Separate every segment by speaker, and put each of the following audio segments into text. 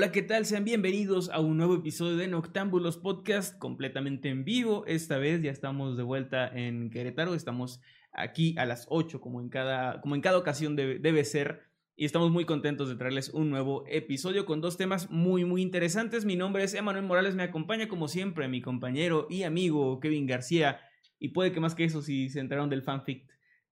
Speaker 1: Hola, ¿qué tal? Sean bienvenidos a un nuevo episodio de Noctámbulos Podcast completamente en vivo. Esta vez ya estamos de vuelta en Querétaro, estamos aquí a las 8 como en cada, como en cada ocasión debe, debe ser. Y estamos muy contentos de traerles un nuevo episodio con dos temas muy, muy interesantes. Mi nombre es Emanuel Morales, me acompaña como siempre mi compañero y amigo Kevin García. Y puede que más que eso si se enteraron del fanfic.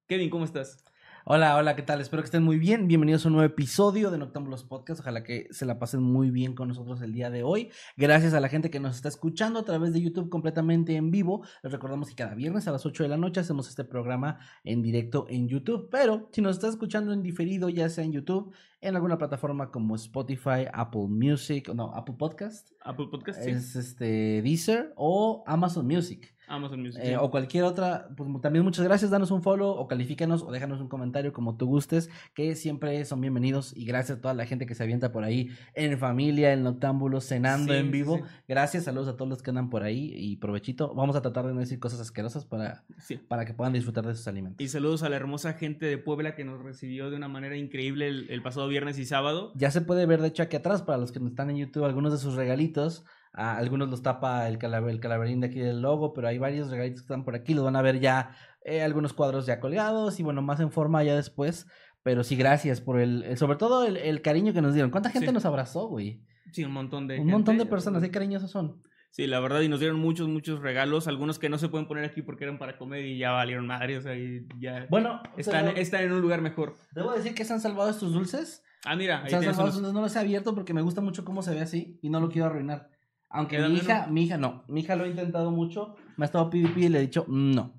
Speaker 1: Kevin, ¿cómo estás?
Speaker 2: Hola, hola, ¿qué tal? Espero que estén muy bien. Bienvenidos a un nuevo episodio de Noctámbulos Podcast. Ojalá que se la pasen muy bien con nosotros el día de hoy. Gracias a la gente que nos está escuchando a través de YouTube completamente en vivo. Les recordamos que cada viernes a las 8 de la noche hacemos este programa en directo en YouTube. Pero si nos está escuchando en diferido, ya sea en YouTube, en alguna plataforma como Spotify, Apple Music, no, Apple Podcast.
Speaker 1: Apple Podcast, sí.
Speaker 2: Es este Deezer o Amazon Music.
Speaker 1: Amazon Music.
Speaker 2: Eh,
Speaker 1: sí.
Speaker 2: o cualquier otra, pues también muchas gracias, danos un follow o califícanos o déjanos un comentario como tú gustes, que siempre son bienvenidos y gracias a toda la gente que se avienta por ahí en familia, en noctámbulos, cenando
Speaker 1: Sí,
Speaker 2: en vivo.
Speaker 1: sí.
Speaker 2: Gracias, saludos a todos los que andan por ahí y provechito. Vamos a tratar de no decir cosas asquerosas para, para que puedan disfrutar de sus alimentos.
Speaker 1: Y saludos a la hermosa gente de Puebla que nos recibió de una manera increíble el, el pasado viernes y sábado.
Speaker 2: Ya se puede ver, de hecho, aquí atrás, para los que no están en YouTube, algunos de sus regalitos. A algunos los tapa el, calaver- el calaverín de aquí del logo, pero hay varios regalitos que están por aquí. Los van a ver ya, eh, algunos cuadros ya colgados y bueno, más en forma ya después. Pero sí, gracias por el, el- sobre todo el, el cariño que nos dieron. ¿Cuánta gente
Speaker 1: Sí.
Speaker 2: nos abrazó, güey?
Speaker 1: Sí, un montón de
Speaker 2: Un montón de personas, qué cariñosos son.
Speaker 1: Sí, la verdad, y nos dieron muchos, muchos regalos, algunos que no se pueden poner aquí porque eran para comer y ya valieron madre, o sea, y ya
Speaker 2: Bueno,
Speaker 1: están, en un lugar mejor.
Speaker 2: debo decir que se han salvado estos dulces.
Speaker 1: Ah, mira, ahí
Speaker 2: Se han salvado
Speaker 1: unos-
Speaker 2: no los he abierto porque me gusta mucho cómo se ve así y no lo quiero arruinar. Aunque mi hija,
Speaker 1: uno.
Speaker 2: mi hija no, mi hija lo ha intentado mucho, me ha estado pidiendo y le he dicho no.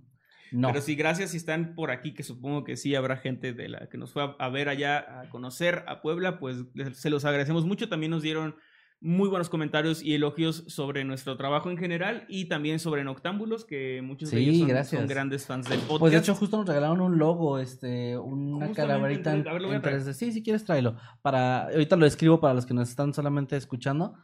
Speaker 2: No.
Speaker 1: Pero sí, gracias si están por aquí, que supongo que sí habrá gente de la que nos fue a, a ver allá, a conocer a Puebla, pues se los agradecemos mucho. También nos dieron muy buenos comentarios y elogios sobre nuestro trabajo en general y también sobre Noctámbulos, que muchos de ellos son,
Speaker 2: gracias.
Speaker 1: son grandes fans del podcast.
Speaker 2: Pues de hecho justo nos regalaron un logo, este, una
Speaker 1: Justamente
Speaker 2: calaverita en,
Speaker 1: en- a ver, lo voy a
Speaker 2: en
Speaker 1: traer.
Speaker 2: 3D. Sí, si quieres tráelo. Para, ahorita lo escribo para los que nos están solamente escuchando.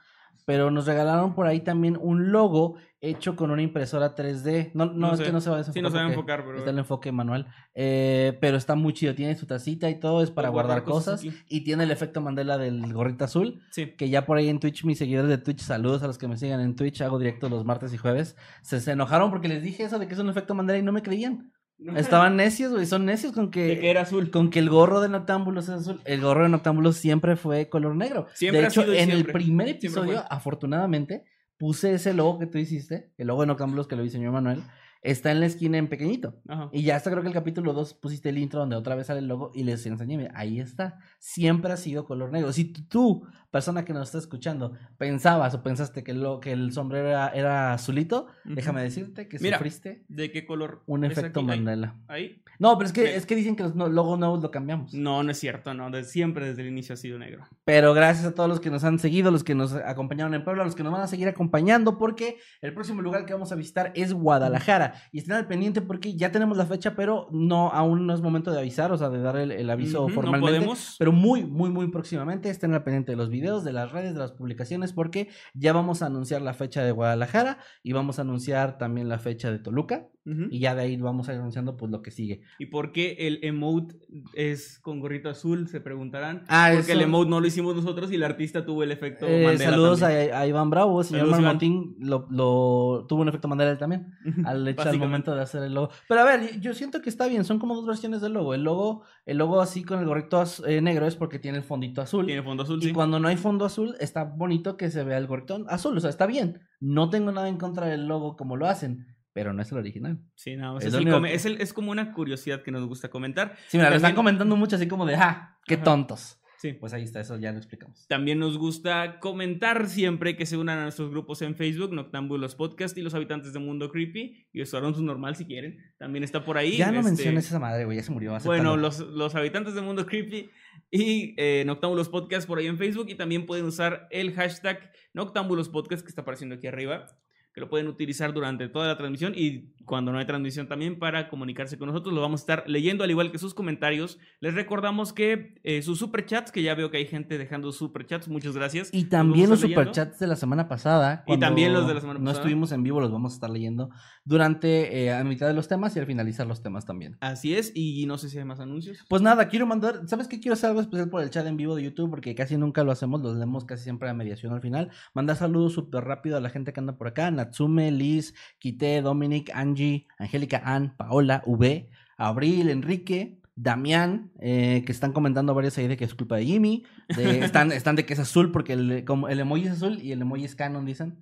Speaker 2: Pero nos regalaron por ahí también un logo hecho con una impresora 3D. No, no,
Speaker 1: No
Speaker 2: es
Speaker 1: sé.
Speaker 2: que no se va a
Speaker 1: Sí,
Speaker 2: desenfocar.
Speaker 1: no se va a enfocar, pero-
Speaker 2: Está el enfoque manual. Eh, pero está muy chido. Tiene su tacita y todo. Es para guardar,
Speaker 1: guardar cosas
Speaker 2: y tiene el efecto Mandela del gorrito azul.
Speaker 1: Sí.
Speaker 2: Que ya por ahí en Twitch, mis seguidores de Twitch, saludos a los que me sigan en Twitch. Hago directo los martes y jueves. Se, se enojaron porque les dije eso de que es un efecto Mandela y no me creían. Estaban necios, güey. Son necios con que,
Speaker 1: De que era azul.
Speaker 2: con que el gorro de Noctámbulos es azul. El gorro de Noctámbulos siempre fue color negro.
Speaker 1: Siempre
Speaker 2: de
Speaker 1: ha
Speaker 2: hecho,
Speaker 1: sido y
Speaker 2: en
Speaker 1: siempre.
Speaker 2: el primer episodio, afortunadamente, puse ese logo que tú hiciste, el logo de Noctámbulos que lo diseñó Manuel, está en la esquina en pequeñito.
Speaker 1: Ajá.
Speaker 2: Y ya hasta creo que el capítulo 2 pusiste el intro donde otra vez sale el logo y les enseñé, mira, ahí está. Siempre ha sido color negro. Si tú, persona que nos está escuchando, pensabas o pensaste que, lo, que el sombrero era, era azulito, déjame decirte que
Speaker 1: Mira,
Speaker 2: sufriste
Speaker 1: ¿De qué color?
Speaker 2: un efecto
Speaker 1: aquí?
Speaker 2: Mandela.
Speaker 1: Ahí.
Speaker 2: No, pero es que, es que dicen que los no- logos nuevos lo cambiamos.
Speaker 1: No, no es cierto, no. De siempre desde el inicio ha sido negro.
Speaker 2: Pero gracias a todos los que nos han seguido, los que nos acompañaron en Puebla, los que nos van a seguir acompañando, porque el próximo lugar que vamos a visitar es Guadalajara. Y estén al pendiente porque ya tenemos la fecha, pero no, aún no es momento de avisar, o sea, de dar el, el aviso
Speaker 1: Ujú, no
Speaker 2: formalmente.
Speaker 1: podemos.
Speaker 2: Pero muy, muy, muy próximamente estén al pendiente de los videos, de las redes, de las publicaciones, porque ya vamos a anunciar la fecha de Guadalajara y vamos a anunciar también la fecha de Toluca. Y ya de ahí vamos a ir anunciando pues lo que sigue.
Speaker 1: ¿Y por qué el emote es con gorrito azul? Se preguntarán.
Speaker 2: Ah,
Speaker 1: Porque el emote no lo hicimos nosotros y el artista tuvo el efecto
Speaker 2: Eh,
Speaker 1: Mandela
Speaker 2: saludos a, Iván Bravo, señor
Speaker 1: Saludos, Iván.
Speaker 2: Marmotín lo, lo- tuvo un efecto Mandela también. Al hecho al momento de hacer el logo. Pero a ver, yo siento que está bien, son como dos versiones del logo. El logo, el logo así con el gorrito az- eh, negro es porque tiene el fondito azul.
Speaker 1: Tiene fondo azul,
Speaker 2: Y
Speaker 1: sí.
Speaker 2: cuando no hay fondo azul, está bonito que se vea el gorrito azul. O sea, está bien. No tengo nada en contra del logo como lo hacen, pero no es el original.
Speaker 1: Sí, no,
Speaker 2: Es
Speaker 1: es,
Speaker 2: lo
Speaker 1: el
Speaker 2: único
Speaker 1: come-
Speaker 2: que-
Speaker 1: es, el- es como una curiosidad que nos gusta comentar.
Speaker 2: Sí, mira, lo están comentando mucho así como de, ¡ah! ¡Qué
Speaker 1: Ajá.
Speaker 2: tontos!
Speaker 1: Sí.
Speaker 2: Pues ahí está, eso ya lo explicamos.
Speaker 1: También nos gusta comentar siempre que se unan a nuestros grupos en Facebook, Noctámbulos Podcast y los habitantes de Mundo Creepy. Y su normal si quieren. También está por ahí.
Speaker 2: Ya no
Speaker 1: este,
Speaker 2: menciones esa madre, güey, ya se murió.
Speaker 1: Bueno,
Speaker 2: acéptalo.
Speaker 1: los, los habitantes de Mundo Creepy y eh, Noctámbulos Podcast por ahí en Facebook. Y también pueden usar el hashtag Noctámbulos Podcast que está apareciendo aquí arriba. Que lo pueden utilizar durante toda la transmisión y cuando no hay transmisión también para comunicarse con nosotros. Lo vamos a estar leyendo al igual que sus comentarios. Les recordamos que eh, sus superchats, que ya veo que hay gente dejando superchats, muchas gracias.
Speaker 2: Y
Speaker 1: Los
Speaker 2: también los
Speaker 1: leyendo.
Speaker 2: superchats de la semana pasada.
Speaker 1: Y también los de la semana
Speaker 2: No
Speaker 1: pasada.
Speaker 2: estuvimos en vivo, los vamos a estar leyendo durante, eh, a mitad de los temas y al finalizar los temas también.
Speaker 1: Así es, y no sé si hay más anuncios.
Speaker 2: Pues nada, quiero mandar, ¿sabes qué? Quiero hacer algo especial por el chat en vivo de YouTube porque casi nunca lo hacemos, los leemos casi siempre a mediación al final. Mandar saludos súper rápido a la gente que anda por acá, Natsume, Liz, Kite, Dominic, Angie, Angélica, Ann, Paola, V, Abril, Enrique, Damián, eh, que están comentando varios ahí de que es culpa de Jimmy, de- están, están de que es azul porque el, como el emoji es azul y el emoji es canon, dicen.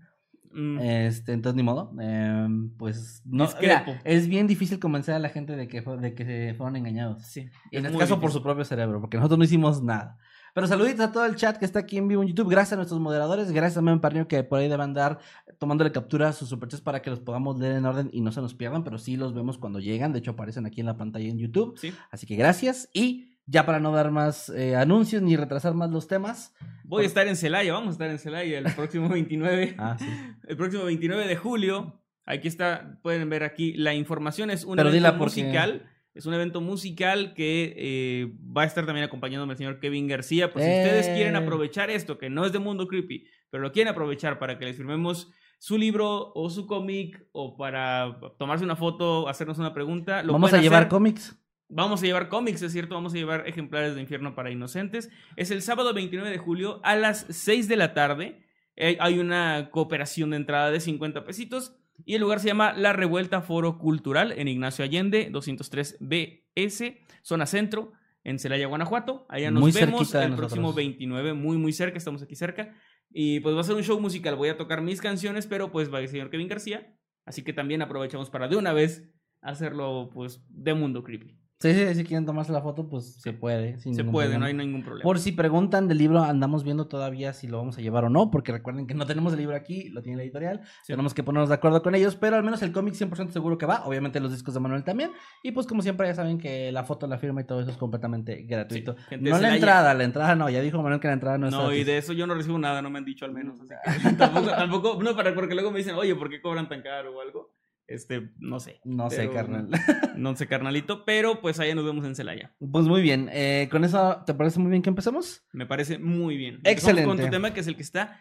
Speaker 1: Mm,
Speaker 2: Este, entonces ni modo. Em, pues no. Mira, es bien difícil convencer a la gente de que, de que se fueron engañados.
Speaker 1: sí.
Speaker 2: Y en
Speaker 1: es
Speaker 2: este caso por su propio cerebro, porque nosotros no hicimos nada. Pero saluditos a todo el chat que está aquí en vivo en YouTube. Gracias a nuestros moderadores. Gracias también a Parnio que por ahí deben andar tomándole captura a sus superchats para que los podamos leer en orden y no se nos pierdan. Pero sí los vemos cuando llegan. De hecho, aparecen aquí en la pantalla en YouTube.
Speaker 1: Sí.
Speaker 2: Así que gracias. Y ya para no dar más eh, anuncios ni retrasar más los temas.
Speaker 1: Voy a estar en Celaya, vamos a estar en Celaya el próximo 29.
Speaker 2: Ah, sí.
Speaker 1: El próximo 29 de julio. Aquí está, pueden ver aquí la información. Es un
Speaker 2: Pero dila porque-
Speaker 1: musical. Es un evento musical que eh, va a estar también acompañándome el señor Kevin García. Por si ustedes quieren
Speaker 2: Eh.
Speaker 1: aprovechar esto, que no es de Mundo Creepy, pero lo quieren aprovechar para que les firmemos su libro o su cómic o para tomarse una foto, hacernos una pregunta. Lo
Speaker 2: Vamos a llevar
Speaker 1: hacer.
Speaker 2: cómics.
Speaker 1: Vamos a llevar cómics, es cierto, vamos a llevar ejemplares de Infierno para Inocentes. Es el sábado 29 de julio a las 6 de la tarde. Eh, hay una cooperación de entrada de 50 pesitos y el lugar se llama La Revuelta Foro Cultural en Ignacio Allende, 203 BS, zona centro, en Celaya, Guanajuato. Allá nos
Speaker 2: Muy
Speaker 1: vemos el próximo 29, muy muy cerca, estamos aquí cerca. Y pues va a ser un show musical, voy a tocar mis canciones, pero pues va el señor Kevin García. Así que también aprovechamos para de una vez hacerlo pues de mundo creepy.
Speaker 2: Sí, sí, si quieren tomarse la foto, pues se puede. sin
Speaker 1: Se puede, no hay ningún problema.
Speaker 2: Por si preguntan del libro, andamos viendo todavía si lo vamos a llevar o no, porque recuerden que no tenemos el libro aquí, lo tiene la editorial,
Speaker 1: Sí.
Speaker 2: tenemos que ponernos de acuerdo con ellos, pero al menos el cómic 100% seguro que va, obviamente los discos de Manuel también, y pues como siempre ya saben que la foto, la firma y todo eso es completamente gratuito.
Speaker 1: Sí,
Speaker 2: no la entrada, la entrada no, ya dijo Manuel que la entrada no es
Speaker 1: No, y de eso yo no recibo nada, no me han dicho al menos. Así que tampoco, tampoco, no, para, porque luego me dicen, oye, ¿por qué cobran tan caro o algo? Este, no sé.
Speaker 2: No sé, carnal.
Speaker 1: No sé, carnalito, pero pues allá nos vemos en Celaya.
Speaker 2: Pues muy bien, eh, con eso, ¿te parece muy bien que empecemos?
Speaker 1: Me parece muy bien. Empezamos
Speaker 2: Excelente.
Speaker 1: con tu tema, que es el que está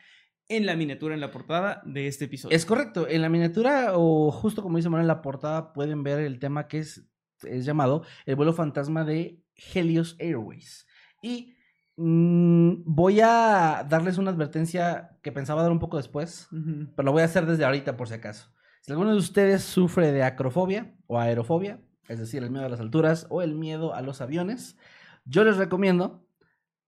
Speaker 1: en la miniatura, en la portada de este episodio.
Speaker 2: Es correcto, en la miniatura o justo como dice Manuel en la portada pueden ver el tema que es, es llamado el vuelo fantasma de Helios Airways. Y mm, voy a darles una advertencia que pensaba dar un poco después, pero lo voy a hacer desde ahorita por si acaso. Si alguno de ustedes sufre de acrofobia o aerofobia, es decir, el miedo a las alturas o el miedo a los aviones, yo les recomiendo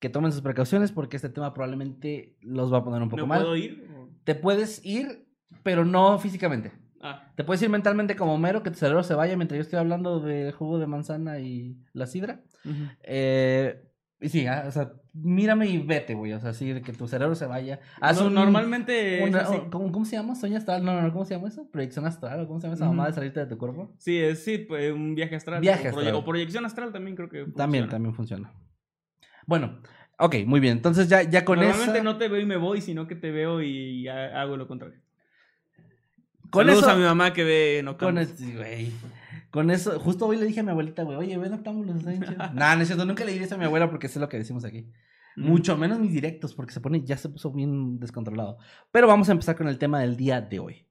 Speaker 2: que tomen sus precauciones porque este tema probablemente los va a poner un poco
Speaker 1: ¿No
Speaker 2: mal.
Speaker 1: puedo ir?
Speaker 2: Te puedes ir, pero no físicamente.
Speaker 1: Ah,
Speaker 2: Te puedes ir mentalmente como mero, que tu cerebro se vaya mientras yo estoy hablando del jugo de manzana y la sidra.
Speaker 1: ujú.
Speaker 2: Eh, y sí, ah, o sea, mírame y vete, güey. O sea, así de que tu cerebro se vaya. Haz
Speaker 1: No,
Speaker 2: un-
Speaker 1: normalmente.
Speaker 2: ¿cómo, cómo se llama? ¿Sueño astral? No, no, no, ¿cómo se llama eso? ¿Proyección astral? ¿O cómo se llama esa mamá de salirte de tu cuerpo?
Speaker 1: Sí, es sí, pues, un viaje astral.
Speaker 2: Viaje
Speaker 1: o, proye-
Speaker 2: astral.
Speaker 1: o proyección astral también creo que.
Speaker 2: También,
Speaker 1: funciona.
Speaker 2: también funciona. Bueno, ok, muy bien. Entonces ya, ya con
Speaker 1: Normalmente
Speaker 2: esa...
Speaker 1: no te veo y me voy, sino que te veo y ha- hago lo contrario.
Speaker 2: Con
Speaker 1: Saludos
Speaker 2: eso-
Speaker 1: a mi mamá que ve no
Speaker 2: Con eso, güey. Con eso, justo hoy le dije a mi abuelita, güey, oye, ven octámbulos, está bien chido". Nah, no es cierto, nunca le diré eso a mi abuela porque sé lo que decimos aquí. Mucho menos mis directos, porque se pone, ya se puso bien descontrolado. Pero vamos a empezar con el tema del día de hoy.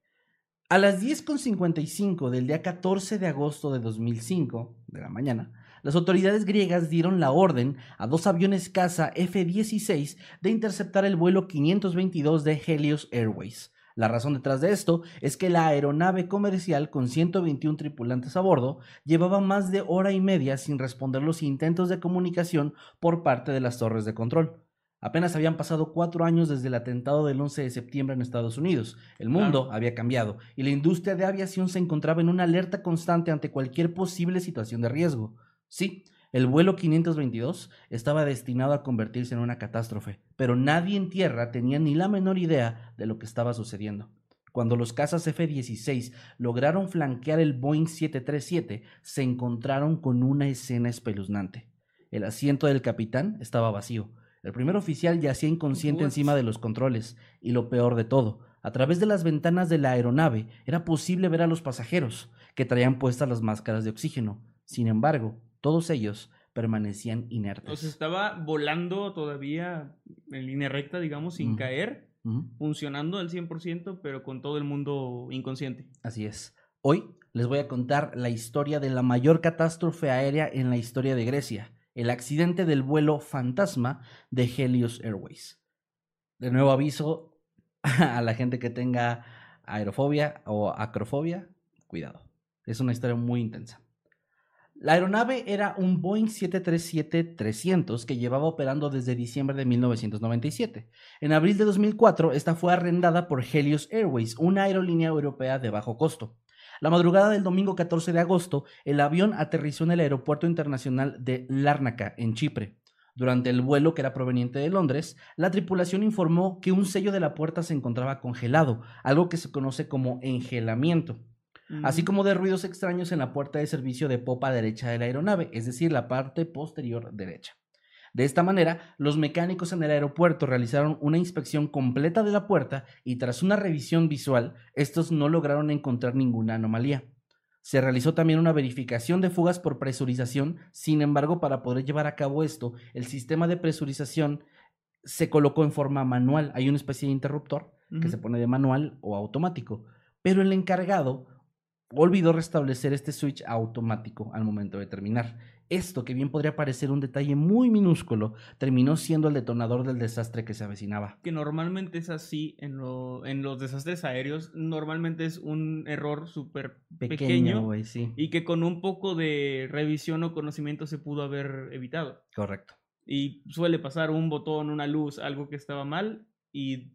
Speaker 2: A las 10.55 del día 14 de agosto de 2005, de la mañana, las autoridades griegas dieron la orden a dos aviones caza F-16 de interceptar el vuelo 522 de Helios Airways, La razón detrás de esto es que la aeronave comercial con 121 tripulantes a bordo llevaba más de hora y media sin responder los intentos de comunicación por parte de las torres de control. Apenas habían pasado cuatro años desde el atentado del 11 de septiembre en Estados Unidos. El mundo había cambiado y la industria de aviación se encontraba en una alerta constante ante cualquier posible situación de riesgo. Sí, el vuelo 522 estaba destinado a convertirse en una catástrofe, pero nadie en tierra tenía ni la menor idea de lo que estaba sucediendo. Cuando los cazas F-16 lograron flanquear el Boeing 737, se encontraron con una escena espeluznante. El asiento del capitán estaba vacío el primer oficial yacía inconsciente encima de los controles, y lo peor de todo, a través de las ventanas de la aeronave era posible ver a los pasajeros, que traían puestas las máscaras de oxígeno. Sin embargo, todos ellos permanecían inertes.
Speaker 1: O sea, estaba volando todavía en línea recta, digamos, sin caer, funcionando al 100%, pero con todo el mundo inconsciente.
Speaker 2: Así es. Hoy les voy a contar la historia de la mayor catástrofe aérea en la historia de Grecia el accidente del vuelo fantasma de Helios Airways. De nuevo aviso a la gente que tenga aerofobia o acrofobia, cuidado. Es una historia muy intensa. La aeronave era un Boeing 737-300 que llevaba operando desde diciembre de 1997. En abril de 2004, esta fue arrendada por Helios Airways, una aerolínea europea de bajo costo. La madrugada del domingo 14 de agosto, el avión aterrizó en el aeropuerto internacional de Lárnaca, en Chipre. Durante el vuelo que era proveniente de Londres, la tripulación informó que un sello de la puerta se encontraba congelado, algo que se conoce como engelamiento, así como de ruidos extraños en la puerta de servicio de popa derecha de la aeronave, es decir, la parte posterior derecha. De esta manera, los mecánicos en el aeropuerto realizaron una inspección completa de la puerta y tras una revisión visual, estos no lograron encontrar ninguna anomalía. Se realizó también una verificación de fugas por presurización, sin embargo, para poder llevar a cabo esto, el sistema de presurización se colocó en forma manual. Hay una especie de interruptor que se pone de manual o automático, pero el encargado olvidó restablecer este switch automático al momento de terminar. Esto, que bien podría parecer un detalle muy minúsculo, terminó siendo el detonador del desastre que se avecinaba.
Speaker 1: Que normalmente es así en, en los desastres aéreos, normalmente es un error súper pequeño, y que con un poco de revisión o conocimiento se pudo haber evitado.
Speaker 2: Correcto.
Speaker 1: Y suele pasar un botón, una luz, algo que estaba mal y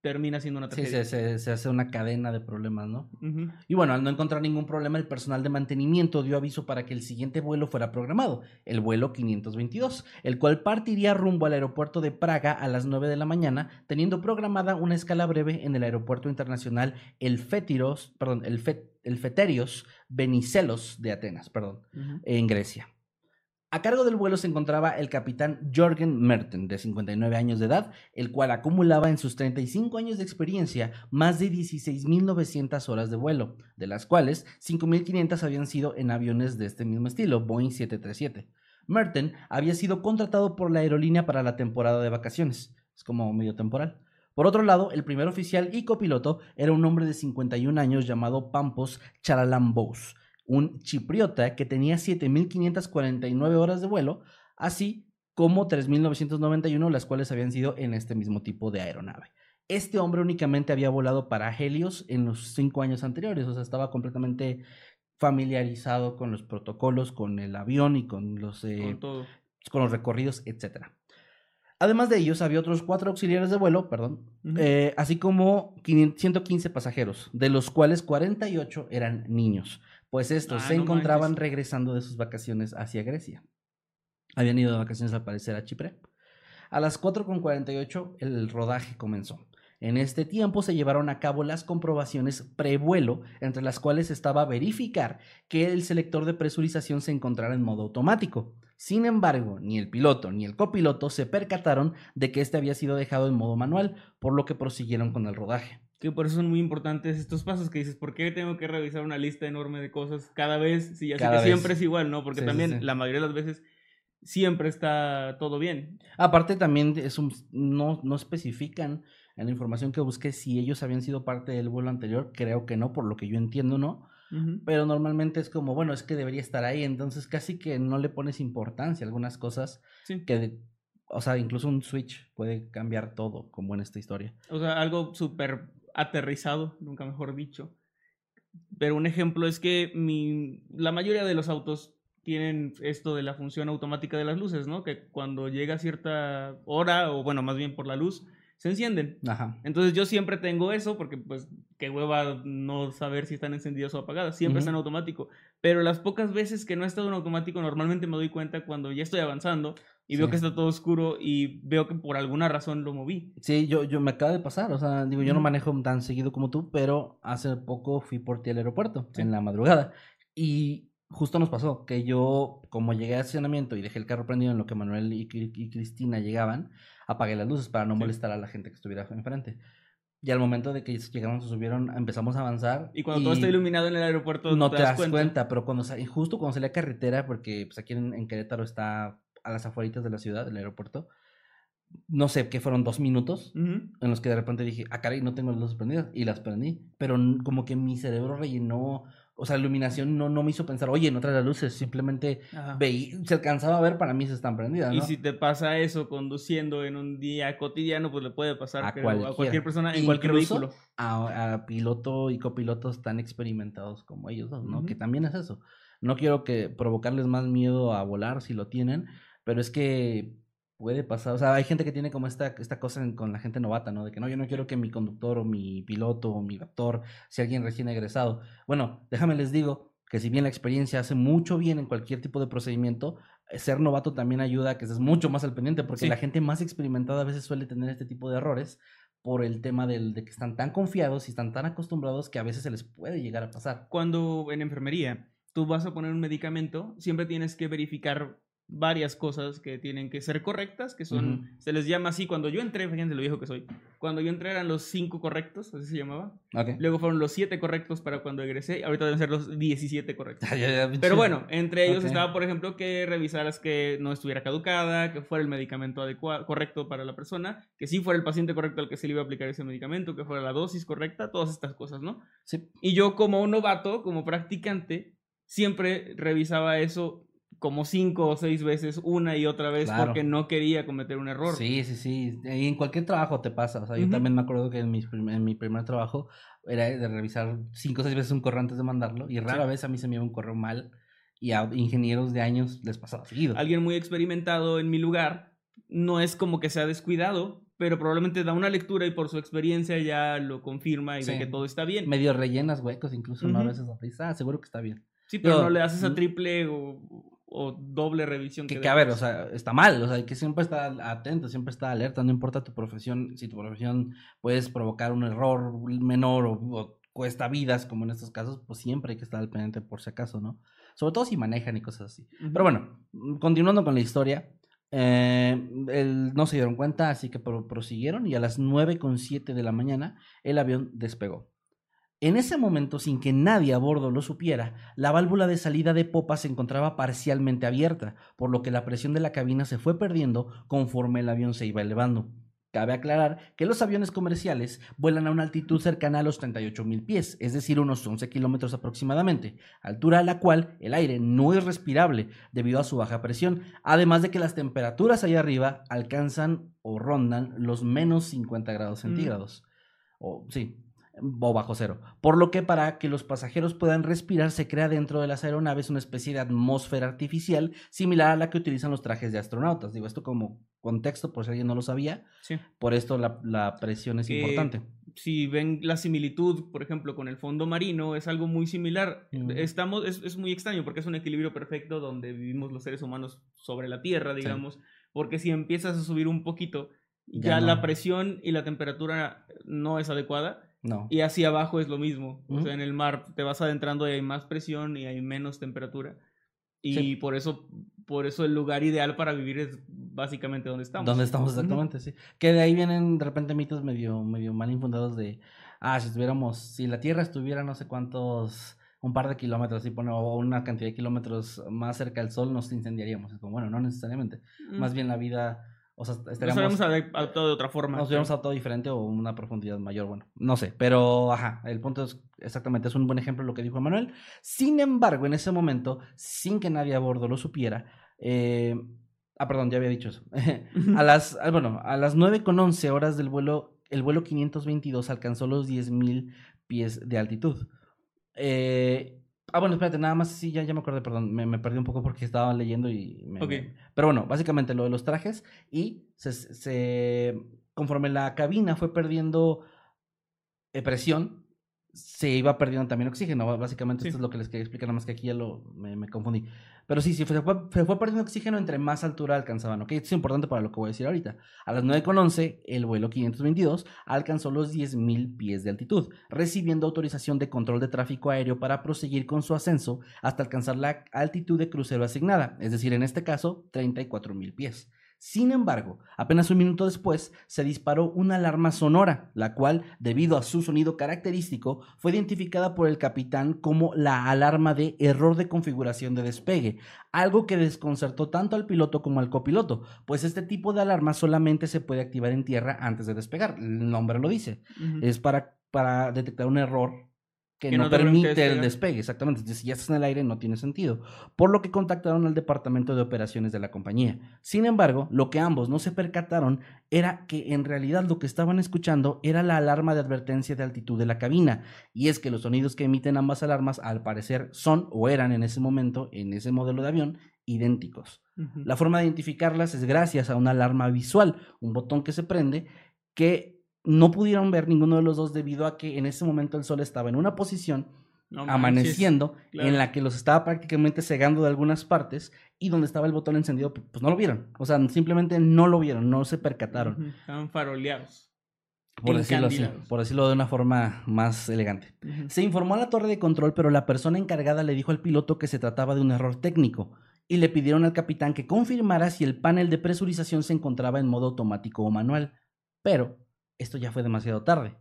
Speaker 1: termina siendo una tragedia.
Speaker 2: Sí, se, hace una cadena de problemas, ¿no? Y bueno, al no encontrar ningún problema, el personal de mantenimiento dio aviso para que el siguiente vuelo fuera programado, el vuelo 522, el cual partiría rumbo al aeropuerto de Praga a las 9 de la mañana, teniendo programada una escala breve en el aeropuerto internacional El Fétiros, perdón, el, el Feterios Benicelos de Atenas, perdón, en Grecia. A cargo del vuelo se encontraba el capitán Jorgen Merten, de 59 años de edad, el cual acumulaba en sus 35 años de experiencia más de 16.900 horas de vuelo, de las cuales 5.500 habían sido en aviones de este mismo estilo, Boeing 737. Merten había sido contratado por la aerolínea para la temporada de vacaciones, es como medio temporal. Por otro lado, el primer oficial y copiloto era un hombre de 51 años llamado Pampos Charalambous, un chipriota que tenía 7.549 horas de vuelo, así como 3.991 las cuales habían sido en este mismo tipo de aeronave. Este hombre únicamente había volado para Helios en los cinco años anteriores, o sea, estaba completamente familiarizado con los protocolos, con el avión y con los, eh, con, los recorridos, etc. Además de ellos, había otros cuatro auxiliares de vuelo, perdón, eh, así como 115 pasajeros, de los cuales 48 eran niños pues estos ah, se encontraban regresando de sus vacaciones hacia Grecia. Habían ido de vacaciones al parecer a Chipre. A las 4.48 el rodaje comenzó. En este tiempo se llevaron a cabo las comprobaciones prevuelo, entre las cuales estaba verificar que el selector de presurización se encontrara en modo automático. Sin embargo, ni el piloto ni el copiloto se percataron de que este había sido dejado en modo manual, por lo que prosiguieron con el rodaje
Speaker 1: que por eso son muy importantes estos pasos que dices, ¿por qué tengo que revisar una lista enorme de cosas cada vez? Si ya sé que siempre es igual, ¿no? Porque también la mayoría de las veces siempre está todo bien.
Speaker 2: Aparte también es un, no, no especifican en la información que busqué si ellos habían sido parte del vuelo anterior, creo que no, por lo que yo entiendo, ¿no? Pero normalmente es como, bueno, es que debería estar ahí, entonces casi que no le pones importancia a algunas cosas que o sea, incluso un switch puede cambiar todo, como en esta historia.
Speaker 1: O sea, algo súper aterrizado, nunca mejor dicho. Pero un ejemplo es que mi, la mayoría de los autos tienen esto de la función automática de las luces, ¿no? Que cuando llega cierta hora, o bueno, más bien por la luz, se encienden.
Speaker 2: Ajá.
Speaker 1: Entonces yo siempre tengo eso porque pues qué hueva no saber si están encendidas o apagadas, siempre
Speaker 2: Ujú.
Speaker 1: están en automático. Pero las pocas veces que no ha estado en automático normalmente me doy cuenta cuando ya estoy avanzando y veo
Speaker 2: Sí.
Speaker 1: que está todo oscuro y veo que por alguna razón lo moví.
Speaker 2: Sí, yo, yo me acaba de pasar, o sea, digo, yo no
Speaker 1: Ujú.
Speaker 2: manejo tan seguido como tú, pero hace poco fui por ti al aeropuerto,
Speaker 1: Sí.
Speaker 2: en la madrugada, y justo nos pasó que yo, como llegué al estacionamiento y dejé el carro prendido en lo que Manuel y, y Cristina llegaban, apagué las luces para no
Speaker 1: Sí.
Speaker 2: molestar a la gente que estuviera enfrente. Y al momento de que llegamos, se subieron, empezamos a avanzar.
Speaker 1: Y cuando todo está iluminado en el aeropuerto
Speaker 2: no te, das cuenta. pero cuando y justo cuando salí a carretera, porque pues aquí en, en Querétaro está a las afueritas de la ciudad, del aeropuerto, no sé, que fueron dos minutos
Speaker 1: Ujú.
Speaker 2: en los que de repente dije, ah, caray, no tengo las luces prendidas, y las prendí, pero como que mi cerebro rellenó, o sea, la iluminación no, no me hizo pensar, oye, no traes las luces, simplemente veí, se alcanzaba a ver, para mí se están prendidas, ¿no?
Speaker 1: Y si te pasa eso conduciendo en un día cotidiano, pues le puede pasar
Speaker 2: A
Speaker 1: creo, a
Speaker 2: cualquiera.
Speaker 1: cualquier persona en cualquier vehículo.
Speaker 2: a, a piloto y copilotos tan experimentados como ellos dos, ¿no?
Speaker 1: Ujú.
Speaker 2: Que también es eso. No quiero que provocarles más miedo a volar si lo tienen, pero es que puede pasar, o sea, hay gente que tiene como esta, esta cosa con la gente novata, ¿no? De que no, yo no quiero que mi conductor o mi piloto o mi actor sea alguien recién egresado. Bueno, déjame les digo que si bien la experiencia hace mucho bien en cualquier tipo de procedimiento, eh, ser novato también ayuda a que estés mucho más al pendiente, porque
Speaker 1: Sí.
Speaker 2: la gente más experimentada a veces suele tener este tipo de errores por el tema del, de que están tan confiados y están tan acostumbrados que a veces se les puede llegar a pasar.
Speaker 1: Cuando en enfermería tú vas a poner un medicamento, siempre tienes que verificar varias cosas que tienen que ser correctas, que son, se les llama así, cuando yo entré, fíjense lo viejo que soy, cuando yo entré eran los cinco correctos, así se llamaba, luego fueron los siete correctos para cuando egresé, ahorita deben ser los 17 correctos. Pero bueno, entre ellos estaba, por ejemplo, que revisaras que no estuviera caducada, que fuera el medicamento adecuado, correcto para la persona, que sí fuera el paciente correcto al que se le iba a aplicar ese medicamento, que fuera la dosis correcta, todas estas cosas, ¿no?
Speaker 2: Sí.
Speaker 1: Y yo como un novato, como practicante, siempre revisaba eso como cinco o seis veces, una y otra vez,
Speaker 2: Claro.
Speaker 1: porque no quería cometer un error.
Speaker 2: Sí, sí, sí. Y en cualquier trabajo te pasa. O sea, yo también me acuerdo que en, prim- en mi primer trabajo era de revisar cinco o seis veces un correo antes de mandarlo. Y rara
Speaker 1: Sí.
Speaker 2: vez a mí se me iba un correo mal. Y a ingenieros de años les pasaba seguido.
Speaker 1: Alguien muy experimentado en mi lugar no es como que sea descuidado, pero probablemente da una lectura y por su experiencia ya lo confirma y
Speaker 2: Sí.
Speaker 1: ve que todo está bien.
Speaker 2: Medio rellenas huecos, incluso, ¿no? A veces prisa. Ah, seguro que está bien.
Speaker 1: Sí, pero
Speaker 2: Yo-
Speaker 1: no le haces a
Speaker 2: mm.
Speaker 1: triple o, o doble revisión.
Speaker 2: Que,
Speaker 1: que
Speaker 2: que, a ver, o sea, está mal, o sea, hay que siempre estar atento, siempre estar alerta, no importa tu profesión, si tu profesión puedes provocar un error menor o, o cuesta vidas, como en estos casos, pues siempre hay que estar al pendiente por si acaso, ¿no? Sobre todo si manejan y cosas así. Pero bueno, continuando con la historia, eh, no se dieron cuenta, así que pro- prosiguieron y a las 9.07 de la mañana el avión despegó. En ese momento, sin que nadie a bordo lo supiera, la válvula de salida de popa se encontraba parcialmente abierta, por lo que la presión de la cabina se fue perdiendo conforme el avión se iba elevando. Cabe aclarar que los aviones comerciales vuelan a una altitud cercana a los 38.000 pies, es decir, unos 11 kilómetros aproximadamente, altura a la cual el aire no es respirable debido a su baja presión, además de que las temperaturas allá arriba alcanzan o rondan los menos 50 grados centígrados. O sí, o bajo cero. Por lo que para que los pasajeros puedan respirar se crea dentro de las aeronaves una especie de atmósfera artificial similar a la que utilizan los trajes de astronautas. Digo esto como contexto por si alguien no lo sabía.
Speaker 1: Sí.
Speaker 2: Por esto la, la presión es
Speaker 1: Que-
Speaker 2: importante.
Speaker 1: Si ven la similitud, por ejemplo, con el fondo marino, es algo muy similar.
Speaker 2: Ujú.
Speaker 1: Estamos, es, es muy extraño porque es un equilibrio perfecto donde vivimos los seres humanos sobre la Tierra, digamos. Porque si empiezas a subir un poquito,
Speaker 2: Ya
Speaker 1: ya,
Speaker 2: no.
Speaker 1: la presión y la temperatura no es adecuada.
Speaker 2: No.
Speaker 1: Y hacia abajo es lo mismo. O sea, en el mar te vas adentrando y hay más presión y hay menos temperatura. Y
Speaker 2: Sí.
Speaker 1: por eso por eso el lugar ideal para vivir es básicamente donde estamos.
Speaker 2: Donde estamos exactamente, sí. Que de ahí vienen de repente mitos medio, medio mal infundados de, ah, si estuviéramos, si la Tierra estuviera no sé cuántos, un par de kilómetros, y pone, o una cantidad de kilómetros más cerca del Sol, nos incendiaríamos. Es como, bueno, no necesariamente. Más bien la vida, o sea,
Speaker 1: Nos
Speaker 2: estaríamos,
Speaker 1: ade- adaptado de otra forma.
Speaker 2: nos hubiéramos adaptado diferente o una profundidad mayor, bueno, no sé, pero ajá, el punto es exactamente, es un buen ejemplo lo que dijo Manuel. Sin embargo, en ese momento, sin que nadie a bordo lo supiera, eh, ah, perdón, ya había dicho eso. a las, ah, bueno, a las 9 con 11 horas del vuelo el vuelo 522 alcanzó los 10.000 pies de altitud. Eh, ah, bueno, espérate, nada más, sí, ya, ya me acordé, perdón, me, me perdí un poco porque estaba leyendo y... Me,
Speaker 1: Ok.
Speaker 2: me- Pero bueno, básicamente lo de los trajes y se, se- conforme la cabina fue perdiendo eh, presión, se iba perdiendo también oxígeno. Básicamente
Speaker 1: Sí.
Speaker 2: esto es lo que les quería explicar, nada más que aquí ya lo, me, me confundí. Pero sí, sí, se fue, se fue perdiendo oxígeno entre más altura alcanzaban, ¿ok? Esto es importante para lo que voy a decir ahorita. A las 9.11, el vuelo 522 alcanzó los 10.000 pies de altitud, recibiendo autorización de control de tráfico aéreo para proseguir con su ascenso hasta alcanzar la altitud de crucero asignada, es decir, en este caso, 34.000 pies. Sin embargo, apenas un minuto después se disparó una alarma sonora, la cual, debido a su sonido característico, fue identificada por el capitán como la alarma de error de configuración de despegue, algo que desconcertó tanto al piloto como al copiloto, pues este tipo de alarma solamente se puede activar en tierra antes de despegar, el nombre lo dice, es para, para detectar un error que,
Speaker 1: Que
Speaker 2: no,
Speaker 1: no te permite
Speaker 2: el despegue, exactamente. Entonces, si ya estás en el aire, no tiene sentido. Por lo que contactaron al departamento de operaciones de la compañía. Sin embargo, lo que ambos no se percataron era que en realidad lo que estaban escuchando era la alarma de advertencia de altitud de la cabina. Y es que los sonidos que emiten ambas alarmas, al parecer, son o eran en ese momento, en ese modelo de avión, idénticos. La forma de identificarlas es gracias a una alarma visual, un botón que se prende, que no pudieron ver ninguno de los dos debido a que en ese momento el sol estaba en una posición
Speaker 1: No
Speaker 2: amaneciendo
Speaker 1: claro.
Speaker 2: en la que los estaba prácticamente cegando de algunas partes y donde estaba el botón encendido, pues no lo vieron. O sea, simplemente no lo vieron, no se percataron.
Speaker 1: Estaban faroleados.
Speaker 2: por decirlo así, por decirlo de una forma más elegante. Se informó a la torre de control, pero la persona encargada le dijo al piloto que se trataba de un error técnico y le pidieron al capitán que confirmara si el panel de presurización se encontraba en modo automático o manual. Pero esto ya fue demasiado tarde,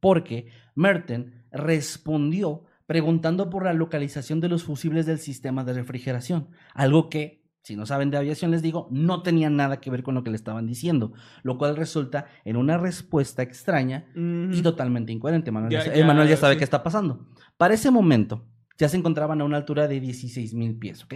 Speaker 2: porque Merton respondió preguntando por la localización de los fusibles del sistema de refrigeración, algo que, si no saben de aviación, les digo, no tenía nada que ver con lo que le estaban diciendo, lo cual resulta en una respuesta extraña y totalmente incoherente. Manuel ya,
Speaker 1: Ya-
Speaker 2: eh, Manuel ya
Speaker 1: ya,
Speaker 2: sabe
Speaker 1: sí.
Speaker 2: qué está pasando. Para ese momento, ya se encontraban a una altura de 16 mil pies, ¿ok?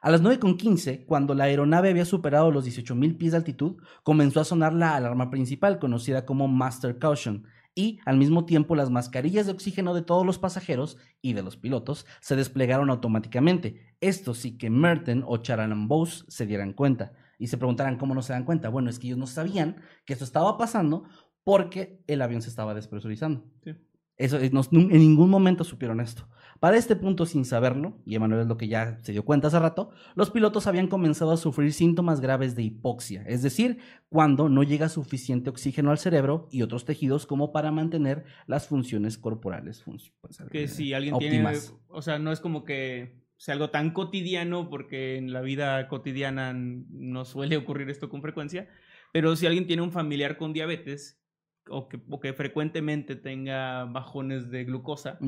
Speaker 2: A las 9.15, cuando la aeronave había superado los 18 mil pies de altitud, comenzó a sonar la alarma principal, conocida como Master Caution, y al mismo tiempo las mascarillas de oxígeno de todos los pasajeros y de los pilotos se desplegaron automáticamente. Esto sí que Merton o Charan Bose se dieran cuenta y se preguntaran cómo no se dan cuenta. Bueno, es que ellos no sabían que esto estaba pasando porque el avión se estaba despresurizando.
Speaker 1: Sí.
Speaker 2: Eso, en ningún momento supieron esto. Para este punto, sin saberlo, y Emanuel es lo que ya se dio cuenta hace rato, los pilotos habían comenzado a sufrir síntomas graves de hipoxia, es decir, cuando no llega suficiente oxígeno al cerebro y otros tejidos como para mantener las funciones corporales. pues,
Speaker 1: Que si alguien
Speaker 2: óptimas.
Speaker 1: tiene, o sea, no es como que sea algo tan cotidiano, porque en la vida cotidiana no suele ocurrir esto con frecuencia, pero si alguien tiene un familiar con diabetes o que, o que frecuentemente tenga bajones de glucosa,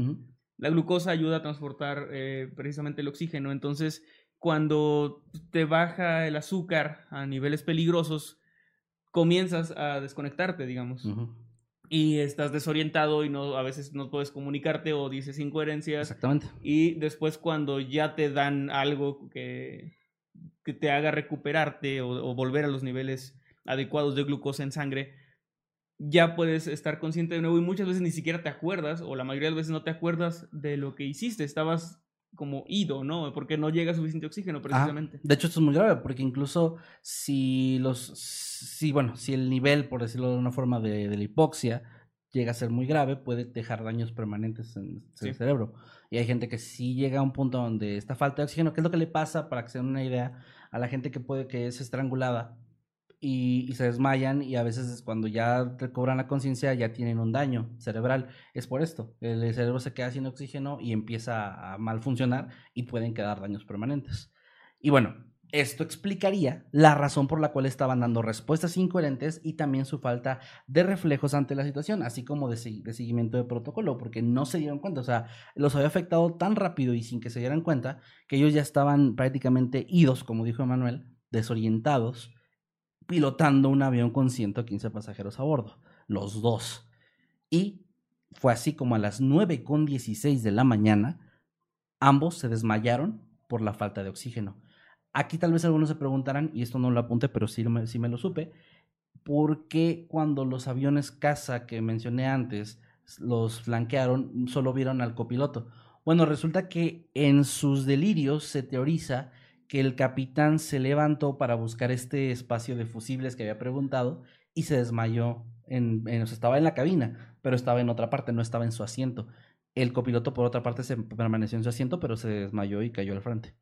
Speaker 1: la glucosa ayuda a transportar eh, precisamente el oxígeno, entonces cuando te baja el azúcar a niveles peligrosos, comienzas a desconectarte, digamos y estás desorientado y no a veces no puedes comunicarte o dices incoherencias.
Speaker 2: Exactamente.
Speaker 1: y después cuando ya te dan algo que, que te haga recuperarte o, o volver a los niveles adecuados de glucosa en sangre, ya puedes estar consciente de nuevo y muchas veces ni siquiera te acuerdas o la mayoría de las veces no te acuerdas de lo que hiciste, estabas como ido, ¿no? Porque no llega suficiente oxígeno precisamente.
Speaker 2: De hecho, esto es muy grave porque incluso si los, si bueno, si el nivel, por decirlo de una forma, de, de la hipoxia llega a ser muy grave, puede dejar daños permanentes en,
Speaker 1: Sí.
Speaker 2: el cerebro. Y hay gente que sí llega a un punto donde esta falta de oxígeno, ¿qué es lo que le pasa, para que se den una idea, a la gente que puede que es estrangulada y, se desmayan y a veces cuando ya recobran la conciencia ya tienen un daño cerebral. Es por esto, el, cerebro se queda sin oxígeno y empieza a mal funcionar y pueden quedar daños permanentes. Y bueno, esto explicaría la razón por la cual estaban dando respuestas incoherentes y también su falta de reflejos ante la situación, así como de, de seguimiento de protocolo, porque no se dieron cuenta, o sea, los había afectado tan rápido y sin que se dieran cuenta que ellos ya estaban prácticamente idos, como dijo Emanuel, desorientados, pilotando un avión con 115 pasajeros a bordo, los dos. Y fue así como a las 9 con 16 de la mañana, ambos se desmayaron por la falta de oxígeno. Aquí tal vez algunos se preguntarán, y esto no lo apunté, pero sí me, sí me lo supe, por qué cuando los aviones caza que mencioné antes los flanquearon, solo vieron al copiloto. Bueno, resulta que en sus delirios se teoriza que el capitán se levantó para buscar este espacio de fusibles que había preguntado y se desmayó. En, estaba en la cabina, pero estaba en otra parte, no estaba en su asiento. El copiloto, por otra parte, se permaneció en su asiento, pero se desmayó y cayó al frente.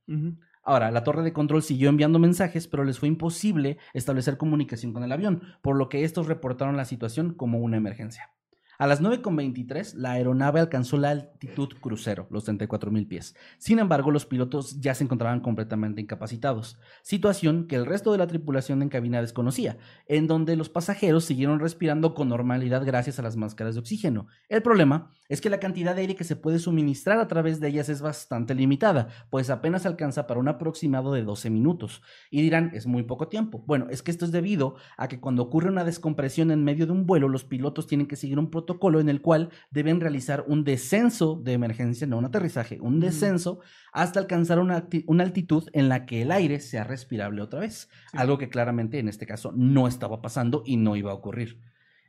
Speaker 2: Ahora, la torre de control siguió enviando mensajes, pero les fue imposible establecer comunicación con el avión, por lo que estos reportaron la situación como una emergencia. A las 9.23, la aeronave alcanzó la altitud crucero, los 34.000 pies. Sin embargo, los pilotos ya se encontraban completamente incapacitados, situación que el resto de la tripulación en cabina desconocía, en donde los pasajeros siguieron respirando con normalidad gracias a las máscaras de oxígeno. El problema es que la cantidad de aire que se puede suministrar a través de ellas es bastante limitada, pues apenas alcanza para un aproximado de 12 minutos. Y dirán, es muy poco tiempo. Bueno, es que esto es debido a que cuando ocurre una descompresión en medio de un vuelo, los pilotos tienen que seguir un protocolo protocolo en el cual deben realizar un descenso de emergencia, no un aterrizaje, un descenso hasta alcanzar una, altitud en la que el aire sea respirable otra vez. Algo que claramente en este caso no estaba pasando y no iba a ocurrir.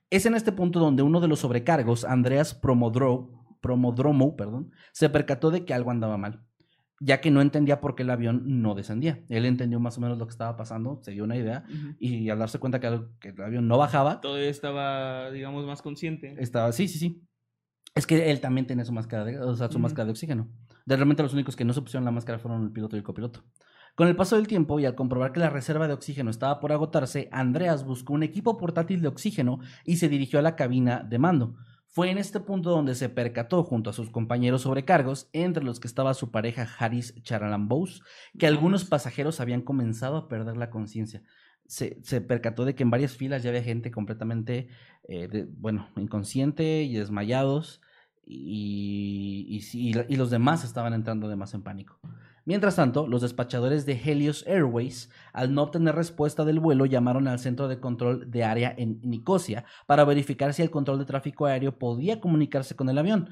Speaker 2: Es en este punto donde uno de los sobrecargos, Andreas Promodromo, perdón, se percató de que algo andaba mal ya que no entendía por qué el avión no descendía. Él entendió más o menos lo que estaba pasando, se dio una idea, y al darse cuenta que el, avión no bajaba...
Speaker 1: Todavía estaba, digamos, más consciente.
Speaker 2: Estaba, sí, sí, sí. Es que él también tenía su máscara de, o sea, su máscara de oxígeno. De realmente los únicos que no se pusieron la máscara fueron el piloto y el copiloto. Con el paso del tiempo y al comprobar que la reserva de oxígeno estaba por agotarse, Andreas buscó un equipo portátil de oxígeno y se dirigió a la cabina de mando. Fue en este punto donde se percató junto a sus compañeros sobrecargos, entre los que estaba su pareja Haris Charalambous, que algunos pasajeros habían comenzado a perder la conciencia. Se, percató de que en varias filas ya había gente completamente, eh, bueno, inconsciente y desmayados, y, y, los demás estaban entrando además en pánico. Mientras tanto, los despachadores de Helios Airways, al no obtener respuesta del vuelo, llamaron al centro de control de área en Nicosia para verificar si el control de tráfico aéreo podía comunicarse con el avión.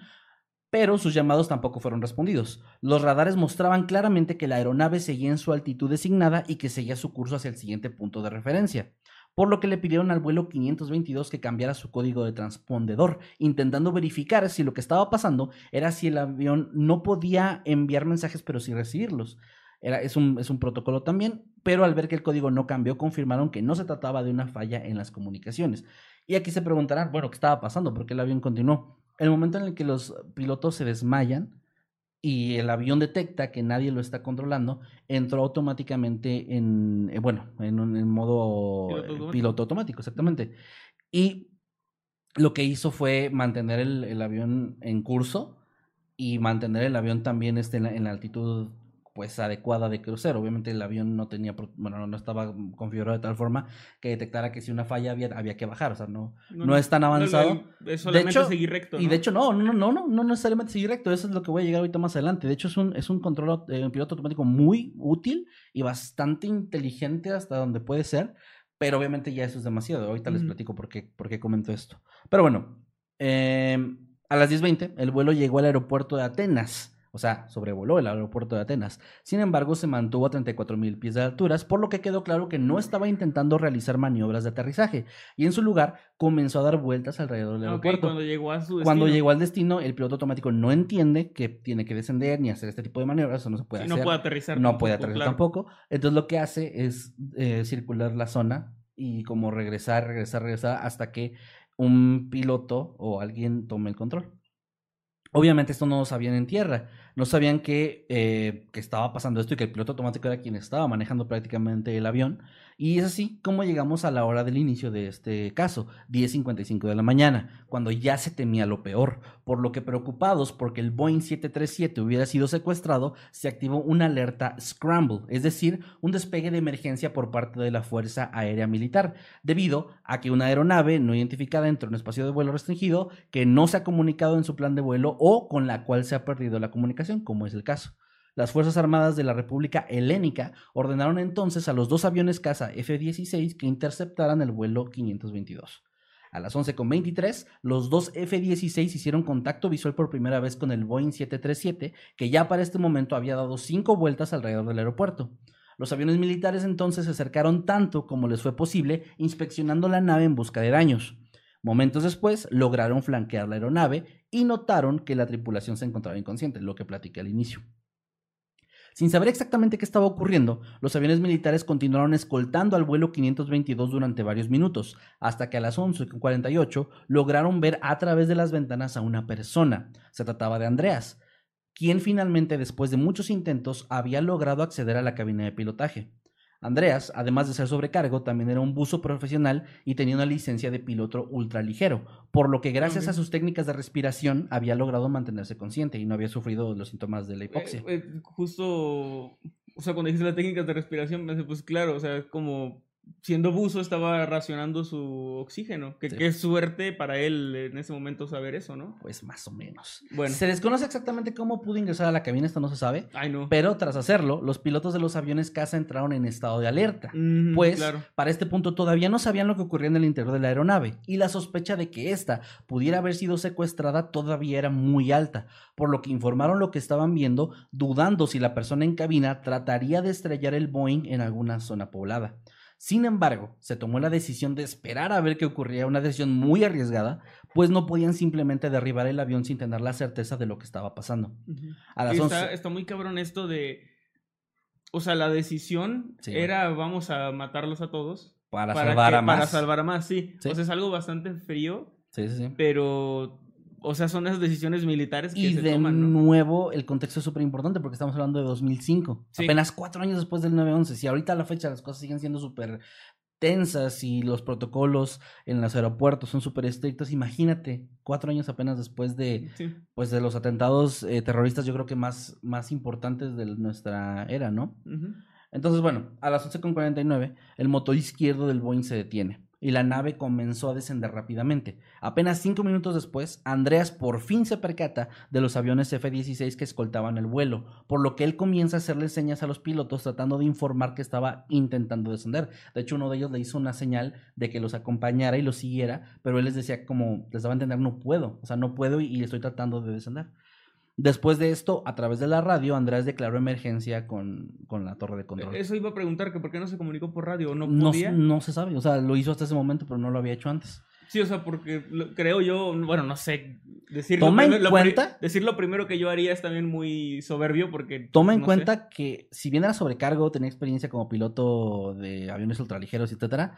Speaker 2: Pero sus llamados tampoco fueron respondidos. Los radares mostraban claramente que la aeronave seguía en su altitud designada y que seguía su curso hacia el siguiente punto de referencia por lo que le pidieron al vuelo 522 que cambiara su código de transpondedor, intentando verificar si lo que estaba pasando era si el avión no podía enviar mensajes pero sí recibirlos. Es, un, es un protocolo también, pero al ver que el código no cambió, confirmaron que no se trataba de una falla en las comunicaciones. Y aquí se preguntarán, bueno, ¿qué estaba pasando? ¿Por qué el avión continuó? El momento en el que los pilotos se desmayan, y el avión detecta que nadie lo está controlando, entró automáticamente en, eh, bueno, en, en modo piloto automático. exactamente. Y lo que hizo fue mantener el, avión en curso y mantener el avión también este, en, la, altitud pues adecuada de crucero. Obviamente el avión no tenía, bueno, no estaba configurado de tal forma que detectara que si una falla había, había que bajar, o sea, no, no, es tan avanzado.
Speaker 1: es solamente de hecho, seguir recto.
Speaker 2: Y de hecho, no, no, no, no, no necesariamente seguir recto, eso es lo que voy a llegar ahorita más adelante. De hecho, es un, es un control, eh, piloto automático muy útil y bastante inteligente hasta donde puede ser, pero obviamente ya eso es demasiado. Ahorita les platico por qué, por qué comento esto. Pero bueno, eh, a las 10.20 el vuelo llegó al aeropuerto de Atenas o sea, sobrevoló el aeropuerto de Atenas. Sin embargo, se mantuvo a 34.000 pies de alturas, por lo que quedó claro que no estaba intentando realizar maniobras de aterrizaje, y en su lugar comenzó a dar vueltas alrededor del aeropuerto.
Speaker 1: cuando llegó a su
Speaker 2: Cuando llegó al destino, el piloto automático no entiende que tiene que descender ni hacer este tipo de maniobras, eso no se puede hacer.
Speaker 1: No puede aterrizar.
Speaker 2: No puede aterrizar tampoco. Entonces lo que hace es eh, circular la zona y como regresar, regresar, regresar hasta que un piloto o alguien tome el control. Obviamente esto no lo sabían en tierra, no sabían que, eh, que, estaba pasando esto y que el piloto automático era quien estaba manejando prácticamente el avión. Y es así como llegamos a la hora del inicio de este caso, 10.55 de la mañana, cuando ya se temía lo peor, por lo que preocupados porque el Boeing 737 hubiera sido secuestrado, se activó una alerta Scramble, es decir, un despegue de emergencia por parte de la Fuerza Aérea Militar, debido a que una aeronave no identificada entró en un espacio de vuelo restringido que no se ha comunicado en su plan de vuelo o con la cual se ha perdido la comunicación, como es el caso. Las Fuerzas Armadas de la República Helénica ordenaron entonces a los dos aviones caza F-16 que interceptaran el vuelo 522. A las 11.23, los dos F-16 hicieron contacto visual por primera vez con el Boeing 737, que ya para este momento había dado cinco vueltas alrededor del aeropuerto. Los aviones militares entonces se acercaron tanto como les fue posible, inspeccionando la nave en busca de daños. Momentos después lograron flanquear la aeronave y notaron que la tripulación se encontraba inconsciente, lo que platiqué al inicio. Sin saber exactamente qué estaba ocurriendo, los aviones militares continuaron escoltando al vuelo 522 durante varios minutos, hasta que a las 11.48 lograron ver a través de las ventanas a una persona. Se trataba de Andreas, quien finalmente, después de muchos intentos, había logrado acceder a la cabina de pilotaje. Andreas, además de ser sobrecargo, también era un buzo profesional y tenía una licencia de piloto ultraligero, por lo que gracias a sus técnicas de respiración había logrado mantenerse consciente y no había sufrido los síntomas de la hipoxia.
Speaker 1: Eh, eh, justo, o sea, cuando dijiste las técnicas de respiración, pues claro, o sea, como siendo buzo estaba racionando su oxígeno. Que, Qué suerte para él en ese momento saber eso, ¿no?
Speaker 2: Pues más o menos. Bueno. Se desconoce exactamente cómo pudo ingresar a la cabina, esto no se sabe. Ay, no. Pero tras hacerlo, los pilotos de los aviones caza entraron en estado de alerta. pues para este punto todavía no sabían lo que ocurría en el interior de la aeronave y la sospecha de que ésta pudiera haber sido secuestrada todavía era muy alta, por lo que informaron lo que estaban viendo, dudando si la persona en cabina trataría de estrellar el Boeing en alguna zona poblada. Sin embargo, se tomó la decisión de esperar a ver qué ocurría, una decisión muy arriesgada, pues no podían simplemente derribar el avión sin tener la certeza de lo que estaba pasando.
Speaker 1: está, muy cabrón esto de... O sea, la decisión era vamos a matarlos a todos.
Speaker 2: Para, salvar a más.
Speaker 1: Para salvar a más, sí. O sea, es algo bastante frío. Sí, sí, sí. Pero o sea, son esas decisiones militares que
Speaker 2: y
Speaker 1: se
Speaker 2: de
Speaker 1: toman,
Speaker 2: nuevo, el contexto es súper importante porque estamos hablando de 2005. Apenas cuatro años después del 9-11. Si ahorita a la fecha las cosas siguen siendo súper tensas y los protocolos en los aeropuertos son súper estrictos, imagínate, cuatro años apenas después de, pues, de los atentados eh, terroristas, yo creo que más, más importantes de nuestra era, ¿no? Entonces, bueno, a las 11.49, el motor izquierdo del Boeing se detiene y la nave comenzó a descender rápidamente. Apenas cinco minutos después, Andreas por fin se percata de los aviones F-16 que escoltaban el vuelo, por lo que él comienza a hacerle señas a los pilotos tratando de informar que estaba intentando descender. De hecho, uno de ellos le hizo una señal de que los acompañara y los siguiera, pero él les decía como, les daba a entender, no puedo, o sea, no puedo y estoy tratando de descender. Después de esto, a través de la radio, Andrés declaró emergencia con, la torre de control.
Speaker 1: Eso iba a preguntar, que por qué no se comunicó por radio, ¿no
Speaker 2: podía? No, se sabe, o sea, lo hizo hasta ese momento, pero no lo había hecho antes.
Speaker 1: Sí, o sea, porque creo yo, bueno, no sé, decirlo, Toma en cuenta, decir lo primero que yo haría es también muy soberbio porque...
Speaker 2: Toma en cuenta que si bien era sobrecargo, tenía experiencia como piloto de aviones ultraligeros, etcétera,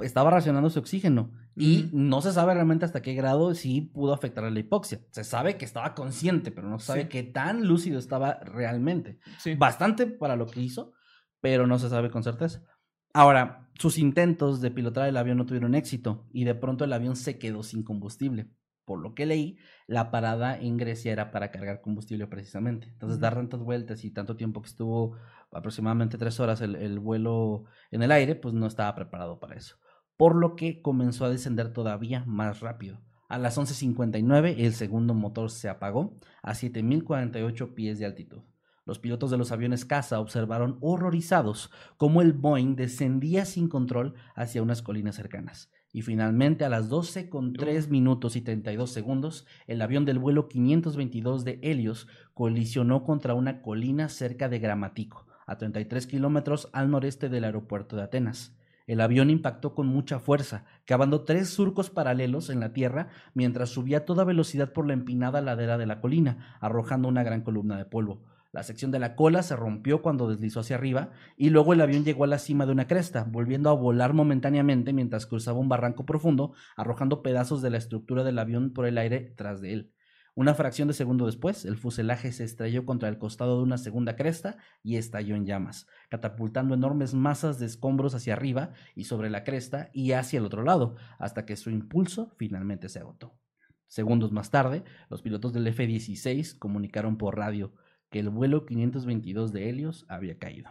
Speaker 2: estaba racionando su oxígeno y no se sabe realmente hasta qué grado sí pudo afectar a la hipoxia. Se sabe que estaba consciente, pero no se sabe qué tan lúcido estaba realmente. Bastante para lo que hizo, pero no se sabe con certeza. Ahora, sus intentos de pilotar el avión no tuvieron éxito y de pronto el avión se quedó sin combustible. Por lo que leí, la parada en Grecia era para cargar combustible precisamente. Entonces, dar tantas vueltas y tanto tiempo que estuvo aproximadamente tres horas el vuelo en el aire, pues no estaba preparado para eso por lo que comenzó a descender todavía más rápido. A las 11.59 el segundo motor se apagó a 7.048 pies de altitud. Los pilotos de los aviones caza observaron horrorizados cómo el Boeing descendía sin control hacia unas colinas cercanas. Y finalmente a las 12 con 3 minutos y 32 segundos, el avión del vuelo 522 de Helios colisionó contra una colina cerca de Gramatico, a 33 kilómetros al noreste del aeropuerto de Atenas. El avión impactó con mucha fuerza, cavando tres surcos paralelos en la tierra mientras subía a toda velocidad por la empinada ladera de la colina, arrojando una gran columna de polvo. La sección de la cola se rompió cuando deslizó hacia arriba y luego el avión llegó a la cima de una cresta, volviendo a volar momentáneamente mientras cruzaba un barranco profundo, arrojando pedazos de la estructura del avión por el aire tras de él. Una fracción de segundo después, el fuselaje se estrelló contra el costado de una segunda cresta y estalló en llamas, catapultando enormes masas de escombros hacia arriba y sobre la cresta y hacia el otro lado, hasta que su impulso finalmente se agotó. Segundos más tarde, los pilotos del F-16 comunicaron por radio que el vuelo 522 de Helios había caído.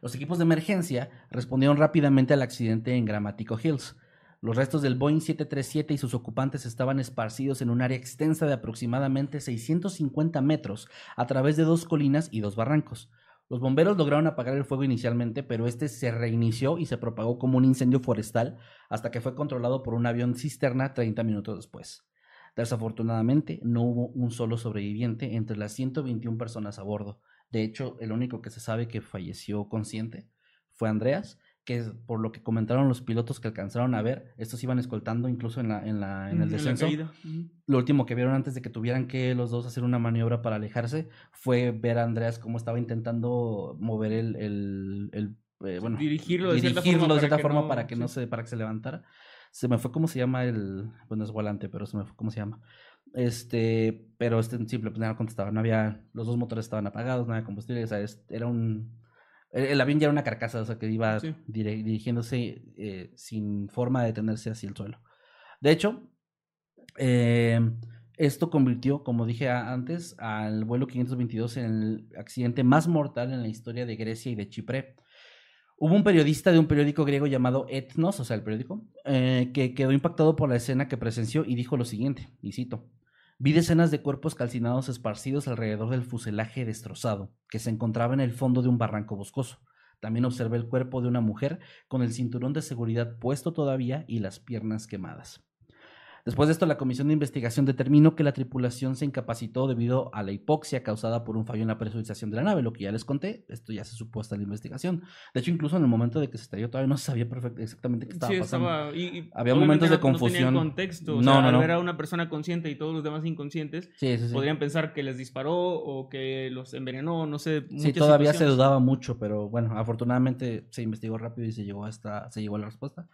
Speaker 2: Los equipos de emergencia respondieron rápidamente al accidente en Grammatico Hills, los restos del Boeing 737 y sus ocupantes estaban esparcidos en un área extensa de aproximadamente 650 metros a través de dos colinas y dos barrancos. Los bomberos lograron apagar el fuego inicialmente, pero este se reinició y se propagó como un incendio forestal hasta que fue controlado por un avión cisterna 30 minutos después. Desafortunadamente, no hubo un solo sobreviviente entre las 121 personas a bordo, De hecho, el único que se sabe que falleció consciente fue Andreas, que por lo que comentaron los pilotos que alcanzaron a ver, estos iban escoltando incluso en, la, en, la, en el
Speaker 1: Mm,
Speaker 2: descenso.
Speaker 1: Ujú.
Speaker 2: Lo último que vieron antes de que tuvieran que los dos hacer una maniobra para alejarse fue ver a Andreas cómo estaba intentando mover el, el, el, eh, bueno,
Speaker 1: dirigirlo de cierta
Speaker 2: dirigirlo
Speaker 1: forma,
Speaker 2: de cierta
Speaker 1: para que
Speaker 2: forma
Speaker 1: no-
Speaker 2: para que no
Speaker 1: sí.
Speaker 2: se, para que se levantara. Se me fue cómo se llama el, bueno es volante, pero se me fue cómo se llama. Este, pero este en simple, pues nada contestaba, no había, los dos motores estaban apagados, no había combustible, o sea, era un, el, el avión ya era una carcasa, o sea, que iba
Speaker 1: Sí.
Speaker 2: dirigiéndose eh, sin forma de detenerse hacia el suelo. De hecho, eh, esto convirtió, como dije antes, al vuelo 522 en el accidente más mortal en la historia de Grecia y de Chipre. Hubo un periodista de un periódico griego llamado Ethnos, o sea, el periódico, eh, que quedó impactado por la escena que presenció y dijo lo siguiente, y cito, vi decenas de cuerpos calcinados esparcidos alrededor del fuselaje destrozado, que se encontraba en el fondo de un barranco boscoso. También observé el cuerpo de una mujer con el cinturón de seguridad puesto todavía y las piernas quemadas. Después de esto, la comisión de investigación determinó que la tripulación se incapacitó debido a la hipoxia causada por un fallo en la presurización de la nave, lo que ya les conté, esto ya se supo hasta la investigación. De hecho, incluso en el momento de que se estrelló todavía no se sabía exactamente qué estaba
Speaker 1: Sí,
Speaker 2: pasando.
Speaker 1: estaba. Y, y
Speaker 2: Había momentos de
Speaker 1: no- no
Speaker 2: confusión.
Speaker 1: contexto. O
Speaker 2: No,
Speaker 1: sea,
Speaker 2: no,
Speaker 1: al
Speaker 2: no.
Speaker 1: ver a una persona consciente y todos los demás inconscientes,
Speaker 2: Sí, sí, sí.
Speaker 1: podrían pensar que les disparó o que los envenenó, no sé.
Speaker 2: Sí, todavía se dudaba mucho, pero bueno, afortunadamente se investigó rápido y se llegó a, esta, se llegó a la respuesta.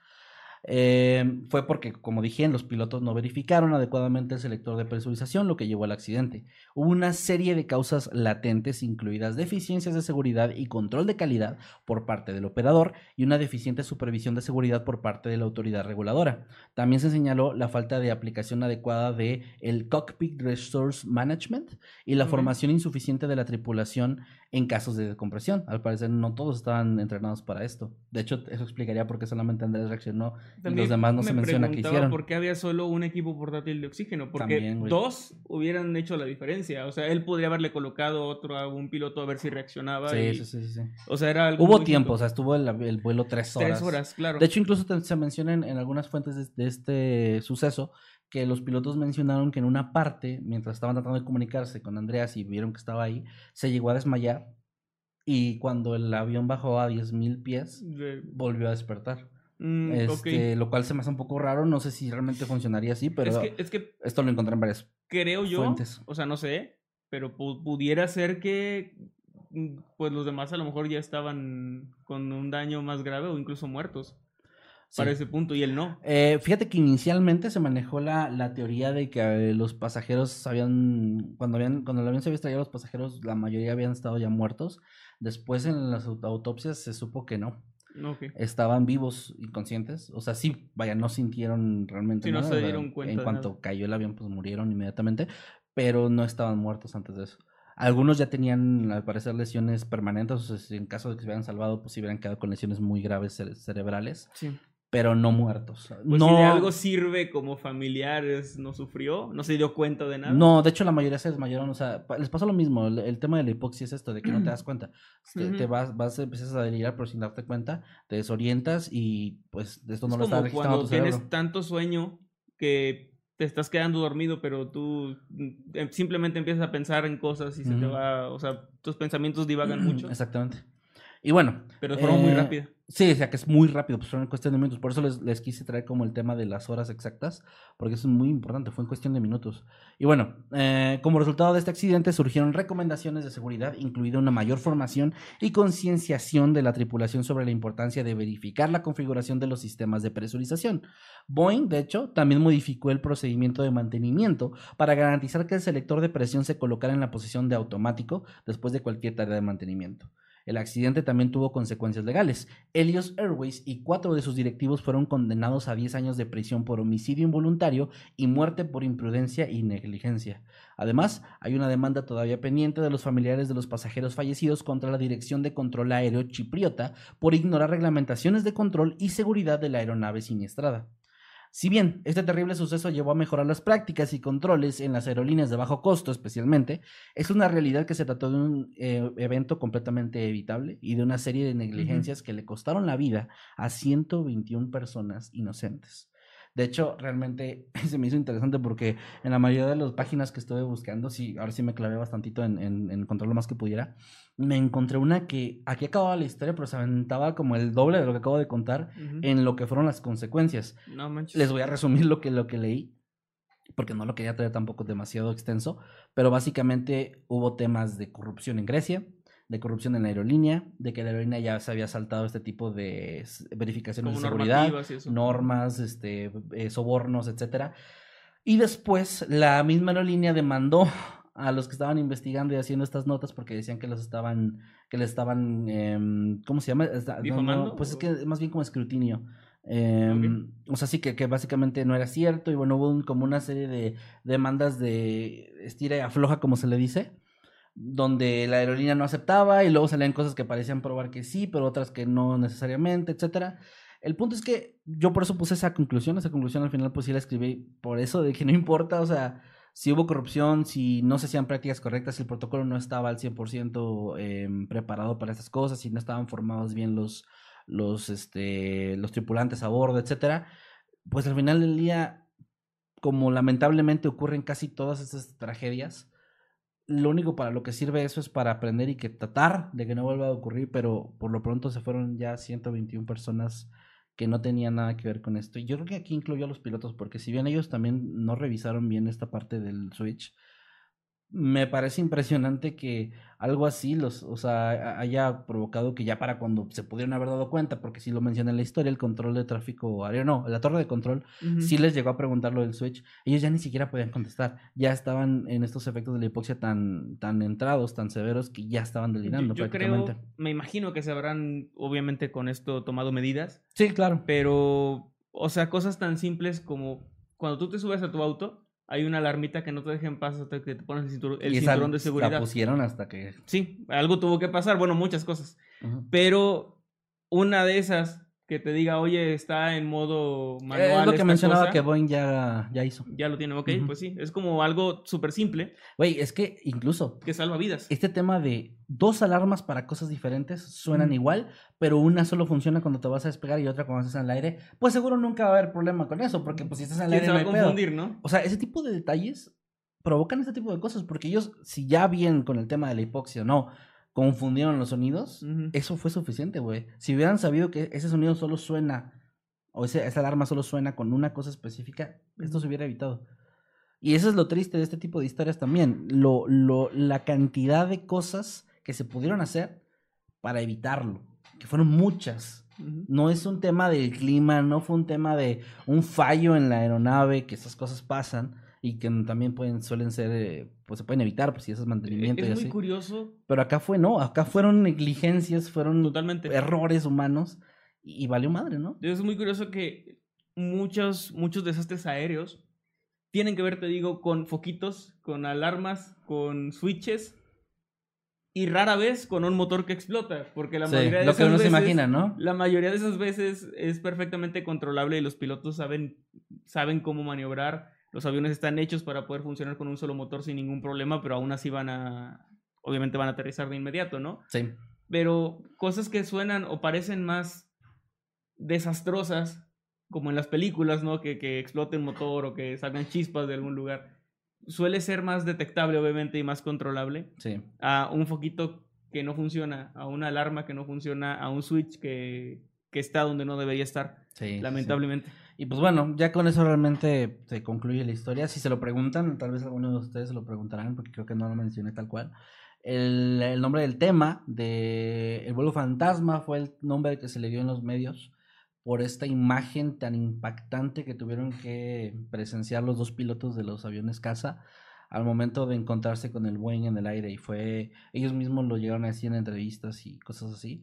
Speaker 2: Eh, fue porque, como dije, los pilotos no verificaron adecuadamente el selector de presurización, lo que llevó al accidente. Hubo una serie de causas latentes, incluidas deficiencias de seguridad y control de calidad por parte del operador y una deficiente supervisión de seguridad por parte de la autoridad reguladora. También se señaló la falta de aplicación adecuada de el Cockpit Resource Management y la formación insuficiente de la tripulación en casos de descompresión. Al parecer no todos estaban entrenados para esto. De hecho, eso explicaría por qué solamente Andrés reaccionó y los demás no
Speaker 1: me
Speaker 2: se menciona que hicieron.
Speaker 1: por qué había solo un equipo portátil de oxígeno. Porque
Speaker 2: También,
Speaker 1: dos hubieran hecho la diferencia. O sea, él podría haberle colocado otro a un piloto a ver si reaccionaba. y-
Speaker 2: Sí, sí, sí, sí.
Speaker 1: O sea, era algo
Speaker 2: Hubo tiempo, o sea, estuvo el, el vuelo tres horas.
Speaker 1: Tres horas, claro.
Speaker 2: De hecho, incluso se menciona en, en algunas fuentes de, de este suceso que los pilotos mencionaron que en una parte, mientras estaban tratando de comunicarse con Andreas y vieron que estaba ahí, se llegó a desmayar y cuando el avión bajó a 10.000 pies, volvió a despertar.
Speaker 1: Mm.
Speaker 2: Este, Lo cual se me hace un poco raro, no sé si realmente funcionaría así, pero
Speaker 1: es, que, es que
Speaker 2: esto lo encontré en varias.
Speaker 1: creo yo,
Speaker 2: fuentes.
Speaker 1: o sea, no sé, pero pu- pudiera ser que mm, pues los demás a lo mejor ya estaban con un daño más grave o incluso muertos para ese punto y él no.
Speaker 2: Eh, fíjate que inicialmente se manejó la, la teoría de que eh, los pasajeros habían cuando, habían, cuando el avión se había estrellado, los pasajeros, la mayoría habían estado ya muertos. Después en las aut- autopsias se supo que no,
Speaker 1: Ok.
Speaker 2: estaban vivos y conscientes. O sea, sí, vaya, no sintieron realmente
Speaker 1: Sí, no
Speaker 2: nada.
Speaker 1: se
Speaker 2: o sea,
Speaker 1: dieron cuenta
Speaker 2: En cuanto
Speaker 1: nada.
Speaker 2: cayó el avión, pues murieron inmediatamente, pero no estaban muertos antes de eso. Algunos ya tenían, al parecer, lesiones permanentes, o sea, en caso de que se hubieran salvado, pues sí hubieran quedado con lesiones muy graves cere- cerebrales,
Speaker 1: Sí.
Speaker 2: Pero no muertos.
Speaker 1: Pues
Speaker 2: no,
Speaker 1: si de algo sirve como familiares, no sufrió, no se dio cuenta de nada.
Speaker 2: No, de hecho la mayoría se desmayaron, o sea, les pasó lo mismo, el, el tema de la hipoxia es esto, de que no te das cuenta, te, te vas, vas, empiezas a delirar pero sin darte cuenta, te desorientas y pues esto no
Speaker 1: es
Speaker 2: lo está
Speaker 1: como
Speaker 2: registrando
Speaker 1: cuando
Speaker 2: tu
Speaker 1: tienes
Speaker 2: cerebro.
Speaker 1: tanto sueño que te estás quedando dormido, pero tú mm, em- simplemente empiezas a pensar en cosas y se te va, o sea, tus pensamientos divagan mucho,
Speaker 2: Exactamente. Y bueno.
Speaker 1: pero de forma muy
Speaker 2: eh,
Speaker 1: rápida.
Speaker 2: Sí, o sea que es muy rápido, pues son en cuestión de minutos. Por eso les, les quise traer como el tema de las horas exactas, porque eso es muy importante, fue en cuestión de minutos. Y bueno, eh, como resultado de este accidente surgieron recomendaciones de seguridad, incluida una mayor formación y concienciación de la tripulación sobre la importancia de verificar la configuración de los sistemas de presurización. Boeing, de hecho, también modificó el procedimiento de mantenimiento para garantizar que el selector de presión se colocara en la posición de automático después de cualquier tarea de mantenimiento. El accidente también tuvo consecuencias legales. Helios Airways y cuatro de sus directivos fueron condenados a 10 años de prisión por homicidio involuntario y muerte por imprudencia y negligencia. Además, hay una demanda todavía pendiente de los familiares de los pasajeros fallecidos contra la Dirección de Control Aéreo Chipriota por ignorar reglamentaciones de control y seguridad de la aeronave siniestrada. Si bien este terrible suceso llevó a mejorar las prácticas y controles en las aerolíneas de bajo costo especialmente, es una realidad que se trató de un eh, evento completamente evitable y de una serie de negligencias que le costaron la vida a 121 personas inocentes. De hecho, realmente se me hizo interesante porque en la mayoría de las páginas que estuve buscando, sí, ahora sí me clavé bastantito en, en, en encontrar lo más que pudiera, me encontré una que aquí acababa la historia, pero se aventaba como el doble de lo que acabo de contar en lo que fueron las consecuencias.
Speaker 1: No manches.
Speaker 2: Les voy a resumir lo que, lo que leí, porque no lo quería traer tampoco demasiado extenso, pero básicamente hubo temas de corrupción en Grecia, de corrupción en la aerolínea, de que la aerolínea ya se había saltado este tipo de verificaciones
Speaker 1: Como
Speaker 2: de seguridad, normas, este, eh, sobornos, etcétera. Y después la misma aerolínea demandó a los que estaban investigando y haciendo estas notas porque decían que los estaban, que les estaban, em, ¿cómo se llama? Esta- no, no,
Speaker 1: ¿Difamando?
Speaker 2: pues es que más bien como escrutinio. Em, O sea, sí que, que básicamente no era cierto y bueno, hubo un- como una serie de demandas de estira y afloja, como se le dice, donde la aerolínea no aceptaba y luego salían cosas que parecían probar que sí, pero otras que no necesariamente, etcétera. El punto es que yo por eso puse esa conclusión, esa conclusión al final pues sí la escribí por eso, de que no importa, o sea, si hubo corrupción, si no se hacían prácticas correctas, si el protocolo no estaba al 100% em, preparado para estas cosas, si no estaban formados bien los, los, este, los tripulantes a bordo, etcétera, pues al final del día, como lamentablemente ocurren casi todas estas tragedias, lo único para lo que sirve eso es para aprender y que tratar de que no vuelva a ocurrir, pero por lo pronto se fueron ya 121 personas que no tenían nada que ver con esto. Y yo creo que aquí incluyó a los pilotos, porque si bien ellos también no revisaron bien esta parte del Switch, me parece impresionante que algo así los, o sea, ha- haya provocado que ya para cuando se pudieron haber dado cuenta, porque si lo mencioné en la historia, el control de tráfico aéreo, no, la torre de control,
Speaker 1: Ujú.
Speaker 2: sí les llegó a preguntar lo del Switch, ellos ya ni siquiera podían contestar, ya estaban en estos efectos de la hipoxia tan, tan entrados, tan severos, que ya estaban delirando
Speaker 1: yo, yo
Speaker 2: prácticamente.
Speaker 1: creo, me imagino que se habrán, obviamente, con esto tomado medidas,
Speaker 2: Sí, claro.
Speaker 1: pero, o sea, cosas tan simples como cuando tú te subes a tu auto, hay una alarmita que no te deja en paz hasta que te pones el, cinturón, el cinturón de
Speaker 2: La
Speaker 1: seguridad.
Speaker 2: pusieron hasta que...
Speaker 1: Sí, algo tuvo que pasar, bueno, muchas cosas,
Speaker 2: Ujú.
Speaker 1: pero una de esas que te diga, oye, está en modo manual.
Speaker 2: es lo que mencionaba
Speaker 1: cosa",
Speaker 2: que Boeing ya, ya hizo.
Speaker 1: Ya lo tiene, ok, pues sí, es como algo súper simple
Speaker 2: Güey, es que incluso
Speaker 1: que salva vidas.
Speaker 2: este tema de dos alarmas para cosas diferentes suenan igual, pero una solo funciona cuando te vas a despegar y otra cuando estás en el aire, pues seguro nunca va a haber problema con eso, porque pues si estás en el
Speaker 1: ¿Quién
Speaker 2: aire
Speaker 1: se
Speaker 2: no
Speaker 1: va a
Speaker 2: pedo.
Speaker 1: confundir, no?
Speaker 2: O sea, ese tipo de detalles provocan este tipo de cosas, porque ellos, si ya bien con el tema de la hipoxia o no, confundieron los sonidos, eso fue suficiente, güey. Si hubieran sabido que ese sonido solo suena, o ese- esa alarma solo suena con una cosa específica, esto se hubiera evitado. Y eso es lo triste de este tipo de historias también, lo, lo, la cantidad de cosas que se pudieron hacer para evitarlo, que fueron muchas. No es un tema del clima, no fue un tema de un fallo en la aeronave, que esas cosas pasan y que también pueden, suelen ser, eh, pues se pueden evitar, pues si eso es mantenimiento y
Speaker 1: Es muy
Speaker 2: así.
Speaker 1: curioso,
Speaker 2: Pero acá fue no, acá fueron negligencias, fueron
Speaker 1: totalmente.
Speaker 2: errores humanos y, y valió madre, ¿no?
Speaker 1: Es muy curioso que muchos, muchos desastres aéreos tienen que ver, te digo, con foquitos, con alarmas, con switches y rara vez con un motor que explota, porque la
Speaker 2: Sí,
Speaker 1: mayoría de
Speaker 2: lo que
Speaker 1: esas
Speaker 2: se
Speaker 1: veces,
Speaker 2: imagina, ¿no?
Speaker 1: La mayoría de esas veces es perfectamente controlable y los pilotos saben, saben cómo maniobrar. Los aviones están hechos para poder funcionar con un solo motor sin ningún problema, pero aún así van a, obviamente van a aterrizar de inmediato, ¿no?
Speaker 2: Sí.
Speaker 1: pero cosas que suenan o parecen más desastrosas, como en las películas, ¿no? Que, que explote un motor o que salgan chispas de algún lugar, suele ser más detectable, obviamente, y más controlable
Speaker 2: Sí.
Speaker 1: a un foquito que no funciona, a una alarma que no funciona, a un switch que, que está donde no debería estar,
Speaker 2: Sí, sí, sí. Y pues bueno, ya con eso realmente se concluye la historia. Si se lo preguntan, tal vez alguno de ustedes se lo preguntarán, porque creo que no lo mencioné tal cual. El, el nombre del tema de El vuelo fantasma fue el nombre que se le dio en los medios por esta imagen tan impactante que tuvieron que presenciar los dos pilotos de los aviones caza al momento de encontrarse con el Boeing en el aire y fue ellos mismos lo llegaron a decir en entrevistas y cosas así,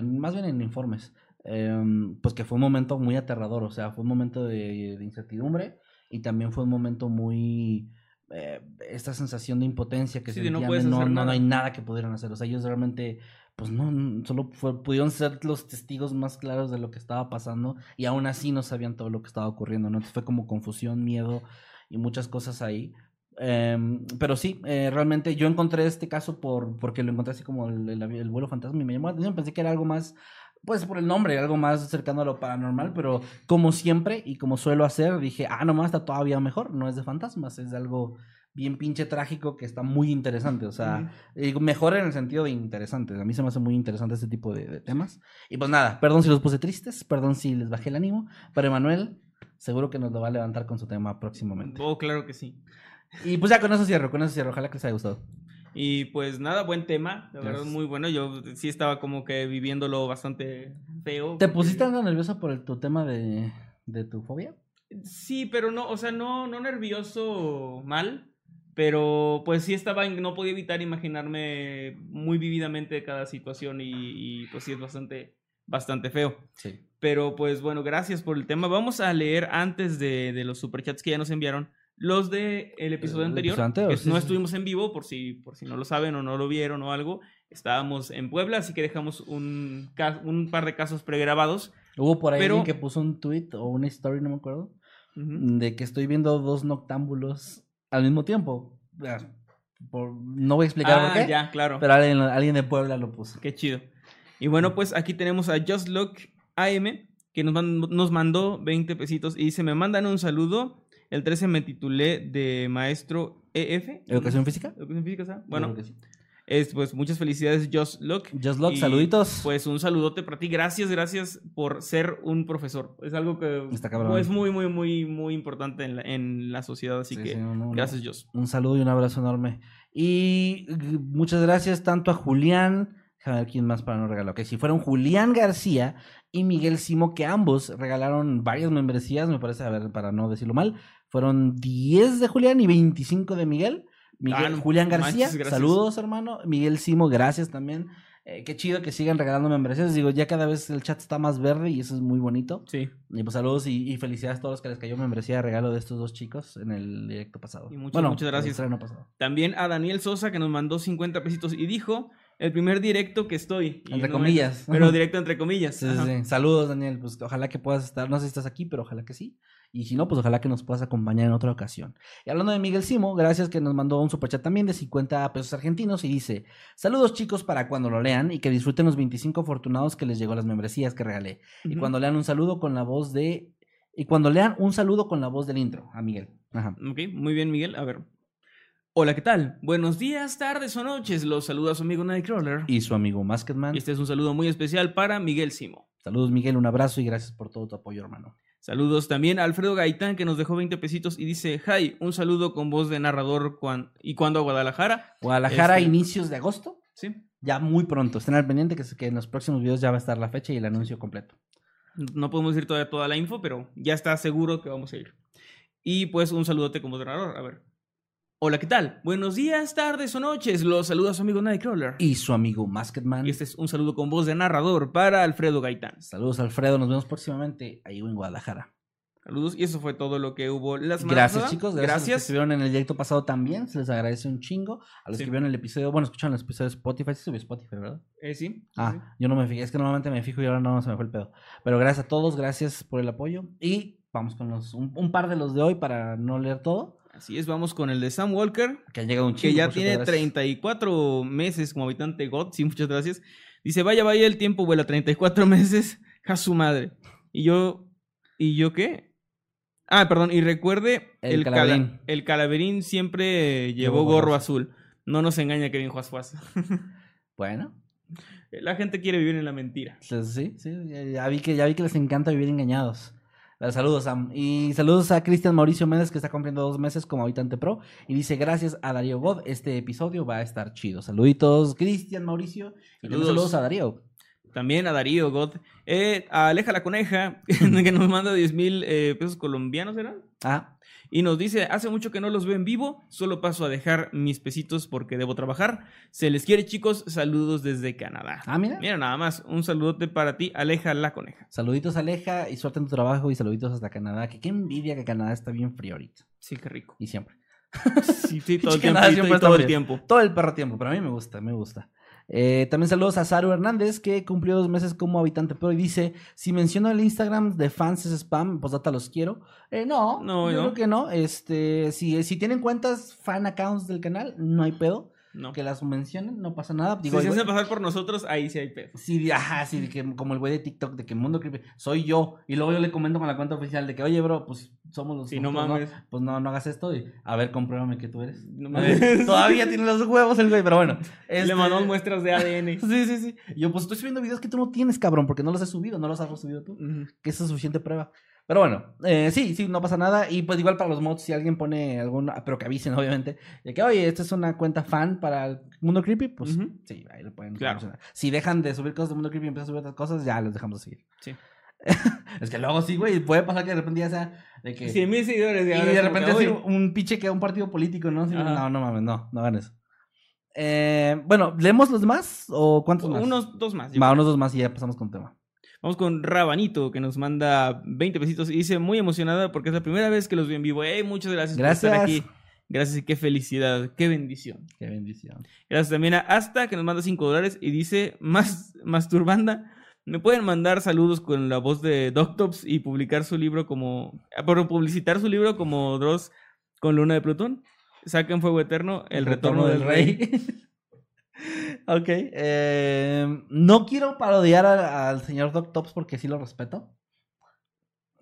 Speaker 2: más bien en informes em, pues que fue un momento muy aterrador, o sea, fue un momento de, de incertidumbre y también fue un momento muy... eh, esta sensación de impotencia que
Speaker 1: Sí, no
Speaker 2: sentían,
Speaker 1: puedes
Speaker 2: de no, no, no hay nada que pudieran hacer, o sea, ellos realmente, pues no, solo fue- pudieron ser los testigos más claros de lo que estaba pasando y aún así no sabían todo lo que estaba ocurriendo, ¿no? Entonces fue como confusión, miedo y muchas cosas ahí. Em, pero sí, eh, realmente yo encontré este caso por porque lo encontré así como el, el el vuelo fantasma y me llamó la atención. Pensé que era algo más pues por el nombre, algo más cercano a lo paranormal, pero como siempre y como suelo hacer, dije, ah, nomás está todavía mejor, no es de fantasmas, es de algo bien pinche trágico que está muy interesante, o sea, mejor en el sentido de interesante, a mí se me hace muy interesante este tipo de, de temas. Y pues nada, perdón si los puse tristes, perdón si les bajé el ánimo, pero Emanuel seguro que nos lo va a levantar con su tema próximamente.
Speaker 1: Oh, claro que sí.
Speaker 2: Y pues ya con eso cierro, con eso cierro, ojalá que les haya gustado.
Speaker 1: Y pues nada, buen tema, la verdad muy bueno. Yo sí estaba como que viviéndolo bastante feo.
Speaker 2: ¿Te pusiste algo nervioso por el- tu tema de, de tu fobia?
Speaker 1: Sí, pero no, o sea, no, no nervioso mal, pero pues sí estaba, no podía evitar imaginarme muy vividamente cada situación y, y, pues sí es bastante, bastante feo.
Speaker 2: Sí.
Speaker 1: Pero pues bueno, gracias por el tema. Vamos a leer antes de, de los superchats que ya nos enviaron. Los de el episodio
Speaker 2: El
Speaker 1: anterior,
Speaker 2: episodio anterior,
Speaker 1: que
Speaker 2: sí,
Speaker 1: no
Speaker 2: sí.
Speaker 1: estuvimos en vivo, por si, por si no lo saben o no lo vieron o algo. Estábamos en Puebla, así que dejamos un, un par de casos pregrabados.
Speaker 2: Hubo por ahí
Speaker 1: Pero-
Speaker 2: alguien que puso un tweet o una story, no me acuerdo,
Speaker 1: Ujú.
Speaker 2: de que estoy viendo dos noctámbulos al mismo tiempo. Ah, por- no voy a explicar
Speaker 1: Ah,
Speaker 2: por qué,
Speaker 1: ya, claro.
Speaker 2: pero alguien, alguien de Puebla lo puso.
Speaker 1: Qué chido. Y bueno, pues aquí tenemos a Just Look AM, que nos, nos mandó 20 pesitos y dice, me mandan un saludo. El 13 me titulé de maestro EF.
Speaker 2: ¿Educación física?
Speaker 1: Educación física, ¿sabes? Bueno,
Speaker 2: creo que sí.
Speaker 1: es, pues muchas felicidades, Just Look.
Speaker 2: Just
Speaker 1: Y,
Speaker 2: saluditos.
Speaker 1: Pues un saludote para ti. Gracias, gracias por ser un profesor. Es algo que
Speaker 2: Está cabrón.
Speaker 1: es muy, muy, muy, muy importante en la, en la sociedad. Así
Speaker 2: Sí,
Speaker 1: que
Speaker 2: sí, no, no,
Speaker 1: gracias, Just.
Speaker 2: Un saludo y un abrazo enorme. Y muchas gracias tanto a Julián, déjame ver quién más para no regalar. Ok, si fueron Julián García y Miguel Simo, que ambos regalaron varias membresías, me parece, a ver, para no decirlo mal, fueron 10 de Julián y 25 de Miguel. Miguel,
Speaker 1: Ah, no
Speaker 2: Julián
Speaker 1: manches,
Speaker 2: García,
Speaker 1: gracias.
Speaker 2: saludos hermano. Miguel Simo, gracias también. Eh, qué chido que sigan regalando membresías. Digo, ya cada vez el chat está más verde y eso es muy bonito.
Speaker 1: Sí.
Speaker 2: Y pues saludos y, y felicidades a todos los que les cayó membresía de regalo de estos dos chicos en el directo pasado.
Speaker 1: Y muchas-
Speaker 2: bueno,
Speaker 1: muchas gracias.
Speaker 2: pasado.
Speaker 1: También a Daniel Sosa que nos mandó 50 pesitos y dijo, el primer directo que estoy.
Speaker 2: Entre
Speaker 1: no
Speaker 2: comillas.
Speaker 1: es- pero directo entre comillas.
Speaker 2: Sí,
Speaker 1: ajá.
Speaker 2: sí, sí. Saludos, Daniel. Pues ojalá que puedas estar. No sé si estás aquí, pero ojalá que sí. Y si no, pues ojalá que nos puedas acompañar en otra ocasión. Y hablando de Miguel Simo, gracias que nos mandó un superchat también de 50 pesos argentinos y dice: Saludos chicos para cuando lo lean y que disfruten los 25 afortunados que les llegó las membresías que regalé. Y cuando lean un saludo con la voz de. Y cuando lean un saludo con la voz del intro a Miguel. Ajá.
Speaker 1: Ok, muy bien, Miguel. A ver. Hola, ¿qué tal? Buenos días, tardes o noches. Los saluda su amigo Nightcrawler.
Speaker 2: Y su amigo Masketman.
Speaker 1: Y este es un saludo muy especial para Miguel Simo.
Speaker 2: Saludos, Miguel. Un abrazo y gracias por todo tu apoyo, hermano.
Speaker 1: Saludos también a Alfredo Gaitán que nos dejó 20 pesitos y dice, hi, un saludo con voz de narrador cuan- y cuando a Guadalajara.
Speaker 2: Guadalajara,
Speaker 1: Este-
Speaker 2: inicios de agosto.
Speaker 1: Sí.
Speaker 2: Ya muy pronto. Estén al pendiente que, que en los próximos videos ya va a estar la fecha y el anuncio completo.
Speaker 1: No podemos decir todavía toda la info, pero ya está seguro que vamos a ir. Y pues un saludote como narrador. A ver. Hola, ¿qué tal? Buenos días, tardes o noches. Los saluda su amigo Nightcrawler.
Speaker 2: Y su amigo Masketman.
Speaker 1: Y este es un saludo con voz de narrador para Alfredo Gaitán.
Speaker 2: Saludos, Alfredo. Nos vemos próximamente ahí en Guadalajara.
Speaker 1: Saludos. Y eso fue todo lo que hubo la semana
Speaker 2: Gracias, chicos. Gracias. a los que
Speaker 1: Gracias.
Speaker 2: estuvieron en el directo pasado también. Se les agradece un chingo. A los
Speaker 1: Sí.
Speaker 2: que vieron el episodio, bueno, escucharon el episodio de Spotify. Sí, subió Spotify, ¿verdad?
Speaker 1: Eh, sí.
Speaker 2: Ah, yo no me fijé. Es que normalmente me fijo y ahora no se me fue el pedo. Pero gracias a todos. Gracias por el apoyo. Y vamos con los un, un par de los de hoy para no leer todo.
Speaker 1: Así es, vamos con el de Sam Walker.
Speaker 2: Que ha llegado un chingo.
Speaker 1: que ya tiene
Speaker 2: gracias.
Speaker 1: 34 meses como habitante God. Sí, muchas gracias. Dice, vaya, vaya, el tiempo vuela 34 meses. A su madre. Y yo, ¿y yo qué? Ah, perdón, y recuerde,
Speaker 2: El
Speaker 1: el, cala-
Speaker 2: calaverín.
Speaker 1: el calaverín siempre
Speaker 2: Llevó gorro
Speaker 1: azul. No nos engaña Kevin Juaz
Speaker 2: Bueno,
Speaker 1: La gente quiere vivir en la mentira.
Speaker 2: pues sí, sí. Ya, ya vi que, ya vi que les encanta vivir engañados. Saludos, Sam. Y saludos a Cristian Mauricio Méndez, que está cumpliendo dos meses como habitante pro. Y dice, gracias a Darío God, este episodio va a estar chido. Saluditos, Cristian Mauricio. Y
Speaker 1: Saludos.
Speaker 2: saludos a Darío.
Speaker 1: También a Darío God. Eh, a Aleja la Coneja, que nos manda 10 mil eh, pesos colombianos, ¿eran?
Speaker 2: Ah,
Speaker 1: Y nos dice, hace mucho que no los veo en vivo, solo paso a dejar mis pesitos porque debo trabajar. Se les quiere chicos, saludos desde Canadá.
Speaker 2: ah, mira.
Speaker 1: Mira nada más, un saludote para ti, Aleja la coneja.
Speaker 2: Saluditos, Aleja, y suerte en tu trabajo. Y saluditos hasta Canadá. Que qué envidia que Canadá está bien frío ahorita.
Speaker 1: Sí, qué rico.
Speaker 2: Y siempre.
Speaker 1: Sí, sí, todo el tiempo. todo el tiempo.
Speaker 2: Todo el perro tiempo, pero a mí me gusta, me gusta. Eh, también saludos a Saru Hernández, que cumplió dos meses como habitante, pero dice, si menciono el Instagram de fans es spam, pues data los quiero. Eh, no,
Speaker 1: No,
Speaker 2: yo
Speaker 1: no.
Speaker 2: creo que no. Este, si, si tienen cuentas fan accounts del canal, no hay pedo.
Speaker 1: No.
Speaker 2: que las mencionen, no pasa nada. Digo,
Speaker 1: si se hacen pasar por nosotros, ahí sí hay pedo.
Speaker 2: Sí, ajá, sí, de que como el güey de TikTok, de que Mundo Creepy, soy yo. Y luego yo le comento con la cuenta oficial de que, oye, bro, pues somos los
Speaker 1: Sí, no mames.
Speaker 2: Pues no, no hagas esto. Y, a ver, compruébame que tú eres.
Speaker 1: No mames.
Speaker 2: Todavía tiene los huevos el güey, pero bueno.
Speaker 1: Le
Speaker 2: este-
Speaker 1: mandamos muestras de ADN.
Speaker 2: Sí, sí, sí. Yo, pues estoy subiendo videos que tú no tienes, cabrón, porque no los he subido, no los has subido tú.
Speaker 1: Ujú.
Speaker 2: Que eso es suficiente prueba. Pero bueno, eh, sí, sí, no pasa nada. Y pues igual para los mods, si alguien pone alguna, pero que avisen, obviamente, de que, oye, esta es una cuenta fan para el Mundo Creepy, pues sí, ahí lo pueden
Speaker 1: Claro.
Speaker 2: Si dejan de subir cosas de Mundo Creepy y empiezan a subir otras cosas, ya los dejamos de seguir.
Speaker 1: Sí.
Speaker 2: es que luego sí, güey, puede pasar que de repente ya sea de que...
Speaker 1: 100 mil seguidores.
Speaker 2: y de repente así un pinche que a un partido político, ¿no? Así, no, no mames, no, no hagan eso. Eh, bueno, ¿leemos los demás o cuántos más?
Speaker 1: Unos dos más.
Speaker 2: Va, unos dos más y ya pasamos con tema.
Speaker 1: Vamos con Rabanito, que nos manda 20 pesitos y dice muy emocionada porque es la primera vez que los veo en vivo. ¡Ey! Muchas gracias, por estar aquí. Gracias y qué felicidad, qué bendición.
Speaker 2: Qué bendición.
Speaker 1: Gracias también a Asta, que nos manda 5 dólares y dice, más masturbanda, ¿me pueden mandar saludos con la voz de Doctops y publicar su libro como, ah, por publicitar su libro como Dross con Luna de Plutón? Saquen Fuego Eterno, El, Retorno, del Rey.
Speaker 2: ok. eh, no quiero parodiar al señor Doc Tops porque sí lo respeto.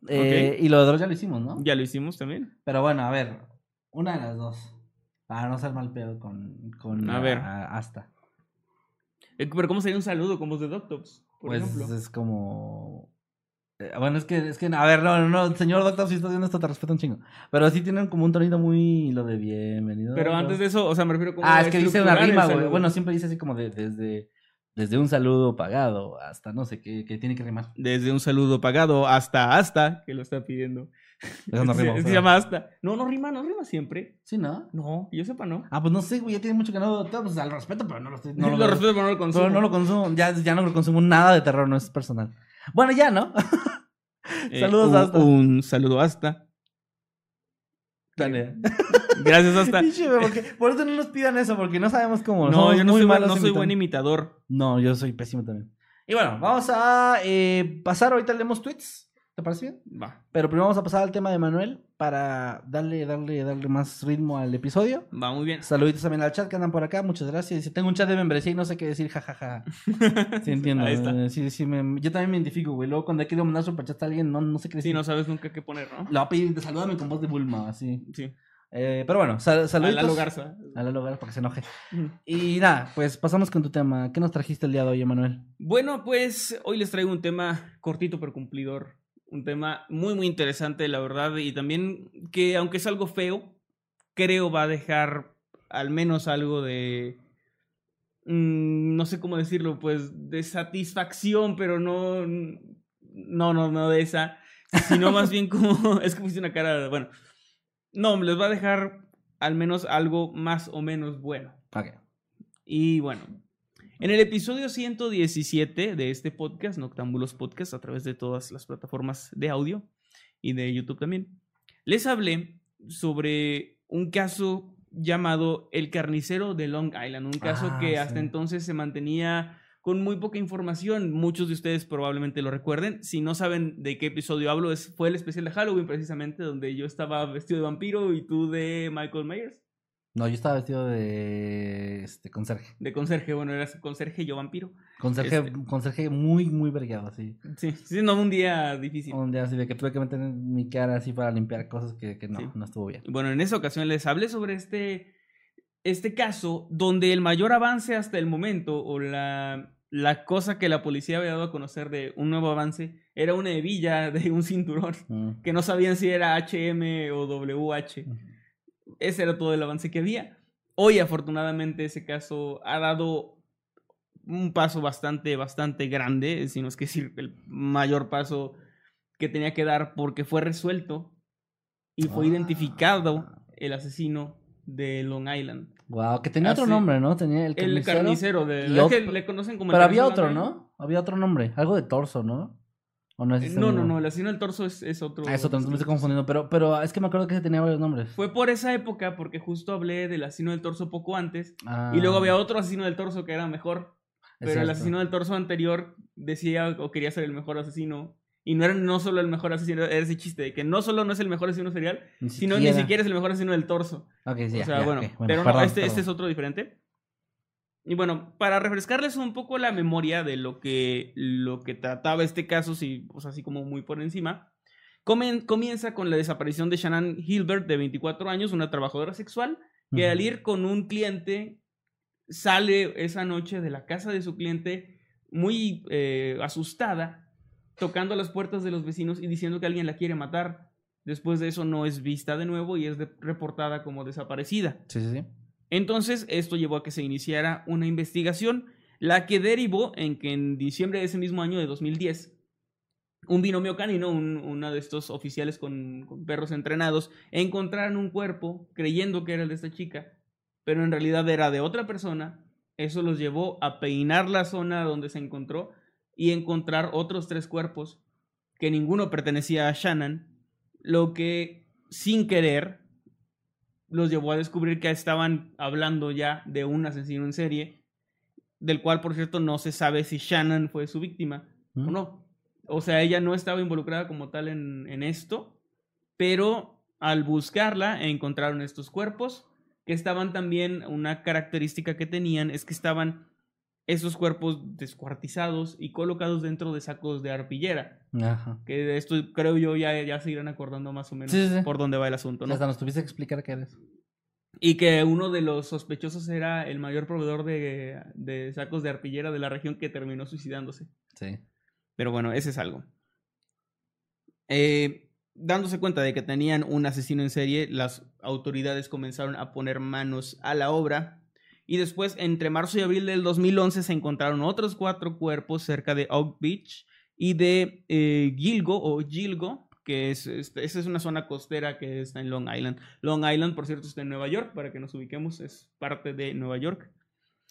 Speaker 2: Eh, Y lo de Dross ya lo hicimos, ¿no?
Speaker 1: Ya lo hicimos también.
Speaker 2: Pero bueno, a ver. Una de las dos. Para no ser mal pedo con, con
Speaker 1: A ver.
Speaker 2: Asta.
Speaker 1: Eh, Pero ¿cómo sería un saludo con voz de Doctops, por
Speaker 2: Pues
Speaker 1: ejemplo?
Speaker 2: es como. Eh, Bueno, es que, es que, a ver, no, no, no, señor Doctor, si estás viendo esto, te respeto un chingo. Pero sí tienen como un tonito muy lo de bienvenido.
Speaker 1: Pero antes de eso, o sea, me refiero como
Speaker 2: Ah, es que dice una rima, güey. Bueno, siempre dice así como de, desde, desde un saludo pagado hasta no sé qué, que tiene que rimar.
Speaker 1: Desde un saludo pagado hasta hasta, que lo está pidiendo.
Speaker 2: Eso no
Speaker 1: se,
Speaker 2: rima.
Speaker 1: se
Speaker 2: pero-
Speaker 1: llama hasta. No, no rima, no rima siempre.
Speaker 2: Sí, ¿no?
Speaker 1: No, yo sepa, no.
Speaker 2: Ah, pues no sé, güey, ya tiene mucho que no. Pues al respeto, pero no lo estoy. No
Speaker 1: lo,
Speaker 2: veo.
Speaker 1: respeto, pero no lo consumo.
Speaker 2: Pero no lo consumo. Ya, ya no lo consumo nada de terror, no es personal. Bueno, ya, ¿no?
Speaker 1: Eh,
Speaker 2: Saludos,
Speaker 1: un,
Speaker 2: Asta.
Speaker 1: Un saludo hasta.
Speaker 2: Dale.
Speaker 1: Gracias, hasta.
Speaker 2: Porque- por eso no nos pidan eso, porque no sabemos cómo.
Speaker 1: No,
Speaker 2: Somos
Speaker 1: yo no soy, no soy buen imitador.
Speaker 2: No, yo soy pésimo también. Y bueno, vamos a eh, pasar. Ahorita leemos tweets. ¿Te parece bien?
Speaker 1: Va,
Speaker 2: Pero primero vamos a pasar al tema de Manuel para darle, darle, darle más ritmo al episodio.
Speaker 1: va muy bien.
Speaker 2: Saluditos también al chat que andan por acá, muchas gracias. Dice, tengo un chat de membresía y no sé qué decir, jajaja. Sí, entiendo.
Speaker 1: Ahí está.
Speaker 2: Sí, sí, me- yo también me identifico, güey. Luego cuando querido mandar superchat a alguien, no, no sé qué decir.
Speaker 1: Sí, no sabes nunca qué poner, ¿no?
Speaker 2: Le voy a pedir, de salúdame con voz de Bulma, así.
Speaker 1: Sí.
Speaker 2: Eh, pero bueno, sal-
Speaker 1: A
Speaker 2: saluditos.
Speaker 1: Lalo Garza.
Speaker 2: A Lalo Garza para que se enoje. Y nada, pues pasamos con tu tema. ¿Qué nos trajiste el día de hoy, Emanuel?
Speaker 1: Bueno, pues hoy les traigo un tema cortito pero cumplidor. Un tema muy, muy interesante, la verdad. Y también que, aunque es algo feo, creo va a dejar al menos algo de. mm, no sé cómo decirlo, pues de satisfacción, pero no. No, no, no de esa. Sino más bien como. Es que puse una cara. Bueno. No, les va a dejar al menos algo más o menos bueno.
Speaker 2: Ok.
Speaker 1: Y bueno, en el episodio 117 de este podcast, Noctámbulos Podcast, a través de todas las plataformas de audio y de YouTube también, les hablé sobre un caso llamado El Carnicero de Long Island, un caso
Speaker 2: Ah,
Speaker 1: que hasta entonces se mantenía con muy poca información. Muchos de ustedes probablemente lo recuerden. Si no saben de qué episodio hablo, es, fue el especial de Halloween precisamente, donde yo estaba vestido de vampiro y tú de Michael Myers.
Speaker 2: No, yo estaba vestido de este conserje.
Speaker 1: De conserje, bueno, eras conserje y yo vampiro.
Speaker 2: Conserje,
Speaker 1: Este-
Speaker 2: conserje muy, muy vergueado, así.
Speaker 1: Sí, sí, no, un día difícil.
Speaker 2: Un día así de que tuve que meter mi cara así para limpiar cosas que, que no,
Speaker 1: Sí.
Speaker 2: no estuvo bien.
Speaker 1: Bueno, en esa ocasión les hablé sobre este, este caso donde el mayor avance hasta el momento o la, la cosa que la policía había dado a conocer de un nuevo avance era una hebilla de un cinturón
Speaker 2: Mm.
Speaker 1: que no sabían si era HM o WH. Ese era todo el avance que había. Hoy afortunadamente ese caso ha dado un paso bastante, bastante grande, si no es que decir el mayor paso que tenía que dar porque fue resuelto y fue
Speaker 2: Ah.
Speaker 1: identificado el asesino de Long Island.
Speaker 2: Wow, que tenía otro nombre, ¿no? Tenía el
Speaker 1: Ah, El
Speaker 2: carnicero.
Speaker 1: carnicero de...
Speaker 2: y
Speaker 1: es que le conocen como el
Speaker 2: Pero había
Speaker 1: carnicero
Speaker 2: otro. ¿no? Había otro nombre. Algo de torso, ¿no? ¿O no es
Speaker 1: Eh, No, no, no, el asesino del torso es, es otro.
Speaker 2: Ah, es otro, me estoy confundiendo. Pero, pero es que me acuerdo que ese tenía varios nombres.
Speaker 1: Fue por esa época porque justo hablé del asesino del torso poco antes
Speaker 2: Ah,
Speaker 1: Y luego había otro asesino del torso que era mejor. Pero el asesino del torso anterior decía o quería ser el mejor asesino. Y no era no solo el mejor asesino, era ese chiste de que no solo no es el mejor asesino serial,
Speaker 2: Ni
Speaker 1: sino ni siquiera es el mejor asesino del torso.
Speaker 2: Ok, sí,
Speaker 1: o sea,
Speaker 2: ya,
Speaker 1: bueno, pero no, este, este es otro diferente. Y bueno, para refrescarles un poco la memoria de lo que, lo que trataba este caso, si, pues así como muy por encima, comienza con la desaparición de Shannon Hilbert, de 24 años, una trabajadora sexual, que al ir con un cliente sale esa noche de la casa de su cliente muy eh, asustada, tocando las puertas de los vecinos y diciendo que alguien la quiere matar. Después de eso no es vista de nuevo y es reportada como desaparecida.
Speaker 2: Sí, sí, sí.
Speaker 1: Entonces, esto llevó a que se iniciara una investigación, la que derivó en que en diciembre de ese mismo año de 2010, un binomio canino, uno de estos oficiales con, con, perros entrenados, encontraron un cuerpo creyendo que era el de esta chica, pero en realidad era de otra persona. Eso los llevó a peinar la zona donde se encontró y encontrar otros tres cuerpos que ninguno pertenecía a Shannon, lo que sin querer los llevó a descubrir que estaban hablando ya de un asesino en serie, del cual, por cierto, no se sabe si Shannon fue su víctima o no. O sea, ella no estaba involucrada como tal en, en esto, pero al buscarla encontraron estos cuerpos que estaban también, una característica que tenían es que estaban esos cuerpos descuartizados y colocados dentro de sacos de arpillera.
Speaker 2: Ajá.
Speaker 1: Que de esto creo yo ya, ya se irán acordando más o menos
Speaker 2: Sí, sí, sí.
Speaker 1: por dónde va el asunto, ¿no?
Speaker 2: Hasta nos tuviste que explicar qué eres.
Speaker 1: Y que uno de los sospechosos era el mayor proveedor de, de sacos de arpillera de la región que terminó suicidándose.
Speaker 2: Sí.
Speaker 1: Pero bueno, ese es algo. Eh, dándose cuenta de que tenían un asesino en serie, las autoridades comenzaron a poner manos a la obra. Y después, entre marzo y abril del 2011, se encontraron otros cuatro cuerpos cerca de Oak Beach y de eh, Gilgo o Gilgo, que es, es- esa es una zona costera que está en Long Island. Long Island, por cierto, está en Nueva York, para que nos ubiquemos, es parte de Nueva York.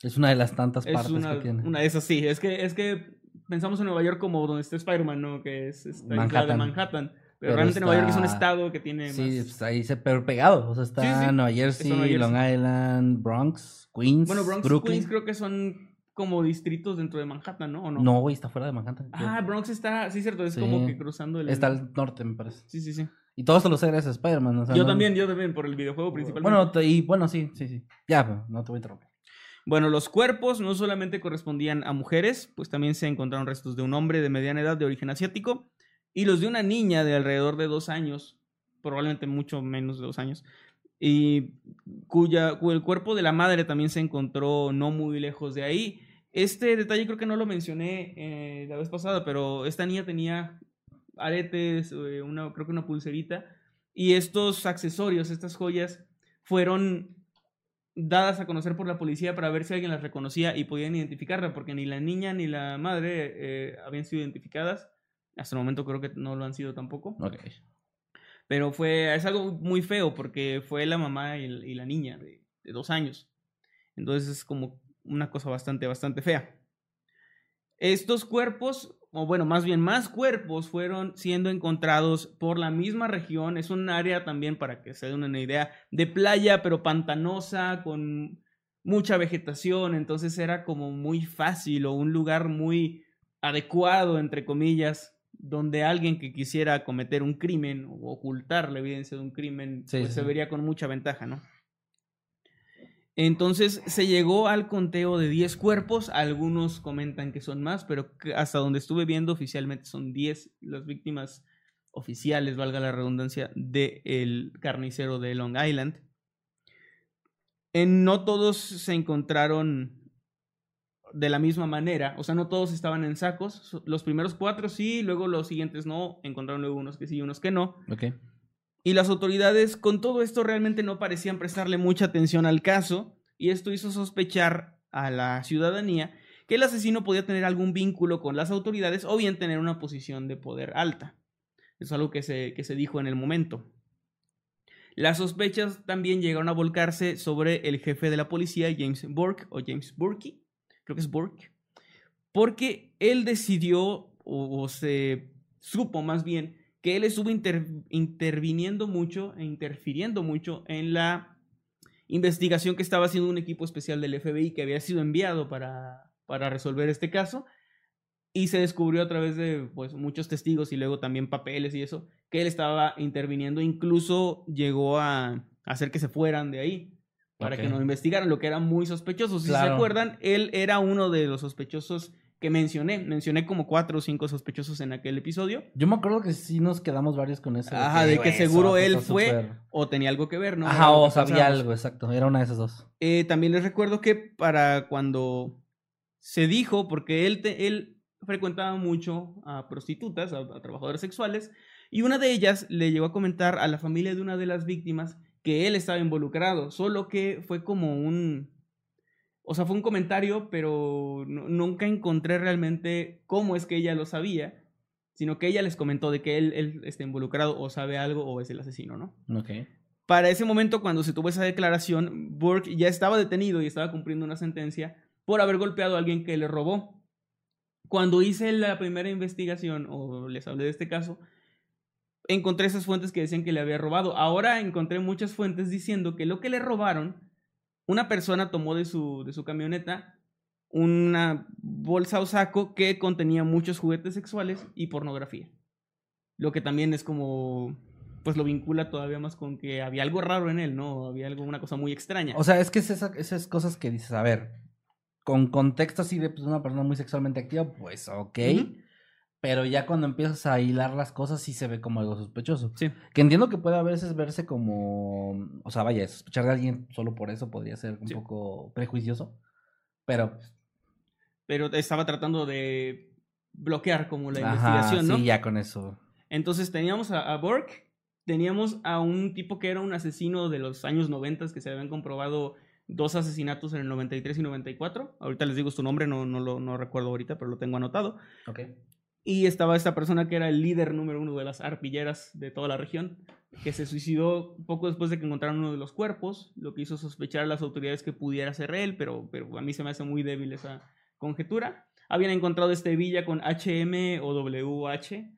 Speaker 2: Es una de las tantas
Speaker 1: Es
Speaker 2: partes
Speaker 1: una,
Speaker 2: que tiene.
Speaker 1: una de esas, sí. Es que, es que pensamos en Nueva York como donde está Spider-Man, ¿no? Que es esta isla de
Speaker 2: Manhattan.
Speaker 1: Pero,
Speaker 2: Pero
Speaker 1: realmente Nueva York es un estado que tiene
Speaker 2: Sí,
Speaker 1: más...
Speaker 2: pues ahí se pero pegado. O sea, está
Speaker 1: Sí, sí.
Speaker 2: Nueva Jersey,
Speaker 1: Nueva Jersey.
Speaker 2: Long Island, Bronx, Queens.
Speaker 1: Bueno, Bronx y
Speaker 2: Brooklyn.
Speaker 1: Queens creo que son como distritos dentro de Manhattan, ¿no? ¿O no?
Speaker 2: No, güey, está fuera de Manhattan.
Speaker 1: Ah, Bronx está... Sí, cierto. Es
Speaker 2: Sí.
Speaker 1: como que cruzando el...
Speaker 2: Está al norte, me parece.
Speaker 1: Sí, sí, sí.
Speaker 2: Y todo esto lo sé gracias a Spider-Man. o sea,
Speaker 1: yo
Speaker 2: no-
Speaker 1: también, yo también, por el videojuego principalmente.
Speaker 2: Bueno, y bueno, sí, sí, sí. Ya, no te voy a interrumpir.
Speaker 1: Bueno, los cuerpos no solamente correspondían a mujeres, pues también se encontraron restos de un hombre de mediana edad de origen asiático y los de una niña de alrededor de dos años, probablemente mucho menos de dos años, y cuya, cu- el cuerpo de la madre también se encontró no muy lejos de ahí. Este detalle creo que no lo mencioné eh, la vez pasada, pero esta niña tenía aretes, eh, una, creo que una pulserita, y estos accesorios, estas joyas, fueron dadas a conocer por la policía para ver si alguien las reconocía y podían identificarla, porque ni la niña ni la madre eh, habían sido identificadas. Hasta el momento creo que no lo han sido tampoco.
Speaker 2: Ok.
Speaker 1: Pero fue, es algo muy feo porque fue la mamá y, y la niña de, de dos años. Entonces es como una cosa bastante, bastante fea. Estos cuerpos, o bueno, más bien más cuerpos, fueron siendo encontrados por la misma región. Es un área también, para que se den una idea, de playa, pero pantanosa, con mucha vegetación. Entonces era como muy fácil o un lugar muy adecuado, entre comillas, donde alguien que quisiera cometer un crimen o ocultar la evidencia de un crimen,
Speaker 2: Sí,
Speaker 1: pues
Speaker 2: sí,
Speaker 1: se vería con mucha ventaja, ¿no? Entonces se llegó al conteo de 10 cuerpos, algunos comentan que son más, pero hasta donde estuve viendo oficialmente son 10 las víctimas oficiales, valga la redundancia, del carnicero de Long Island. En no todos se encontraron de la misma manera, o sea, no todos estaban en sacos, los primeros cuatro sí, luego los siguientes no, encontraron luego unos que sí y unos que no. Y las autoridades con todo esto realmente no parecían prestarle mucha atención al caso y esto hizo sospechar a la ciudadanía que el asesino podía tener algún vínculo con las autoridades o bien tener una posición de poder alta. Es algo que se, que se dijo en el momento. Las sospechas también llegaron a volcarse sobre el jefe de la policía, James Burke, o James Burke, creo que es Burke, porque él decidió, o, se supo más bien, que él estuvo inter- interviniendo mucho e interfiriendo mucho en la investigación que estaba haciendo un equipo especial del FBI que había sido enviado para, para resolver este caso. Y se descubrió a través de pues, muchos testigos y luego también papeles y eso, que él estaba interviniendo, incluso llegó a hacer que se fueran de ahí. Para que no investigaran, lo que era muy sospechoso. Si se acuerdan, él era uno de los sospechosos que mencioné. Mencioné como cuatro o cinco sospechosos en aquel episodio.
Speaker 2: Yo me acuerdo que sí nos quedamos varios con eso.
Speaker 1: Ajá, de que seguro él fue o tenía algo que ver, ¿no?
Speaker 2: Ajá, o sabía algo, exacto. Era una de esas dos.
Speaker 1: Eh, también les recuerdo que para cuando se dijo, porque él, te- él frecuentaba mucho a prostitutas, a, a trabajadoras sexuales, y una de ellas le llegó a comentar a la familia de una de las víctimas que él estaba involucrado, solo que fue como un... O sea, fue un comentario, pero nu- nunca encontré realmente cómo es que ella lo sabía, sino que ella les comentó de que él, él está involucrado o sabe algo o es el asesino, ¿no?
Speaker 2: Ok.
Speaker 1: Para ese momento, cuando se tuvo esa declaración, Burke ya estaba detenido y estaba cumpliendo una sentencia por haber golpeado a alguien que le robó. Cuando hice la primera investigación, o les hablé de este caso, encontré esas fuentes que decían que le había robado. Ahora encontré muchas fuentes diciendo que lo que le robaron, una persona tomó de su, de su camioneta una bolsa o saco que contenía muchos juguetes sexuales y pornografía. Lo que también es como, pues lo vincula todavía más con que había algo raro en él, ¿no? Había algo, una cosa muy extraña.
Speaker 2: O sea, es que es esa- esas cosas que dices, a ver, con contexto así de pues, una persona muy sexualmente activa, pues ok. Pero ya cuando empiezas a hilar las cosas sí se ve como algo sospechoso.
Speaker 1: Sí.
Speaker 2: Que entiendo que puede a veces verse como, o sea, vaya, sospechar de alguien solo por eso podría ser un
Speaker 1: Sí.
Speaker 2: poco prejuicioso. Pero, pues,
Speaker 1: Pero estaba tratando de bloquear como la
Speaker 2: ajá,
Speaker 1: investigación, ¿no?
Speaker 2: sí, ya con eso.
Speaker 1: Entonces teníamos a, a Burke, teníamos a un tipo que era un asesino de los años 90 que se habían comprobado dos asesinatos en el 93 y 94. Ahorita les digo su nombre, no, no lo no recuerdo ahorita, pero lo tengo anotado.
Speaker 2: Ok.
Speaker 1: Y estaba esta persona que era el líder número uno de las arpilleras de toda la región, que se suicidó poco después de que encontraron uno de los cuerpos, lo que hizo sospechar a las autoridades que pudiera ser él, pero, pero a mí se me hace muy débil esa conjetura. Habían encontrado este villa con HM o WH,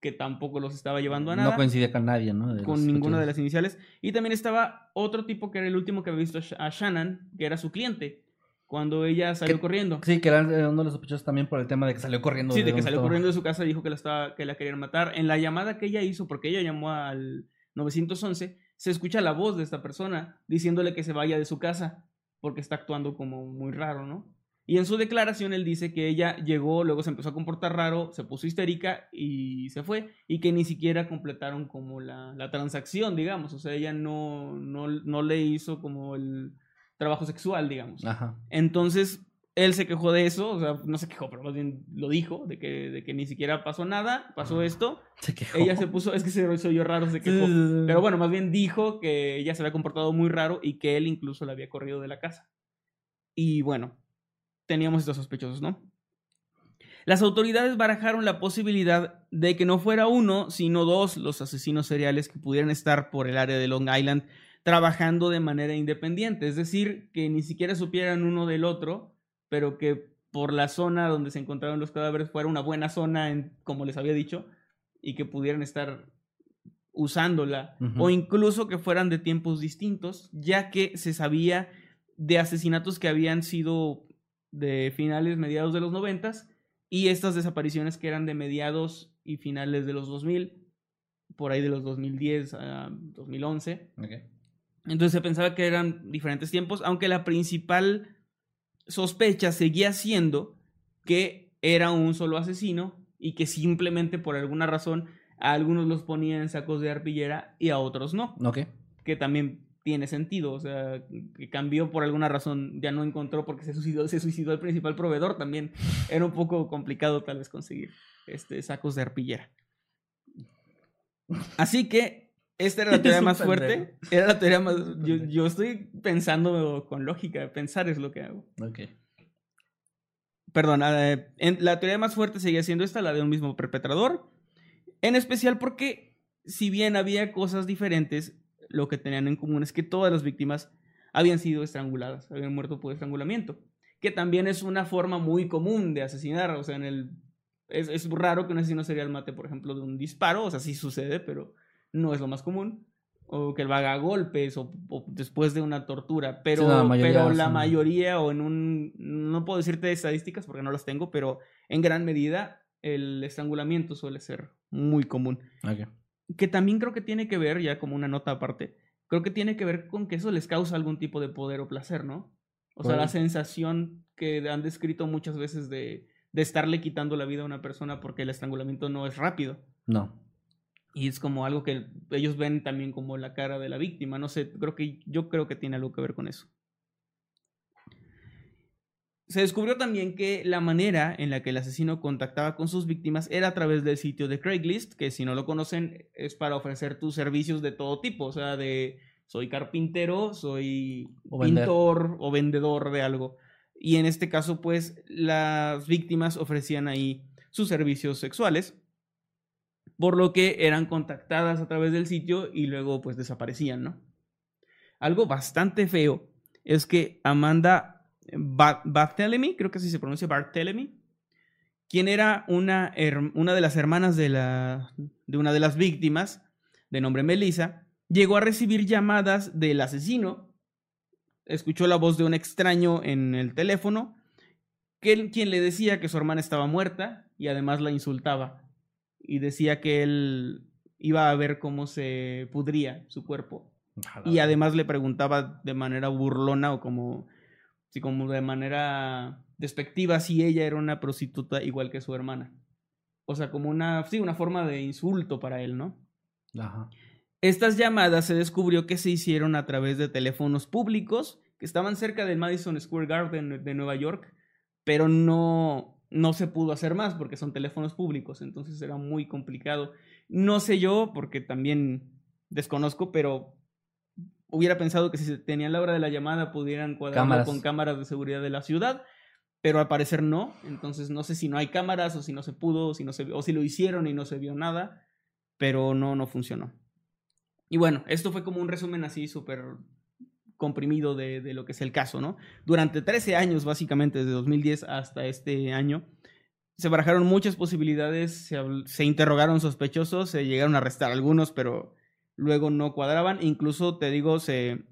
Speaker 1: que tampoco los estaba llevando a nada
Speaker 2: No coincide con nadie, ¿no? De
Speaker 1: con ninguna de las iniciales. Y también estaba otro tipo que era el último que había visto a Shannon, que era su cliente, cuando ella salió
Speaker 2: Que-
Speaker 1: corriendo.
Speaker 2: Sí, que era uno de los sospechosos también por el tema de que salió corriendo.
Speaker 1: Sí, de que
Speaker 2: donde
Speaker 1: salió corriendo de su casa y dijo que la, estaba, que la querían matar. En la llamada que ella hizo, porque ella llamó al 911, se escucha la voz de esta persona diciéndole que se vaya de su casa porque está actuando como muy raro, ¿no? Y en su declaración él dice que ella llegó, luego se empezó a comportar raro, se puso histérica y se fue, y que ni siquiera completaron como la, la transacción, digamos, o sea, ella no, no, no le hizo como el trabajo sexual, digamos.
Speaker 2: Ajá.
Speaker 1: Entonces, él se quejó de eso, o sea, no se quejó, pero más bien lo dijo, de que, de que ni siquiera pasó nada, pasó esto.
Speaker 2: Se quejó.
Speaker 1: Ella se puso, es que se yo raro, se quejó. Pero bueno, más bien dijo que ella se había comportado muy raro y que él incluso la había corrido de la casa. Y bueno, teníamos estos sospechosos, ¿no? Las autoridades barajaron la posibilidad de que no fuera uno, sino dos los asesinos seriales que pudieran estar por el área de Long Island trabajando de manera independiente, es decir, que ni siquiera supieran uno del otro, pero que por la zona donde se encontraron los cadáveres fuera una buena zona, en, como les había dicho, y que pudieran estar usándola, o incluso que fueran de tiempos distintos, ya que se sabía de asesinatos que habían sido de finales, mediados de los noventas, y estas desapariciones que eran de mediados y finales de los 2000, por ahí de los 2010 a 2011.
Speaker 2: Ok.
Speaker 1: Entonces se pensaba que eran diferentes tiempos, aunque la principal sospecha seguía siendo que era un solo asesino y que simplemente por alguna razón a algunos los ponía en sacos de arpillera y a otros no,
Speaker 2: Ok.
Speaker 1: que también tiene sentido, o sea, que cambió por alguna razón, ya no encontró porque se suicidó, se suicidó el principal proveedor también, era un poco complicado tal vez conseguir este, sacos de arpillera. Así que esta era la teoría más fuerte.
Speaker 2: pendejo.
Speaker 1: Era la teoría más. Yo, yo estoy pensando con lógica. Pensar es lo que hago.
Speaker 2: Ok.
Speaker 1: Perdón, eh, en- la teoría más fuerte seguía siendo esta, la de un mismo perpetrador. En especial porque, si bien había cosas diferentes, lo que tenían en común es que todas las víctimas habían sido estranguladas, habían muerto por estrangulamiento. Que también es una forma muy común de asesinar. O sea, en el. Es, es raro que un asesino serial mate, por ejemplo, de un disparo. O sea, sí sucede, pero no es lo más común. O que lo haga a golpes o, o después de una tortura. Pero,
Speaker 2: Sí, la mayoría
Speaker 1: pero la mayoría, o en un. No puedo decirte estadísticas porque no las tengo, pero en gran medida el estrangulamiento suele ser muy común que también creo que tiene que ver, ya como una nota aparte, creo que tiene que ver con que eso les causa algún tipo de poder o placer, ¿no? O sea, la sensación que han descrito muchas veces de, de estarle quitando la vida a una persona porque el estrangulamiento no es rápido.
Speaker 2: No.
Speaker 1: Y es como algo que ellos ven también como la cara de la víctima. No sé, creo que yo creo que tiene algo que ver con eso. Se descubrió también que la manera en la que el asesino contactaba con sus víctimas era a través del sitio de Craigslist, que si no lo conocen es para ofrecer tus servicios de todo tipo, o sea, de soy carpintero, soy
Speaker 2: O vender.
Speaker 1: pintor o vendedor de algo. Y en este caso, pues, las víctimas ofrecían ahí sus servicios sexuales, por lo que eran contactadas a través del sitio y luego, pues, desaparecían, ¿no? Algo bastante feo es que Amanda Ba- Barthélemy, creo que así se pronuncia Barthélemy, quien era una, una de las hermanas de, la, de una de las víctimas, de nombre Melissa, llegó a recibir llamadas del asesino, escuchó la voz de un extraño en el teléfono, quien le decía que su hermana estaba muerta y además la insultaba y decía que él iba a ver cómo se pudría su cuerpo y además le preguntaba de manera burlona o como, sí, como de manera despectiva si ella era una prostituta igual que su hermana. O sea, como una, sí, una forma de insulto para él, ¿no?
Speaker 2: Ajá.
Speaker 1: Estas llamadas se descubrió que se hicieron a través de teléfonos públicos que estaban cerca del Madison Square Garden de Nueva York, pero no, no se pudo hacer más porque son teléfonos públicos, entonces era muy complicado. No sé yo, porque también desconozco, pero hubiera pensado que si se tenían la hora de la llamada pudieran cuadrarlo
Speaker 2: Cámaras.
Speaker 1: con cámaras de seguridad de la ciudad, pero al parecer no, entonces no sé si no hay cámaras o si no se pudo, o si, no se, o si lo hicieron y no se vio nada, pero no, no funcionó. Y bueno, esto fue como un resumen así súper comprimido de, de lo que es el caso, ¿no? Durante 13 años, básicamente, desde 2010 hasta este año, se barajaron muchas posibilidades, se, interrogaron sospechosos, se llegaron a arrestar algunos, pero luego no cuadraban. Incluso, te digo, se,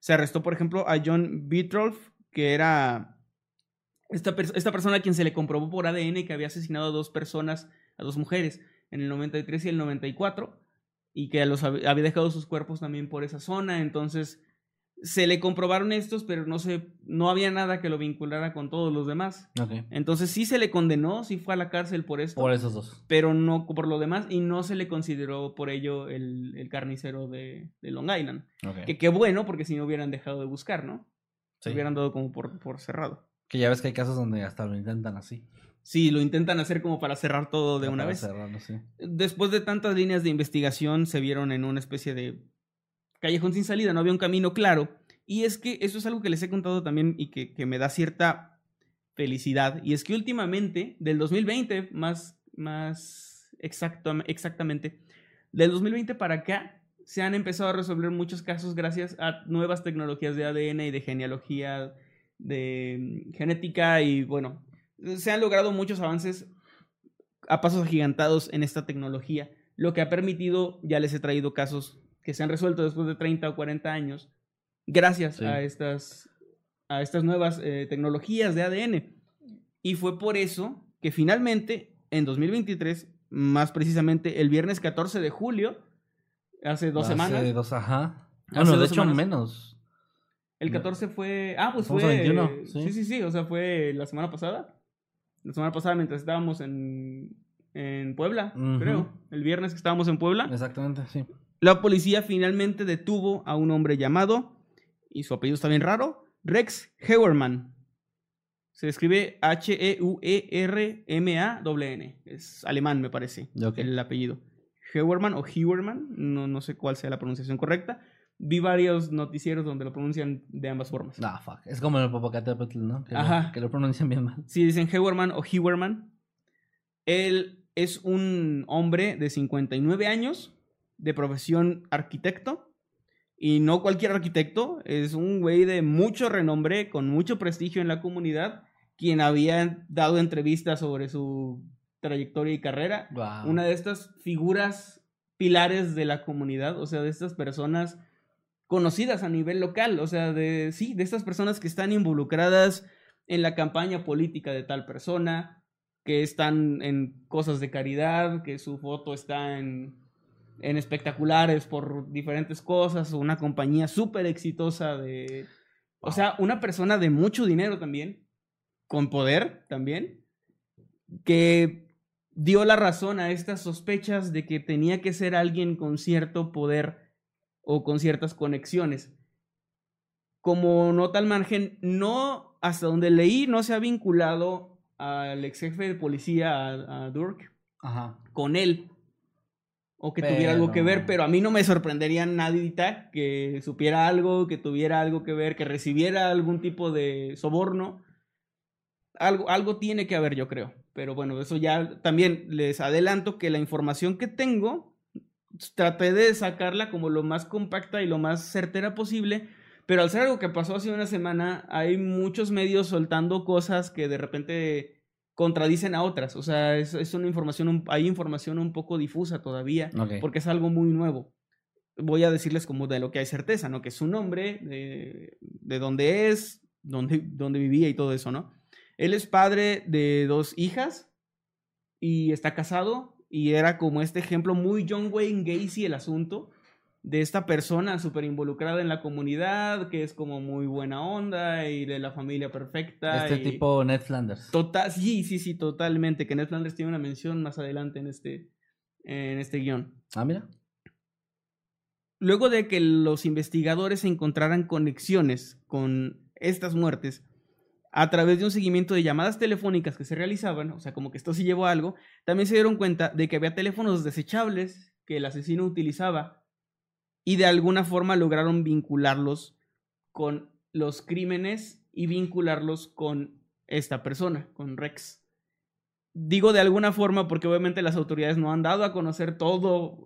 Speaker 1: se arrestó, por ejemplo, a John Bitrolf, que era esta, esta persona a quien se le comprobó por ADN que había asesinado a dos personas, a dos mujeres, en el 93 y el 94, y que los hab- había dejado sus cuerpos también por esa zona. Entonces, se le comprobaron estos, pero no, se, no había nada que lo vinculara con todos los demás. Entonces, sí se le condenó, sí fue a la cárcel por esto
Speaker 2: Por esos dos.
Speaker 1: pero no por lo demás y no se le consideró por ello el, el carnicero de, de Long Island. Que qué bueno, porque si no hubieran dejado de buscar, ¿no? Se
Speaker 2: Sí.
Speaker 1: hubieran dado como por, por cerrado.
Speaker 2: Que ya ves que hay casos donde hasta lo intentan así.
Speaker 1: Sí, lo intentan hacer como para cerrar todo de una
Speaker 2: para
Speaker 1: vez.
Speaker 2: cerrarlo, sí.
Speaker 1: Después de tantas líneas de investigación, se vieron en una especie de callejón sin salida, no había un camino claro. Y es que eso es algo que les he contado también y que, me da cierta felicidad. Y es que últimamente, del 2020, más, más exacto, exactamente, del 2020 para acá, se han empezado a resolver muchos casos gracias a nuevas tecnologías de ADN y de genealogía, de mm, genética y bueno, se han logrado muchos avances a pasos agigantados en esta tecnología, lo que ha permitido, ya les he traído casos que se han resuelto después de 30 o 40 años, gracias
Speaker 2: Sí.
Speaker 1: a, estas, a estas nuevas eh, tecnologías de ADN. Y fue por eso que finalmente, en 2023, más precisamente el viernes 14 de julio, hace dos
Speaker 2: Hace
Speaker 1: semanas,
Speaker 2: dos, ajá. Bueno, de
Speaker 1: dos
Speaker 2: hecho,
Speaker 1: semanas.
Speaker 2: menos.
Speaker 1: el 14 fue... Ah, pues fue...
Speaker 2: a 21,
Speaker 1: sí,
Speaker 2: sí.
Speaker 1: sí, sí, o sea, fue la semana pasada. La semana pasada mientras estábamos en, en Puebla, creo. El viernes que estábamos en Puebla.
Speaker 2: Exactamente, sí.
Speaker 1: La policía finalmente detuvo a un hombre llamado, y su apellido está bien raro, Rex Heuermann. Se escribe H-E-U-E-R-M-A-N. Es alemán, me parece, el apellido. Heuermann o Heuermann, no, no sé cuál sea la pronunciación correcta. Vi varios noticieros donde lo pronuncian de ambas formas.
Speaker 2: Nah, fuck. Es como en el Popocatépetl, ¿no? Que,
Speaker 1: Ajá.
Speaker 2: Lo, que lo pronuncian bien mal.
Speaker 1: Si dicen Heuermann o Heuermann, él es un hombre de 59 años, de profesión arquitecto, y no cualquier arquitecto, es un güey de mucho renombre, con mucho prestigio en la comunidad, quien había dado entrevistas sobre su trayectoria y carrera.
Speaker 2: Wow.
Speaker 1: Una de estas figuras pilares de la comunidad, o sea, de estas personas conocidas a nivel local, o sea, de sí, de estas personas que están involucradas en la campaña política de tal persona, que están en cosas de caridad, que su foto está en en espectaculares por diferentes cosas, una compañía súper exitosa de... O sea, una persona de mucho dinero también, con poder también, que dio la razón a estas sospechas de que tenía que ser alguien con cierto poder o con ciertas conexiones. Como nota al margen, no, hasta donde leí, no se ha vinculado al ex jefe de policía, a, a Durk,
Speaker 2: Ajá.
Speaker 1: con él. O que tuviera algo que ver,
Speaker 2: Pero-
Speaker 1: pero a mí no me sorprendería nadita que supiera algo, que tuviera algo que ver, que recibiera algún tipo de soborno. Algo, algo tiene que haber, yo creo. Pero bueno, eso ya también les adelanto que la información que tengo, traté de sacarla como lo más compacta y lo más certera posible. Pero al ser algo que pasó hace una semana, hay muchos medios soltando cosas que de repente contradicen a otras. O sea, es, es una información, un- hay información un poco difusa todavía, porque es algo muy nuevo. Voy a decirles como de lo que hay certeza, ¿no? Que es su nombre, de, de dónde es, dónde, dónde vivía y todo eso, ¿no? Él es padre de dos hijas y está casado y era como este ejemplo muy John Wayne Gacy el asunto de esta persona súper involucrada en la comunidad, que es como muy buena onda y de la familia perfecta.
Speaker 2: Este
Speaker 1: y-
Speaker 2: tipo Ned Flanders.
Speaker 1: Total, sí, sí, sí, totalmente. Que Ned Flanders tiene una mención más adelante en este, en este guion.
Speaker 2: Ah, mira.
Speaker 1: Luego de que los investigadores encontraran conexiones con estas muertes a través de un seguimiento de llamadas telefónicas que se realizaban, o sea, como que esto sí llevó a algo, también se dieron cuenta de que había teléfonos desechables que el asesino utilizaba y de alguna forma lograron vincularlos con los crímenes y vincularlos con esta persona, con Rex. Digo de alguna forma porque obviamente las autoridades no han dado a conocer todo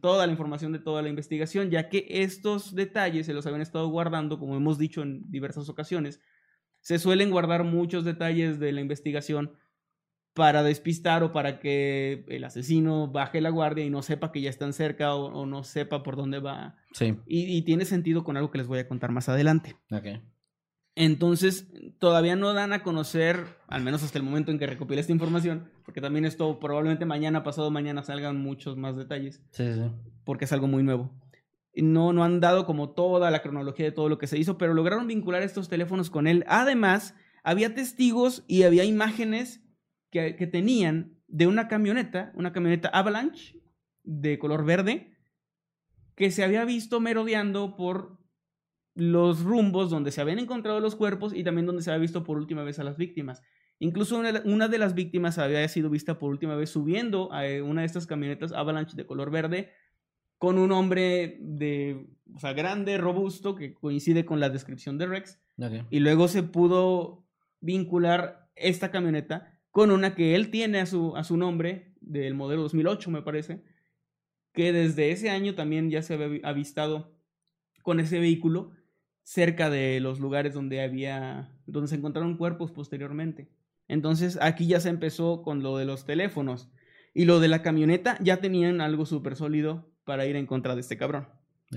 Speaker 1: toda la información de toda la investigación, ya que estos detalles se los habían estado guardando, como hemos dicho en diversas ocasiones. Se suelen guardar muchos detalles de la investigación para despistar o para que el asesino baje la guardia y no sepa que ya están cerca o, o no sepa por dónde va.
Speaker 2: Sí.
Speaker 1: Y, y tiene sentido con algo que les voy a contar más adelante.
Speaker 2: Ok.
Speaker 1: Entonces, todavía no dan a conocer, al menos hasta el momento en que recopile esta información, porque también esto probablemente mañana, pasado mañana salgan muchos más detalles,
Speaker 2: Sí, sí.
Speaker 1: porque es algo muy nuevo. No, no han dado como toda la cronología de todo lo que se hizo, pero lograron vincular estos teléfonos con él. Además, había testigos y había imágenes que, que tenían de una camioneta, una camioneta Avalanche de color verde, que se había visto merodeando por los rumbos donde se habían encontrado los cuerpos y también donde se había visto por última vez a las víctimas. Incluso una, una de las víctimas había sido vista por última vez subiendo a eh, una de estas camionetas Avalanche de color verde con un hombre de, o sea, grande, robusto, que coincide con la descripción de Rex. Y luego se pudo vincular esta camioneta con una que él tiene a su, a su nombre, del modelo 2008, me parece, que desde ese año también ya se había vi- avistado con ese vehículo cerca de los lugares donde había, donde se encontraron cuerpos posteriormente. Entonces aquí ya se empezó con lo de los teléfonos y lo de la camioneta ya tenían algo súper sólido para ir en contra de este cabrón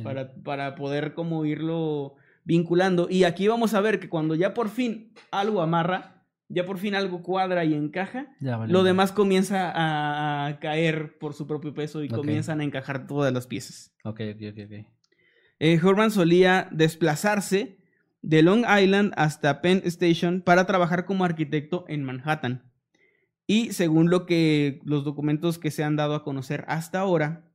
Speaker 1: para, para poder como irlo vinculando. Y aquí vamos a ver que cuando ya por fin algo amarra, ya por fin algo cuadra y encaja,
Speaker 2: Ya, vale.
Speaker 1: lo demás comienza a, a caer por su propio peso y comienzan a encajar todas las piezas.
Speaker 2: Ok, ok, ok, ok.
Speaker 1: Eh, Herman solía desplazarse de Long Island hasta Penn Station para trabajar como arquitecto en Manhattan. Y según lo que los documentos que se han dado a conocer hasta ahora,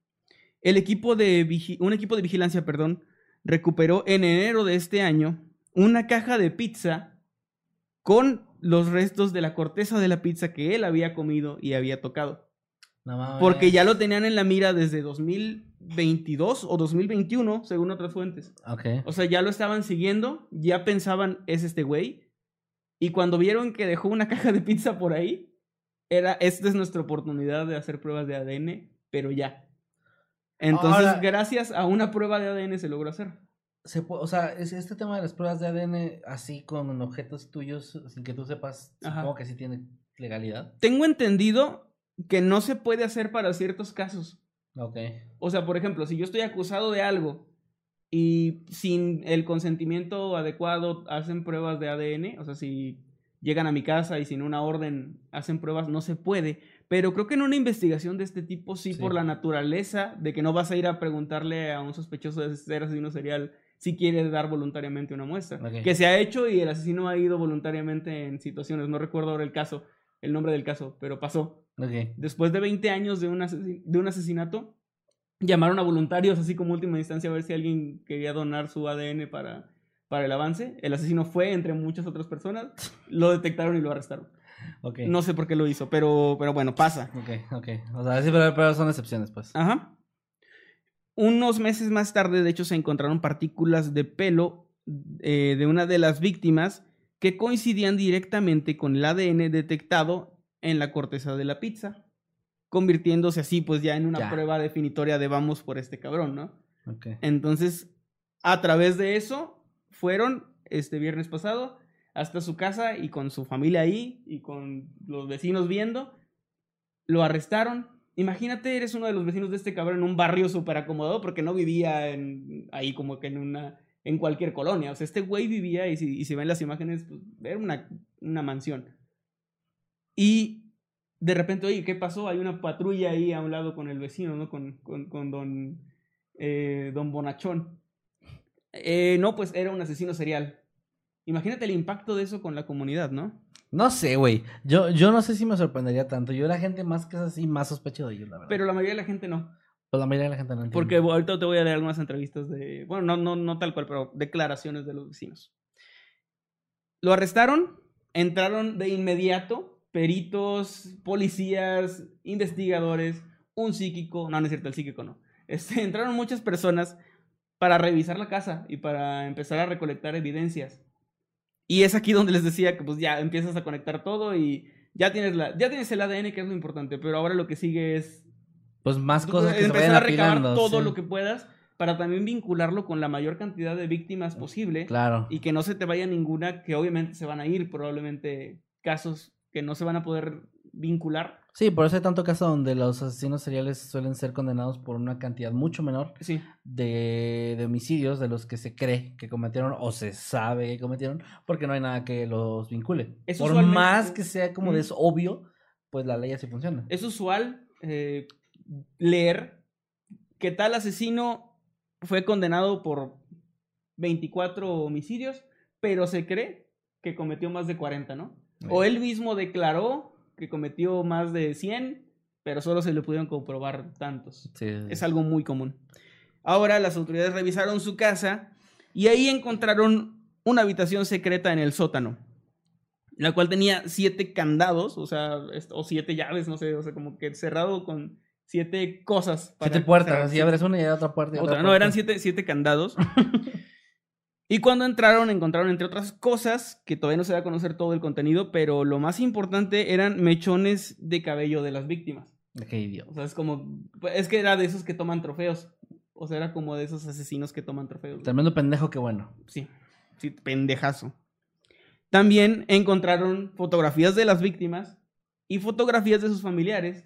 Speaker 1: el equipo de un equipo de vigilancia, perdón, recuperó en enero de este año una caja de pizza con los restos de la corteza de la pizza que él había comido y había tocado.
Speaker 2: No.
Speaker 1: Porque ya lo tenían en la mira desde 2022 o 2021, según otras fuentes. O sea, ya lo estaban siguiendo, ya pensaban, es este güey. Y cuando vieron que dejó una caja de pizza por ahí, era, esta es nuestra oportunidad de hacer pruebas de ADN, pero ya. Entonces,
Speaker 2: Ahora-
Speaker 1: gracias a una prueba de ADN se logró hacer.
Speaker 2: Se pu- o sea, es- este tema de las pruebas de ADN así con objetos tuyos sin que tú sepas,
Speaker 1: Ajá.
Speaker 2: supongo que sí tiene legalidad.
Speaker 1: Tengo entendido que no se puede hacer para ciertos casos.
Speaker 2: Ok.
Speaker 1: O sea, por ejemplo, si yo estoy acusado de algo y sin el consentimiento adecuado hacen pruebas de ADN, o sea, si llegan a mi casa y sin una orden hacen pruebas, no se puede. Pero creo que en una investigación de este tipo, sí,
Speaker 2: Sí.
Speaker 1: por la naturaleza de que no vas a ir a preguntarle a un sospechoso de ser asesino serial si quiere dar voluntariamente una muestra.
Speaker 2: Ok.
Speaker 1: Que se ha hecho y el asesino ha ido voluntariamente en situaciones. No recuerdo ahora el caso, el nombre del caso, pero pasó.
Speaker 2: Ok.
Speaker 1: Después de 20 años de un, de un asesinato, llamaron a voluntarios, así como última instancia, a ver si alguien quería donar su ADN para, para el avance. El asesino fue entre muchas otras personas, lo detectaron y lo arrestaron.
Speaker 2: Ok.
Speaker 1: No sé por qué lo hizo, pero, pero bueno, pasa.
Speaker 2: Ok, ok. O sea, sí, pero, pero son excepciones, pues.
Speaker 1: Ajá. Unos meses más tarde, de hecho, se encontraron partículas de pelo eh, de una de las víctimas que coincidían directamente con el ADN detectado en la corteza de la pizza, convirtiéndose así, pues ya en una
Speaker 2: Ya.
Speaker 1: prueba definitoria de vamos por este cabrón, ¿no? Entonces, a través de eso, fueron este viernes pasado hasta su casa y con su familia ahí y con los vecinos viendo, lo arrestaron. Imagínate, eres uno de los vecinos de este cabrón en un barrio súper acomodado porque no vivía en, ahí como que en una en cualquier colonia. O sea, este güey vivía y si, ven las imágenes, pues, era una, mansión. Y de repente, oye, ¿qué pasó? Hay una patrulla ahí a un lado con el vecino, ¿no? Con, con, con don, eh, don Bonachón. Eh, no, pues era un asesino serial. Imagínate el impacto de eso con la comunidad, ¿no?
Speaker 2: No sé, güey. Yo, yo no sé si me sorprendería tanto. Yo la gente más que es así, más sospecho de ellos, la verdad.
Speaker 1: Pero la mayoría de la gente no.
Speaker 2: Pues la mayoría de la gente no entiende.
Speaker 1: Porque ahorita te voy a leer algunas entrevistas de, bueno, no, no, no tal cual, pero declaraciones de los vecinos. Lo arrestaron, entraron de inmediato peritos, policías, investigadores, un psíquico, no, no es cierto, el psíquico no. Este, entraron muchas personas para revisar la casa y para empezar a recolectar evidencias. Y es aquí donde les decía que pues ya empiezas a conectar todo y ya tienes, la, ya tienes el ADN, que es lo importante, pero ahora lo que sigue es
Speaker 2: Pues más cosas que
Speaker 1: empezar a recabar todo
Speaker 2: sí.
Speaker 1: lo que puedas para también vincularlo con la mayor cantidad de víctimas posible
Speaker 2: Claro.
Speaker 1: y que no se te vaya ninguna que obviamente se van a ir probablemente casos que no se van a poder vincular
Speaker 2: Sí, por eso hay tanto caso donde los asesinos seriales suelen ser condenados por una cantidad mucho menor
Speaker 1: sí
Speaker 2: de, de homicidios de los que se cree que cometieron o se sabe que cometieron porque no hay nada que los vincule.
Speaker 1: Es
Speaker 2: por
Speaker 1: usualmente-
Speaker 2: más que sea como de eso obvio, pues la ley así funciona.
Speaker 1: es usual eh, leer que tal asesino fue condenado por 24 homicidios pero se cree que cometió más de 40 no o él mismo declaró que cometió más de 100 pero solo se le pudieron comprobar tantos
Speaker 2: Sí,
Speaker 1: Es algo muy común. Ahora las autoridades revisaron su casa y ahí encontraron una habitación secreta en el sótano, la cual tenía siete candados, o sea, o siete llaves, no sé, o sea, como que cerrado con siete cosas. para
Speaker 2: Siete puertas, así abres una y otra puerta. y
Speaker 1: Otra,
Speaker 2: otra
Speaker 1: no, eran
Speaker 2: puerta.
Speaker 1: siete, siete candados. y cuando entraron, encontraron, entre otras cosas, que todavía no se da a conocer todo el contenido, pero lo más importante eran mechones de cabello de las víctimas.
Speaker 2: Qué idiota.
Speaker 1: O sea, es como. Es que era de esos que toman trofeos. O sea, era como de esos asesinos que toman trofeos.
Speaker 2: Tremendo pendejo, qué bueno.
Speaker 1: Sí, sí, pendejazo. También encontraron fotografías de las víctimas y fotografías de sus familiares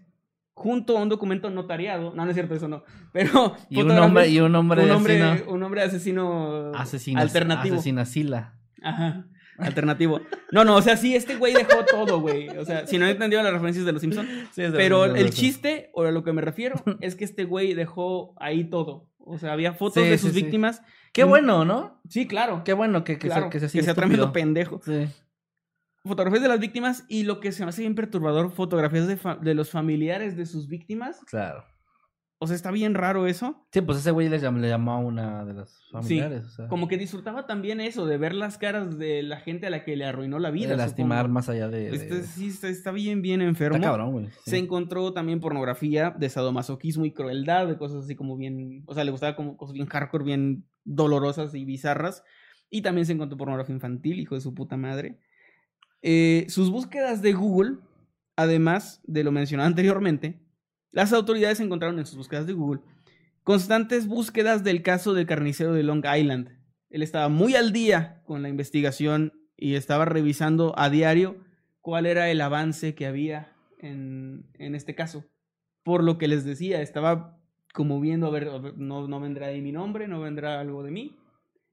Speaker 1: junto a un documento notariado. No, no es cierto, eso no. Pero.
Speaker 2: Y un hombre, y un hombre,
Speaker 1: un hombre,
Speaker 2: asesino.
Speaker 1: un hombre asesino.
Speaker 2: Asesino.
Speaker 1: alternativo.
Speaker 2: Asesinasila.
Speaker 1: Ajá. Alternativo. No, no, o sea, sí, este güey dejó todo, güey. O sea, si no entendieron las referencias de los Simpsons. Pero el chiste, o a lo que me refiero, es que este güey dejó ahí todo. O sea, había fotos
Speaker 2: Sí,
Speaker 1: de
Speaker 2: sí,
Speaker 1: sus
Speaker 2: sí.
Speaker 1: víctimas.
Speaker 2: Qué bueno, ¿no?
Speaker 1: Sí, claro.
Speaker 2: Qué bueno que, que,
Speaker 1: claro,
Speaker 2: sea, que sea así
Speaker 1: que sea
Speaker 2: estúpido.
Speaker 1: tremendo pendejo.
Speaker 2: Sí.
Speaker 1: Fotografías de las víctimas y lo que se me hace bien perturbador, fotografías de, fa- de los familiares de sus víctimas.
Speaker 2: Claro.
Speaker 1: O sea, está bien raro eso.
Speaker 2: Sí, pues ese güey le, llam- le llamó a una de las familiares. o sea,
Speaker 1: Como que disfrutaba también eso, de ver las caras de la gente a la que le arruinó la vida.
Speaker 2: de lastimar
Speaker 1: supongo.
Speaker 2: más allá de. de-
Speaker 1: Este, sí, está, está bien, bien enfermo.
Speaker 2: Está cabrón, güey. sí.
Speaker 1: Se encontró también pornografía de sadomasoquismo y crueldad, de cosas así como bien, o sea, le gustaba como cosas bien hardcore, bien dolorosas y bizarras. Y también se encontró pornografía infantil, hijo de su puta madre. Eh, sus búsquedas de Google, además de lo mencionado anteriormente, las autoridades encontraron en sus búsquedas de Google constantes búsquedas del caso del carnicero de Long Island. Él estaba muy al día con la investigación y estaba revisando a diario cuál era el avance que había en, en este caso. Por lo que les decía, estaba como viendo, a ver, no, no vendrá ahí mi nombre, no vendrá algo de mí.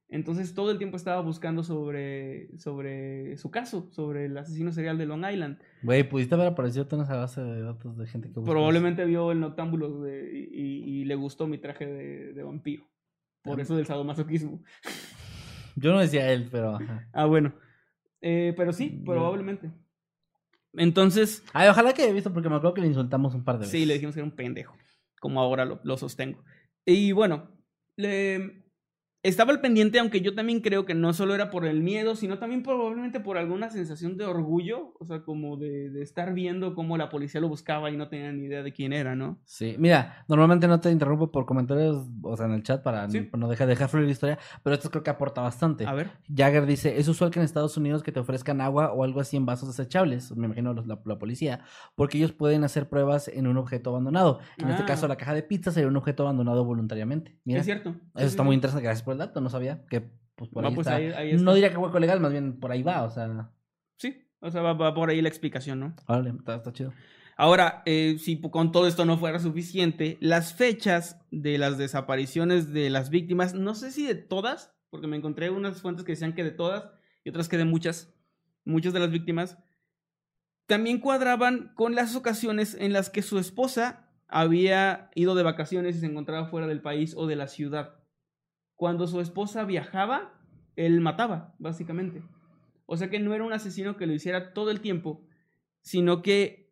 Speaker 1: Entonces todo el tiempo estaba buscando sobre, sobre su caso, sobre el asesino serial de Long Island.
Speaker 2: Güey, pudiste haber aparecido en esa base de datos de gente que busca
Speaker 1: Probablemente vio el Noctámbulos de- y, y le gustó mi traje de, de vampiro. Por
Speaker 2: Ah.
Speaker 1: eso del sadomasoquismo.
Speaker 2: Yo no decía él, pero. ajá.
Speaker 1: Ah, bueno. Eh, pero sí, probablemente. Entonces,
Speaker 2: Ay, ojalá que haya visto, porque me acuerdo que le insultamos un par de veces.
Speaker 1: sí, le dijimos que era un pendejo. Como ahora lo, lo sostengo. Y bueno, le... estaba al pendiente, aunque yo también creo que no solo era por el miedo, sino también probablemente por alguna sensación de orgullo. O sea, como de, de estar viendo cómo la policía lo buscaba y no tenían ni idea de quién era, ¿no?
Speaker 2: Sí, mira, normalmente no te interrumpo por comentarios, o sea, en el chat para
Speaker 1: Sí.
Speaker 2: no dejar, dejar fluir la historia, pero esto creo que aporta bastante.
Speaker 1: A ver.
Speaker 2: Jagger dice, es usual que en Estados Unidos que te ofrezcan agua o algo así en vasos desechables, me imagino los- la, la policía, porque ellos pueden hacer pruebas en un objeto abandonado. En este
Speaker 1: Ah.
Speaker 2: caso, la caja de pizza sería un objeto abandonado voluntariamente. Mira,
Speaker 1: Es cierto.
Speaker 2: eso está muy interesante, gracias por el dato, no sabía que pues por
Speaker 1: No,
Speaker 2: ahí
Speaker 1: pues
Speaker 2: está.
Speaker 1: ahí- ahí está.
Speaker 2: No diría que hueco legal, más bien por ahí va, o sea,
Speaker 1: Sí, o sea, va, va por ahí la explicación, ¿no?
Speaker 2: órale, está, está chido.
Speaker 1: Ahora, eh, si con todo esto no fuera suficiente, las fechas de las desapariciones de las víctimas, no sé si de todas, porque me encontré unas fuentes que decían que de todas y otras que de muchas, muchas de las víctimas, también cuadraban con las ocasiones en las que su esposa había ido de vacaciones y se encontraba fuera del país o de la ciudad. Cuando su esposa viajaba, él mataba, básicamente. O sea que no era un asesino que lo hiciera todo el tiempo, sino que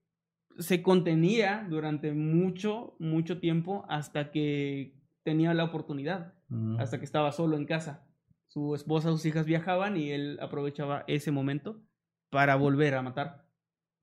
Speaker 1: se contenía durante mucho, mucho tiempo hasta que tenía la oportunidad, hasta que estaba solo en casa. Su esposa, sus hijas viajaban y él aprovechaba ese momento para volver a matar.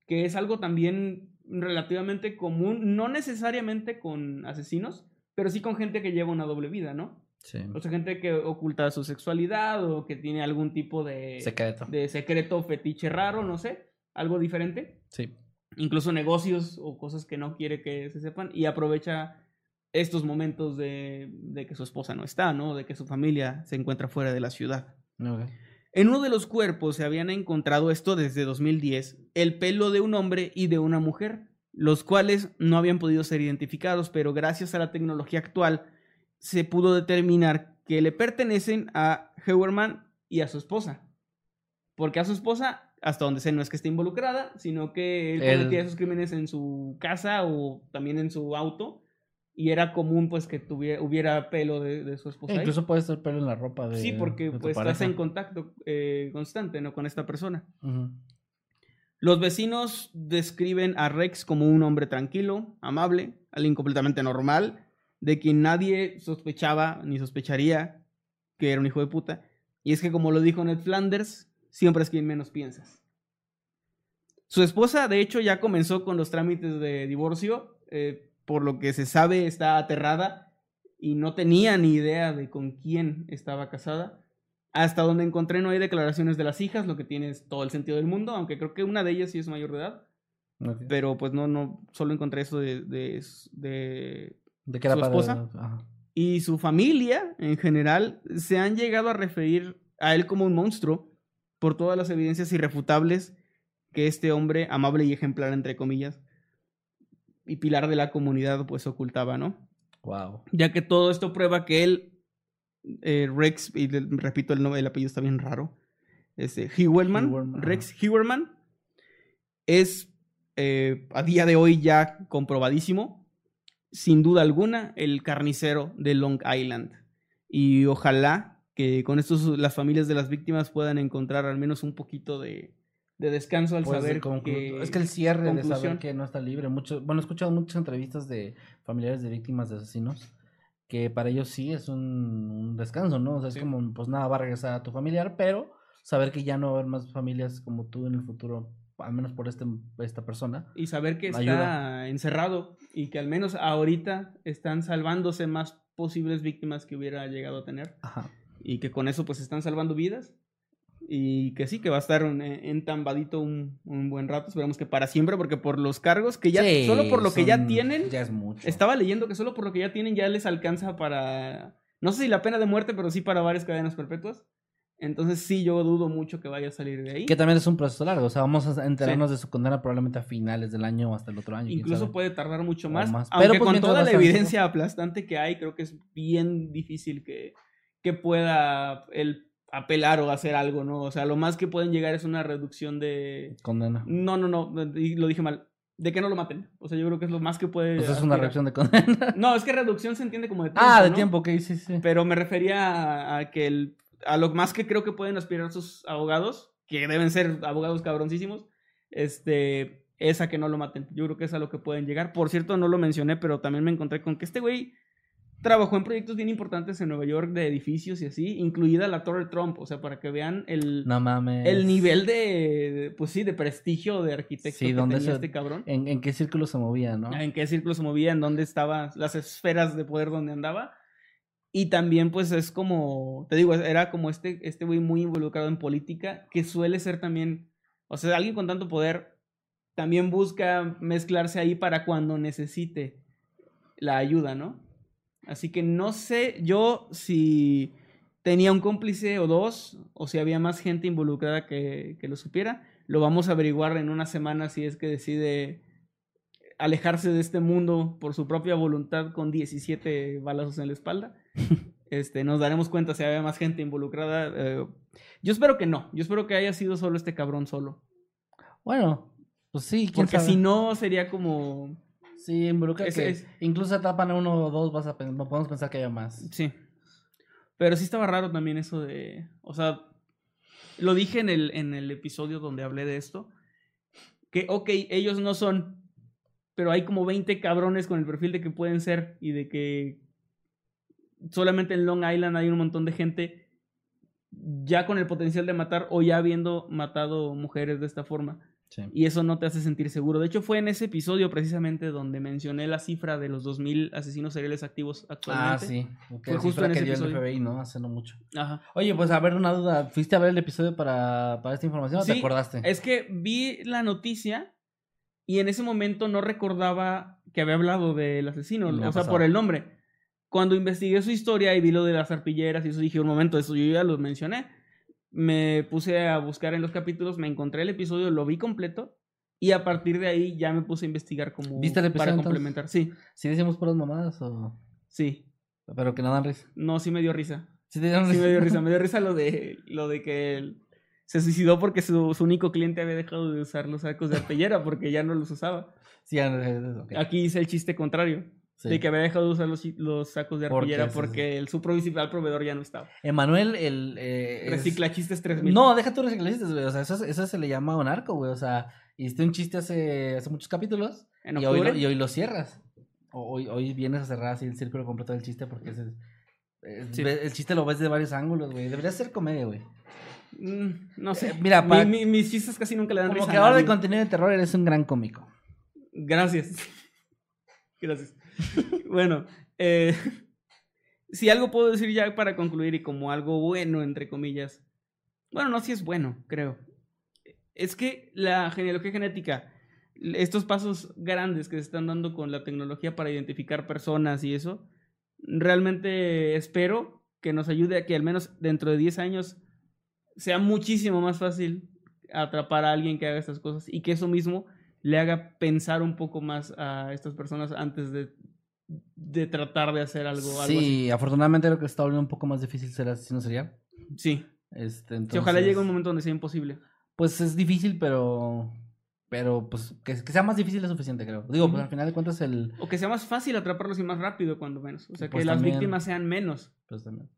Speaker 1: Que es algo también relativamente común, no necesariamente con asesinos, pero sí con gente que lleva una doble vida, ¿no?
Speaker 2: Sí.
Speaker 1: O sea, gente que oculta su sexualidad o que tiene algún tipo de,
Speaker 2: Secreto.
Speaker 1: de secreto fetiche raro, no sé, algo diferente.
Speaker 2: Sí.
Speaker 1: Incluso negocios o cosas que no quiere que se sepan y aprovecha estos momentos de, de que su esposa no está, ¿no? De que su familia se encuentra fuera de la ciudad. En uno de los cuerpos se habían encontrado esto desde 2010, el pelo de un hombre y de una mujer, los cuales no habían podido ser identificados, pero gracias a la tecnología actual se pudo determinar que le pertenecen a Heuerman y a su esposa. Porque a su esposa, hasta donde sé, no es que esté involucrada, sino que él cometía esos crímenes en su casa o también en su auto. Y era común pues que tuviera, hubiera pelo de, de su esposa. ahí.
Speaker 2: incluso puede ser pelo en la ropa de
Speaker 1: Sí, porque
Speaker 2: de
Speaker 1: pues estás en contacto eh, constante, ¿no? Con esta persona. Los vecinos describen a Rex como un hombre tranquilo, amable, alguien completamente normal, de quien nadie sospechaba ni sospecharía que era un hijo de puta. Y es que como lo dijo Ned Flanders, siempre es quien menos piensas. Su esposa, de hecho, ya comenzó con los trámites de divorcio, eh, por lo que se sabe está aterrada y no tenía ni idea de con quién estaba casada. Hasta donde encontré no hay declaraciones de las hijas, lo que tiene es todo el sentido del mundo, aunque creo que una de ellas sí es mayor de edad, pero pues no, no, solo encontré eso de, de, de-
Speaker 2: ¿De qué era
Speaker 1: su esposa?
Speaker 2: Ajá.
Speaker 1: Y su familia, en general, se han llegado a referir a él como un monstruo por todas las evidencias irrefutables que este hombre, amable y ejemplar, entre comillas, y pilar de la comunidad, pues ocultaba, ¿no?
Speaker 2: Wow.
Speaker 1: ya que todo esto prueba que él, eh, Rex, y le- repito el nombre, el apellido está bien raro, este, Rex Heuerman, es eh, a día de hoy ya comprobadísimo, sin duda alguna, el carnicero de Long Island. Y ojalá que con esto las familias de las víctimas puedan encontrar al menos un poquito de, de descanso al
Speaker 2: Pues,
Speaker 1: saber
Speaker 2: de
Speaker 1: que...
Speaker 2: es que el cierre de
Speaker 1: conclusión.
Speaker 2: saber que no está libre. Mucho, bueno, he escuchado muchas entrevistas de familiares de víctimas de asesinos que para ellos sí es un, un descanso, ¿no? O sea, es como, pues nada, va a regresar a tu familiar, pero saber que ya no va a haber más familias como tú en el futuro, al menos por este, esta persona.
Speaker 1: y saber que está
Speaker 2: Ayuda.
Speaker 1: encerrado y que al menos ahorita están salvándose más posibles víctimas que hubiera llegado a tener
Speaker 2: Ajá.
Speaker 1: y que con eso pues están salvando vidas y que sí, que va a estar en- entambadito un, un buen rato, esperamos que para siempre porque por los cargos que ya,
Speaker 2: Sí,
Speaker 1: solo por lo que ya tienen,
Speaker 2: Ya es mucho.
Speaker 1: estaba leyendo que solo por lo que ya tienen ya les alcanza para, no sé si la pena de muerte, pero sí para varias cadenas perpetuas. Entonces sí, yo dudo mucho que vaya a salir de ahí.
Speaker 2: Que también es un proceso largo. O sea, vamos a enterarnos de su condena probablemente a finales del año o hasta el otro año.
Speaker 1: Incluso puede tardar mucho más.
Speaker 2: más.
Speaker 1: Aunque
Speaker 2: Pero, pues,
Speaker 1: con toda la evidencia aplastante que hay, creo que es bien difícil que, que pueda el apelar o hacer algo, ¿no? O sea, lo más que pueden llegar es una reducción de...
Speaker 2: Condena.
Speaker 1: No, no, no, lo dije mal. De que no lo maten. O sea, yo creo que es lo más que puede...
Speaker 2: Pues es una reacción de condena.
Speaker 1: No, es que reducción se entiende como de tiempo,
Speaker 2: ah, de
Speaker 1: ¿no?
Speaker 2: tiempo, ok, sí, sí.
Speaker 1: Pero me refería a, a que el, a lo más que creo que pueden aspirar sus abogados, que deben ser abogados cabroncísimos, este, es a que no lo maten. Yo creo que es a lo que pueden llegar. Por cierto, no lo mencioné, pero también me encontré con que este güey trabajó en proyectos bien importantes en Nueva York de edificios y así, incluida la Torre Trump, o sea, para que vean el,
Speaker 2: No mames.
Speaker 1: el nivel de, pues sí, de prestigio de arquitecto
Speaker 2: Sí,
Speaker 1: que
Speaker 2: ¿dónde
Speaker 1: tenía
Speaker 2: se-
Speaker 1: este cabrón.
Speaker 2: ¿En, en qué círculo se movía, no?
Speaker 1: En qué círculo se movía, en dónde estaban las esferas de poder donde andaba. Y también, pues, es como, te digo, era como este, este güey muy involucrado en política, que suele ser también, o sea, alguien con tanto poder también busca mezclarse ahí para cuando necesite la ayuda, ¿no? Así que no sé yo si tenía un cómplice o dos, o si había más gente involucrada que, que lo supiera. Lo vamos a averiguar en una semana si es que decide alejarse de este mundo por su propia voluntad con 17 balazos en la espalda. Este, nos daremos cuenta si había más gente involucrada. eh, yo espero que no. Yo espero que haya sido solo este cabrón solo.
Speaker 2: Bueno, pues sí, quién
Speaker 1: Porque
Speaker 2: sabe.
Speaker 1: si no, sería como.
Speaker 2: Sí, involucra
Speaker 1: Es-
Speaker 2: que
Speaker 1: es-
Speaker 2: incluso tapan a uno o dos, vas a podemos pensar que haya más.
Speaker 1: Sí. Pero sí estaba raro también eso de. O sea, lo dije en el, en el episodio donde hablé de esto. Que, ok, ellos no son. Pero hay como 20 cabrones con el perfil de que pueden ser. Y de que solamente en Long Island hay un montón de gente ya con el potencial de matar o ya habiendo matado mujeres de esta forma.
Speaker 2: Sí.
Speaker 1: Y eso no te hace sentir seguro. De hecho, fue en ese episodio precisamente donde mencioné la cifra de los 2.000 asesinos seriales activos
Speaker 2: Ah,
Speaker 1: actualmente.
Speaker 2: sí. Ok,
Speaker 1: Fue justo en
Speaker 2: la que
Speaker 1: ese
Speaker 2: dio el
Speaker 1: episodio.
Speaker 2: FBI, ¿no? Hace no mucho.
Speaker 1: Ajá.
Speaker 2: Oye, pues a ver, una duda. ¿Fuiste a ver el episodio para, para esta información o te acordaste?
Speaker 1: Es que vi la noticia y en ese momento no recordaba que había hablado del asesino, o sea,
Speaker 2: pasado.
Speaker 1: por el nombre. Cuando investigué su historia y vi lo de las arpilleras y eso dije, un momento, eso yo ya lo mencioné. Me puse a buscar en los capítulos, me encontré el episodio, lo vi completo y a partir de ahí ya me puse a investigar como
Speaker 2: ¿Viste el episodio,
Speaker 1: para
Speaker 2: entonces?
Speaker 1: complementar. Sí,
Speaker 2: ¿Sí decimos puras mamadas o...?
Speaker 1: sí.
Speaker 2: Pero que no dan risa.
Speaker 1: No, sí me dio risa.
Speaker 2: Sí, te
Speaker 1: Sí me dio risa. Me dio risa lo de, lo de que él se suicidó porque su, su único cliente había dejado de usar los sacos de arpillera porque ya no los usaba.
Speaker 2: Sí, eh, ok.
Speaker 1: Aquí hice el chiste contrario.
Speaker 2: Sí.
Speaker 1: De que había dejado de usar los, los sacos de arpillera porque el, su principal proveedor ya no estaba.
Speaker 2: Emanuel, el... eh, es-
Speaker 1: Recicla chistes 3000.
Speaker 2: No, deja tú reciclistas, güey. O sea, eso, eso se le llama un arco, güey. O sea, hiciste un chiste hace, hace muchos capítulos
Speaker 1: En
Speaker 2: y hoy, lo, y hoy lo cierras. Hoy, hoy vienes a cerrar así el círculo completo del chiste porque ese es- es-
Speaker 1: Sí.
Speaker 2: ve- el chiste lo ves de varios ángulos, güey. Debería ser comedia, güey.
Speaker 1: Mm, no sé.
Speaker 2: Eh, mira,
Speaker 1: Mi-
Speaker 2: para-
Speaker 1: mi- mis chistes casi nunca le dan
Speaker 2: Como
Speaker 1: risa. a
Speaker 2: creador de contenido de terror eres un gran cómico.
Speaker 1: Gracias. Gracias. bueno, eh, si algo puedo decir ya para concluir y como algo bueno, entre comillas. Bueno, no, si es bueno, creo. Es que la genealogía genética, estos pasos grandes que se están dando con la tecnología para identificar personas y eso, realmente espero que nos ayude a que al menos dentro de 10 años sea muchísimo más fácil atrapar a alguien que haga estas cosas y que eso mismo le haga pensar un poco más a estas personas antes de, de tratar de hacer algo, algo
Speaker 2: sí,
Speaker 1: así.
Speaker 2: afortunadamente lo que está volviendo un poco más difícil ser asesino serial.
Speaker 1: Sí.
Speaker 2: Este,
Speaker 1: Sí,
Speaker 2: entonces,
Speaker 1: ojalá llegue un momento donde sea imposible.
Speaker 2: Pues es difícil, pero. Pero, pues, que, que sea más difícil es suficiente, creo. Digo, pues al final de cuentas, el.
Speaker 1: O que sea más fácil atraparlos y más rápido, cuando menos. O sea, que
Speaker 2: Pues
Speaker 1: las víctimas sean menos.
Speaker 2: Pues también.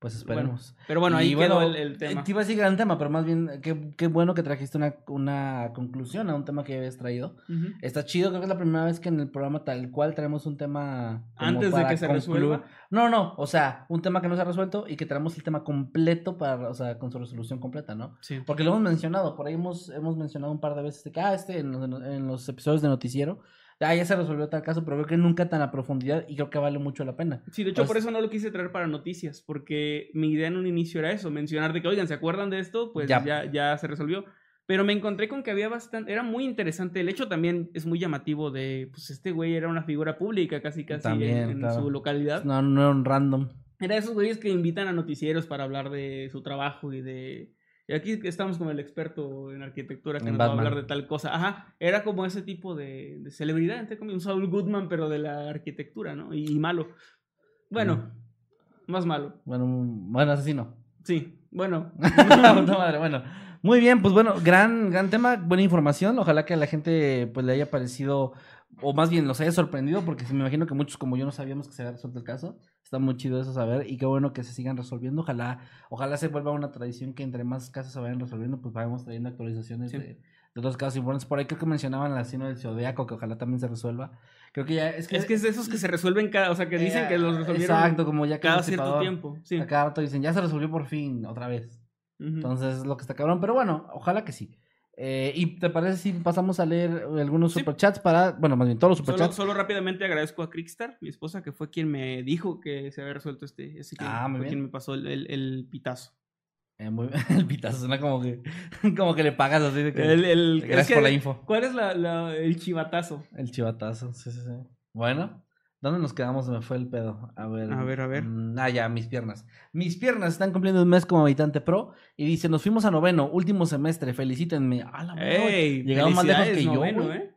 Speaker 2: Pues esperemos.
Speaker 1: Pero bueno,
Speaker 2: Y
Speaker 1: ahí quedó el, el tema.
Speaker 2: Te iba a decir gran tema, pero más bien, qué, qué bueno que trajiste una, una conclusión a un tema que habías traído. Está chido, creo que es la primera vez que en el programa tal cual traemos un tema.
Speaker 1: Antes de que se
Speaker 2: concluir-
Speaker 1: resuelva.
Speaker 2: No, no, o sea, un tema que no se ha resuelto y que traemos el tema completo para, o sea, con su resolución completa, ¿no?
Speaker 1: Sí.
Speaker 2: Porque lo hemos mencionado, por ahí hemos, hemos mencionado un par de veces de que, ah, este, en los, en los episodios de noticiero, ah, ya se resolvió tal caso, pero creo que nunca tan a profundidad y creo que vale mucho la pena.
Speaker 1: Sí, de hecho,
Speaker 2: Pues-
Speaker 1: por eso no lo quise traer para noticias, porque mi idea en un inicio era eso, mencionar de que, oigan, ¿se acuerdan de esto? Pues
Speaker 2: Ya.
Speaker 1: ya, ya, se resolvió. Pero me encontré con que había bastante, era muy interesante. El hecho también es muy llamativo de, pues este güey era una figura pública casi casi
Speaker 2: También,
Speaker 1: en, en
Speaker 2: claro.
Speaker 1: su localidad.
Speaker 2: No, no era un random.
Speaker 1: Era esos güeyes que invitan a noticieros para hablar de su trabajo y de... Y aquí estamos con el experto en arquitectura que
Speaker 2: En
Speaker 1: nos va a hablar de tal cosa. Ajá, era como ese tipo de, de celebridad, entre comillas, un Saul Goodman, pero de la arquitectura, ¿no? Y, y malo. Bueno, Más malo.
Speaker 2: Bueno, bueno, asesino.
Speaker 1: Sí, bueno.
Speaker 2: Puta madre, bueno. Muy bien, pues bueno, gran, gran tema, buena información. Ojalá que a la gente pues le haya parecido, o más bien los haya sorprendido, porque me imagino que muchos como yo no sabíamos que se había resuelto el caso. Está muy chido eso saber y qué bueno que se sigan resolviendo. Ojalá, ojalá se vuelva una tradición que entre más casos se vayan resolviendo, pues vayamos trayendo actualizaciones
Speaker 1: Sí.
Speaker 2: de, de otros casos importantes. Por ahí creo que mencionaban la asino del Zodiaco, que ojalá también se resuelva. Creo que ya es que
Speaker 1: Es que es de esos que se resuelven cada, o sea, que dicen que los resolvieron
Speaker 2: Exacto, como ya
Speaker 1: cada cierto tiempo. Sí.
Speaker 2: A cada rato dicen, ya se resolvió por fin, otra vez. Entonces es lo que está cabrón. Pero bueno, ojalá que sí. Eh, ¿Y te parece si pasamos a leer algunos
Speaker 1: Sí.
Speaker 2: superchats para, bueno, más bien todos los
Speaker 1: Solo,
Speaker 2: superchats?
Speaker 1: solo rápidamente agradezco a Crickstar, mi esposa, que fue quien me dijo que se había resuelto este. Así que
Speaker 2: Ah, muy
Speaker 1: fue
Speaker 2: bien.
Speaker 1: quien me pasó el, el- el pitazo.
Speaker 2: Eh, muy- el pitazo suena como que, como que le pagas así de que...
Speaker 1: El, el-
Speaker 2: Gracias
Speaker 1: es que-
Speaker 2: por la info.
Speaker 1: ¿Cuál es la, la- el chivatazo?
Speaker 2: El chivatazo, sí, sí, sí. Bueno, ¿dónde nos quedamos? Me fue el pedo. A ver.
Speaker 1: A ver, a ver.
Speaker 2: mm, Ah, ya, mis piernas. Mis piernas están cumpliendo un mes como habitante pro y dice, nos fuimos a noveno, último semestre, felicítenme. A la
Speaker 1: ¡Ey!
Speaker 2: Llegaron más lejos que yo.
Speaker 1: ¿eh?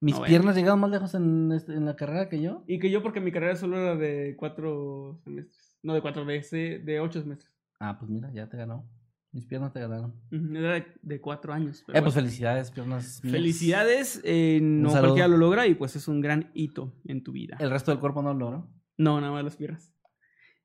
Speaker 2: Mis
Speaker 1: noveno.
Speaker 2: piernas llegaron más lejos en, este- en la carrera que yo.
Speaker 1: Y que yo, porque mi carrera solo era de cuatro semestres. No, de cuatro, se- de ocho semestres.
Speaker 2: Ah, pues mira, ya te ganó. Mis piernas te ganaron.
Speaker 1: Era de, de cuatro años. pero
Speaker 2: Eh, pues felicidades, piernas. mías.
Speaker 1: Felicidades, eh, no cualquiera lo logra y pues es un gran hito en tu vida.
Speaker 2: El resto del cuerpo no lo logró.
Speaker 1: No, nada más las piernas.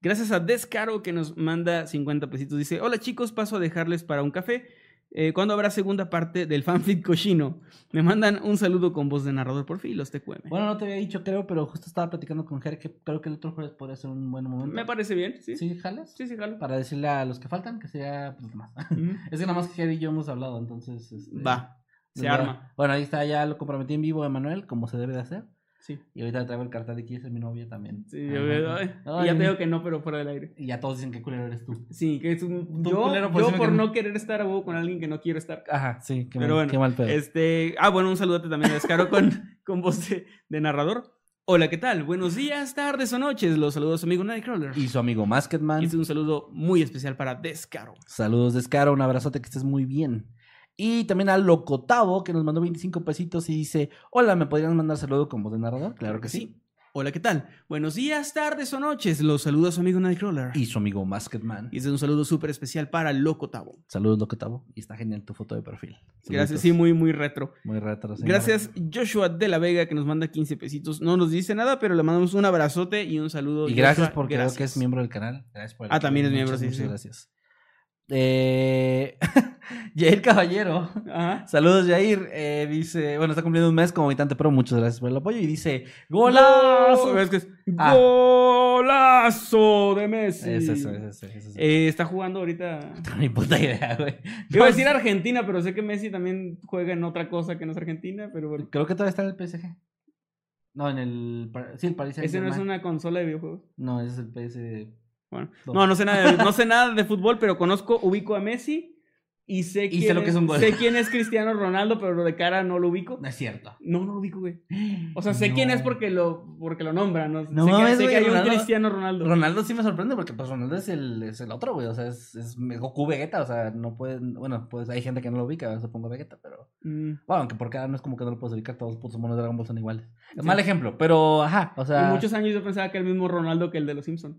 Speaker 1: Gracias a Descaro que nos manda 50 pesitos. Dice, hola chicos, paso a dejarles para un café. Eh, ¿Cuándo habrá segunda parte del fanfic cochino? Me mandan un saludo con voz de narrador por fin, los TQM.
Speaker 2: Bueno, no te había dicho, creo, pero justo estaba platicando con Jer que creo que el otro jueves podría ser un buen momento.
Speaker 1: Me parece bien, ¿sí? Sí,
Speaker 2: ¿Sí, jalas?
Speaker 1: sí, jalo.
Speaker 2: Para decirle a los que faltan que sea pues.
Speaker 1: Ujú.
Speaker 2: es que nada más que Jer y yo hemos hablado, entonces. este,
Speaker 1: Va,
Speaker 2: les
Speaker 1: se arma.
Speaker 2: Bueno, ahí está, ya lo comprometí en vivo, Emanuel, como se debe de hacer.
Speaker 1: Sí.
Speaker 2: Y ahorita le traigo el cartel de quién es mi novia también.
Speaker 1: Sí, yo veo, ay,
Speaker 2: Ay,
Speaker 1: y ya te digo que no, pero fuera del aire.
Speaker 2: Y ya todos dicen que culero eres tú.
Speaker 1: Sí, que es un... Yo,
Speaker 2: culero, por
Speaker 1: yo por
Speaker 2: que no.
Speaker 1: querer estar a huevo con alguien que no quiero estar.
Speaker 2: Ajá, sí, qué,
Speaker 1: Pero
Speaker 2: mal,
Speaker 1: bueno,
Speaker 2: qué mal pedo.
Speaker 1: Este, ah, bueno, un saludote también a Descaro con, con voz de, de narrador. Hola, ¿qué tal? Buenos días, tardes o noches. Los saludos a su amigo Nightcrawler.
Speaker 2: Y su amigo Masketman.
Speaker 1: Y este es un saludo muy especial para Descaro.
Speaker 2: Saludos, Descaro, un abrazote, que estés muy bien. Y también a Locotavo, que nos mandó 25 pesitos y dice, hola, ¿me podrían mandar saludo con voz de narrador? Claro que sí.
Speaker 1: Hola, ¿qué tal? Buenos días, tardes o noches. Los saludos a su amigo Nightcrawler.
Speaker 2: Y su amigo Masketman.
Speaker 1: Y este es un saludo súper especial para Loco Tavo.
Speaker 2: Saludos, Locotavo. Y está genial tu foto de perfil.
Speaker 1: Gracias, sí, muy, muy retro.
Speaker 2: Muy retro. señor.
Speaker 1: Gracias, Joshua de la Vega, que nos manda 15 pesitos. No nos dice nada, pero le mandamos un abrazote y un saludo.
Speaker 2: Y gracias
Speaker 1: Joshua,
Speaker 2: porque creo que
Speaker 1: gracias.
Speaker 2: es miembro del canal. Gracias por el
Speaker 1: Ah, también es miembro,
Speaker 2: Muchas,
Speaker 1: sí,
Speaker 2: muchas
Speaker 1: sí.
Speaker 2: gracias. Eh... Caballero.
Speaker 1: Ajá.
Speaker 2: Saludos, Jair. Eh, dice, bueno, está cumpliendo un mes como habitante, pero muchas gracias por el apoyo. Y dice, ¡Golazo!
Speaker 1: Es que es
Speaker 2: Ah.
Speaker 1: ¡Golazo de Messi!
Speaker 2: Es eso, es eso, es eso.
Speaker 1: Eh, está jugando ahorita.
Speaker 2: No tengo ni puta idea, güey.
Speaker 1: Iba a decir. Argentina, pero sé que Messi también juega en otra cosa que no es Argentina, pero bueno.
Speaker 2: Creo que todavía está en el PSG. No, en el. Sí, el Paris
Speaker 1: Ese no es
Speaker 2: Saint-Germain.
Speaker 1: una consola de videojuegos.
Speaker 2: No, ese es el PS.
Speaker 1: Bueno,
Speaker 2: No.
Speaker 1: no, sé nada de, no sé nada de fútbol, pero conozco, ubico a Messi y sé,
Speaker 2: Y
Speaker 1: quién
Speaker 2: sé lo que es un gol.
Speaker 1: sé quién es Cristiano Ronaldo, pero de cara no lo ubico.
Speaker 2: No es cierto.
Speaker 1: No, no lo ubico, güey. O sea, sé quién es porque lo, porque lo nombran. No,
Speaker 2: No
Speaker 1: sé, que, sé que un Cristiano Ronaldo.
Speaker 2: Ronaldo sí me sorprende porque pues Ronaldo es el, es el otro, güey. O sea, es, es Goku Vegeta. O sea, no pueden. Bueno, pues hay gente que no lo ubica, supongo Vegeta, pero.
Speaker 1: Mm.
Speaker 2: Bueno, aunque por cada no es como que no lo puedes ubicar, todos los putos monos de Dragon Ball son iguales.
Speaker 1: Sí.
Speaker 2: Mal ejemplo, pero ajá, o sea.
Speaker 1: y muchos años yo pensaba que era el mismo Ronaldo que el de los Simpsons.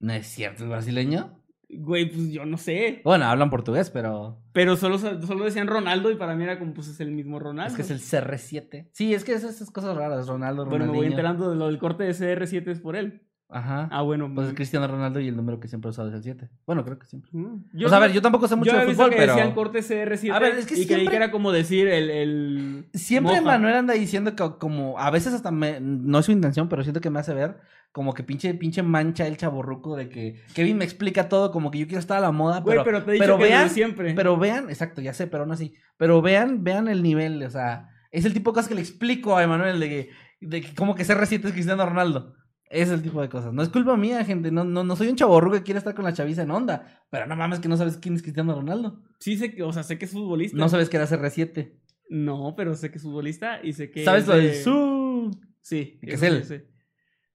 Speaker 2: No es cierto, es brasileño.
Speaker 1: Güey, pues yo no sé.
Speaker 2: Bueno, hablan portugués, pero.
Speaker 1: Pero solo, solo decían Ronaldo y para mí era como, pues es el mismo Ronaldo.
Speaker 2: Es que es el CR7. Sí, es que es esas cosas raras. Ronaldo,
Speaker 1: Bueno, me voy enterando de lo del corte de CR7 es por él.
Speaker 2: Ajá.
Speaker 1: Ah, bueno.
Speaker 2: Pues es Cristiano Ronaldo y el número que siempre he usado es el 7. Bueno, creo que siempre.
Speaker 1: Mm.
Speaker 2: o sea, a ver, yo tampoco sé mucho
Speaker 1: yo
Speaker 2: de
Speaker 1: visto
Speaker 2: fútbol,
Speaker 1: que
Speaker 2: pero.
Speaker 1: decían corte CR7
Speaker 2: A ver, es que
Speaker 1: y creí
Speaker 2: siempre-
Speaker 1: que era como decir el... el
Speaker 2: Siempre
Speaker 1: moja.
Speaker 2: Manuel anda diciendo que como a veces hasta me, no es su intención, pero siento que me hace ver como que pinche pinche mancha el chaborruco de que Kevin me explica todo como que yo quiero estar a la moda,
Speaker 1: Güey,
Speaker 2: pero
Speaker 1: pero te he dicho
Speaker 2: pero
Speaker 1: que
Speaker 2: vean,
Speaker 1: desde siempre.
Speaker 2: pero vean, exacto, ya sé, pero aún así, pero vean, vean el nivel, o sea, es el tipo de cosas que le explico a Emanuel de que de que como que CR7 es Cristiano Ronaldo. Es el tipo de cosas. No es culpa mía, gente. No, no, no soy un chaborruco que quiere estar con la chaviza en onda. Pero no mames que no sabes quién es Cristiano Ronaldo.
Speaker 1: Sí sé que, o sea, sé que es futbolista.
Speaker 2: No sabes que era CR7.
Speaker 1: No, pero sé que es futbolista y sé que...
Speaker 2: ¿Sabes
Speaker 1: es
Speaker 2: lo
Speaker 1: de-
Speaker 2: del su?
Speaker 1: Sí.
Speaker 2: Que es él.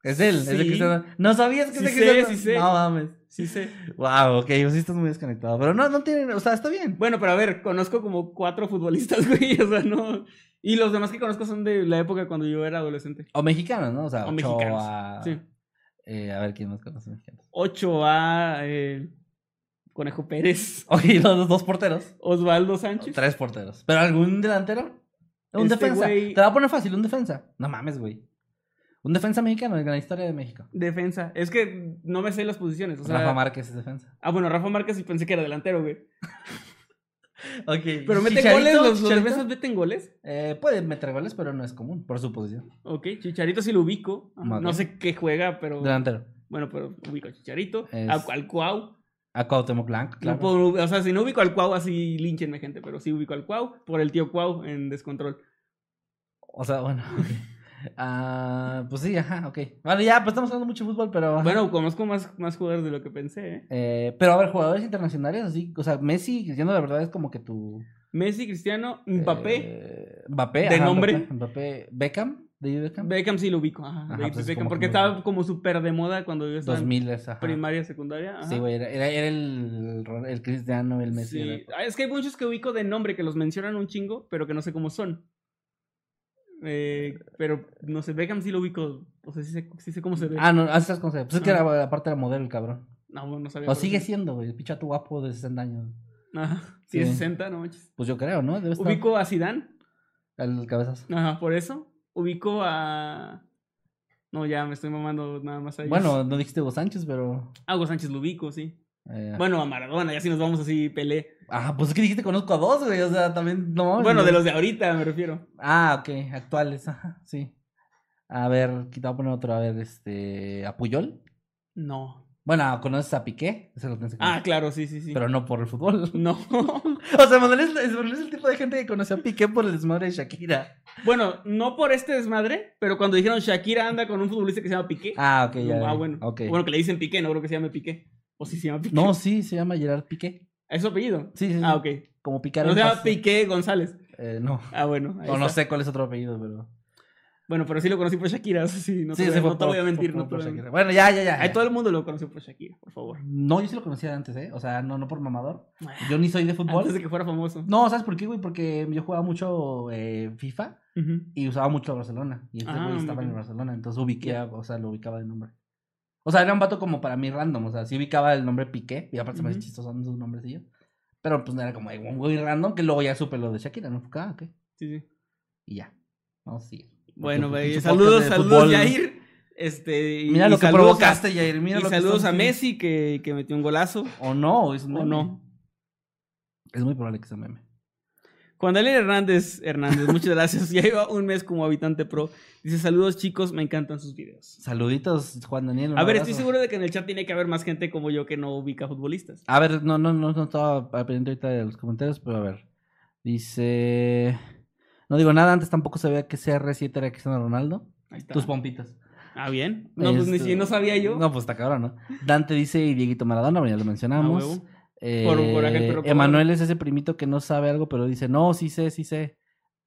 Speaker 1: Sí.
Speaker 2: Es él, es de
Speaker 1: Sí.
Speaker 2: Cristiano. No sabías que
Speaker 1: Sí
Speaker 2: es de
Speaker 1: sé,
Speaker 2: Cristiano.
Speaker 1: sí sé.
Speaker 2: No mames.
Speaker 1: Sí sé.
Speaker 2: Wow, ok, pues sí estás muy desconectado. Pero no, no tiene, o sea, está bien.
Speaker 1: Bueno, pero a ver, conozco como cuatro futbolistas, güey, o sea, no... Y los demás que conozco son de la época cuando yo era adolescente.
Speaker 2: O mexicanos, ¿no? O sea,
Speaker 1: O
Speaker 2: Ochoa,
Speaker 1: mexicanos, sí.
Speaker 2: Eh, a ver quién más conoce mexicanos.
Speaker 1: 8 a eh, Conejo Pérez.
Speaker 2: Oye, los dos porteros.
Speaker 1: Osvaldo Sánchez.
Speaker 2: Tres porteros. ¿Pero algún delantero? Un
Speaker 1: Este
Speaker 2: defensa.
Speaker 1: güey-
Speaker 2: Te va a poner fácil, un defensa. No mames, güey. Un defensa mexicano en la historia de México.
Speaker 1: Defensa. Es que no me sé las posiciones. O sea,
Speaker 2: Rafa Márquez es defensa.
Speaker 1: Ah, bueno, Rafa Márquez y pensé que era delantero, güey.
Speaker 2: Ok.
Speaker 1: Pero mete
Speaker 2: Chicharito,
Speaker 1: goles, los, los defensas meten goles.
Speaker 2: Eh, puede meter goles, pero no es común, por su posición.
Speaker 1: Ok, Chicharito sí lo ubico. No sé qué juega, pero.
Speaker 2: Delantero.
Speaker 1: Bueno, pero ubico a Chicharito.
Speaker 2: Es-
Speaker 1: A- Al Cuau.
Speaker 2: A Cuauhtémoc Blanco, claro.
Speaker 1: No puedo- o sea, si no ubico al Cuau, así línchenme, gente. Pero sí ubico al Cuau por el tío Cuau en descontrol.
Speaker 2: O sea, bueno. ok. Ah, pues sí, ajá, ok. Vale, ya, pues estamos hablando mucho de fútbol, pero... ajá.
Speaker 1: Bueno, conozco más, más jugadores de lo que pensé, ¿eh?
Speaker 2: Eh, pero a ver, jugadores internacionales, así, o sea, Messi, diciendo la verdad, es como que tu...
Speaker 1: Messi, Cristiano, Mbappé.
Speaker 2: eh, Mbappé.
Speaker 1: ¿De
Speaker 2: ajá,
Speaker 1: nombre?
Speaker 2: Mbappé, Mbappé. Beckham, David Beckham.
Speaker 1: Beckham sí lo ubico. Ajá,
Speaker 2: Ajá, pues es
Speaker 1: Beckham, porque
Speaker 2: que-
Speaker 1: estaba como súper de moda cuando yo estaba en
Speaker 2: 2000, ajá.
Speaker 1: primaria, secundaria. ajá.
Speaker 2: Sí, güey, era, era, era el, el Cristiano, el Messi.
Speaker 1: Sí.
Speaker 2: era-
Speaker 1: Es que hay muchos que ubico de nombre que los mencionan un chingo, pero que no sé cómo son. Eh, pero no sé, Beckham sí lo ubico. O sea, sí sé, sí sé cómo se ve.
Speaker 2: Ah, no, así es como se- Pues es que era, aparte era modelo el cabrón.
Speaker 1: No, bueno, no sabía.
Speaker 2: O sigue siendo, güey, pichato guapo de 60 años.
Speaker 1: Ajá. Sí,
Speaker 2: Sí.
Speaker 1: 60, no manches.
Speaker 2: Pues yo creo, ¿no? Debe estar
Speaker 1: Ubico a Zidane.
Speaker 2: el cabezazo.
Speaker 1: Ajá, por eso. Ubico a. No, ya me estoy mamando nada más a ellos.
Speaker 2: Bueno, no dijiste Hugo Sánchez, pero...
Speaker 1: A Hugo Sánchez lo ubico, sí.
Speaker 2: Eh,
Speaker 1: Bueno, a Maradona, ya si nos vamos así, Pelé.
Speaker 2: Ajá, pues es que dijiste conozco a dos, güey, o sea, también, no
Speaker 1: Bueno,
Speaker 2: no.
Speaker 1: de los de ahorita me refiero.
Speaker 2: Ah, ok, actuales, ajá, sí. A ver, quita voy a poner otro, a ver, este, ¿a Puyol?
Speaker 1: No.
Speaker 2: Bueno, ¿conoces a Piqué? Ese lo tienes que
Speaker 1: Ah, claro, sí, sí, sí.
Speaker 2: Pero no por el fútbol.
Speaker 1: No.
Speaker 2: o sea, Manuel es, es- el tipo de gente que conoció a Piqué por el desmadre de Shakira.
Speaker 1: Bueno, no por este desmadre, pero cuando dijeron Shakira anda con un futbolista que se llama Piqué.
Speaker 2: Ah, ok, ya.
Speaker 1: ah, bueno.
Speaker 2: Ok.
Speaker 1: Bueno, que le dicen Piqué, no creo que se llame Piqué. O sí se llama Piqué.
Speaker 2: No, sí, se llama Gerard Piqué.
Speaker 1: ¿Es su apellido?
Speaker 2: Sí, sí, sí.
Speaker 1: Ah, ok.
Speaker 2: Como picar
Speaker 1: No se llama. Piqué González.
Speaker 2: Eh, no.
Speaker 1: Ah, bueno. ahí
Speaker 2: O no
Speaker 1: está.
Speaker 2: sé cuál es otro apellido, pero...
Speaker 1: Bueno, pero sí lo conocí por Shakira, eso sí. No
Speaker 2: sí,
Speaker 1: te,
Speaker 2: se
Speaker 1: voy, no te voy a mentir.
Speaker 2: por-
Speaker 1: no,
Speaker 2: por Shakira. Bueno, ya, ya, ya.
Speaker 1: Todo el mundo lo conoció por Shakira, por favor.
Speaker 2: No, yo sí lo conocía antes, ¿eh? O sea, no, no por mamador. Yo ni soy de fútbol.
Speaker 1: Antes de que fuera famoso.
Speaker 2: No, ¿sabes por qué, güey? Porque yo jugaba mucho eh, FIFA y usaba mucho Barcelona. Y este
Speaker 1: Ah,
Speaker 2: güey estaba en el. Barcelona, entonces ubiqué, o sea, lo ubicaba de nombre. O sea, era un vato como para mí random, o sea, sí ubicaba el nombre Piqué, y aparte se me hace
Speaker 1: Ujú.
Speaker 2: chistoso sus nombrecillos. Pero pues no era como "Ay, un güey random, que luego ya supe lo de Shakira, ¿no? Ah, ok.
Speaker 1: Sí, sí.
Speaker 2: Y ya. Vamos a seguir.
Speaker 1: Bueno,
Speaker 2: Porque
Speaker 1: güey, saludos, saludos. Jair. Este, y-
Speaker 2: Mira
Speaker 1: y
Speaker 2: lo que
Speaker 1: saludos
Speaker 2: provocaste,
Speaker 1: a,
Speaker 2: Jair. Mira
Speaker 1: y
Speaker 2: lo
Speaker 1: saludos a. Messi que, que metió un golazo.
Speaker 2: O no, es un
Speaker 1: O
Speaker 2: meme.
Speaker 1: no.
Speaker 2: Es muy probable que sea meme.
Speaker 1: Juan Daniel Hernández Hernández, muchas gracias. Ya lleva un mes como habitante pro. Dice, saludos chicos, me encantan sus videos.
Speaker 2: Saluditos, Juan Daniel.
Speaker 1: A ver,
Speaker 2: abrazo.
Speaker 1: estoy seguro de que en el chat tiene que haber más gente como yo que no ubica futbolistas.
Speaker 2: A ver, no, no, no, no estaba pendiente ahorita de los comentarios, pero a ver. Dice. No digo nada, antes tampoco sabía que CR7 era Cristiano Ronaldo.
Speaker 1: Ahí está.
Speaker 2: Tus pompitas.
Speaker 1: Ah, bien. No, pues ni
Speaker 2: Este,
Speaker 1: si no sabía yo.
Speaker 2: No, pues está cabrón, ¿no? Dante dice y Dieguito Maradona, ya lo mencionamos. Eh,
Speaker 1: Por coraje, pero por-
Speaker 2: Emanuel es ese primito que no sabe algo, pero dice, no, sí sé, sí sé.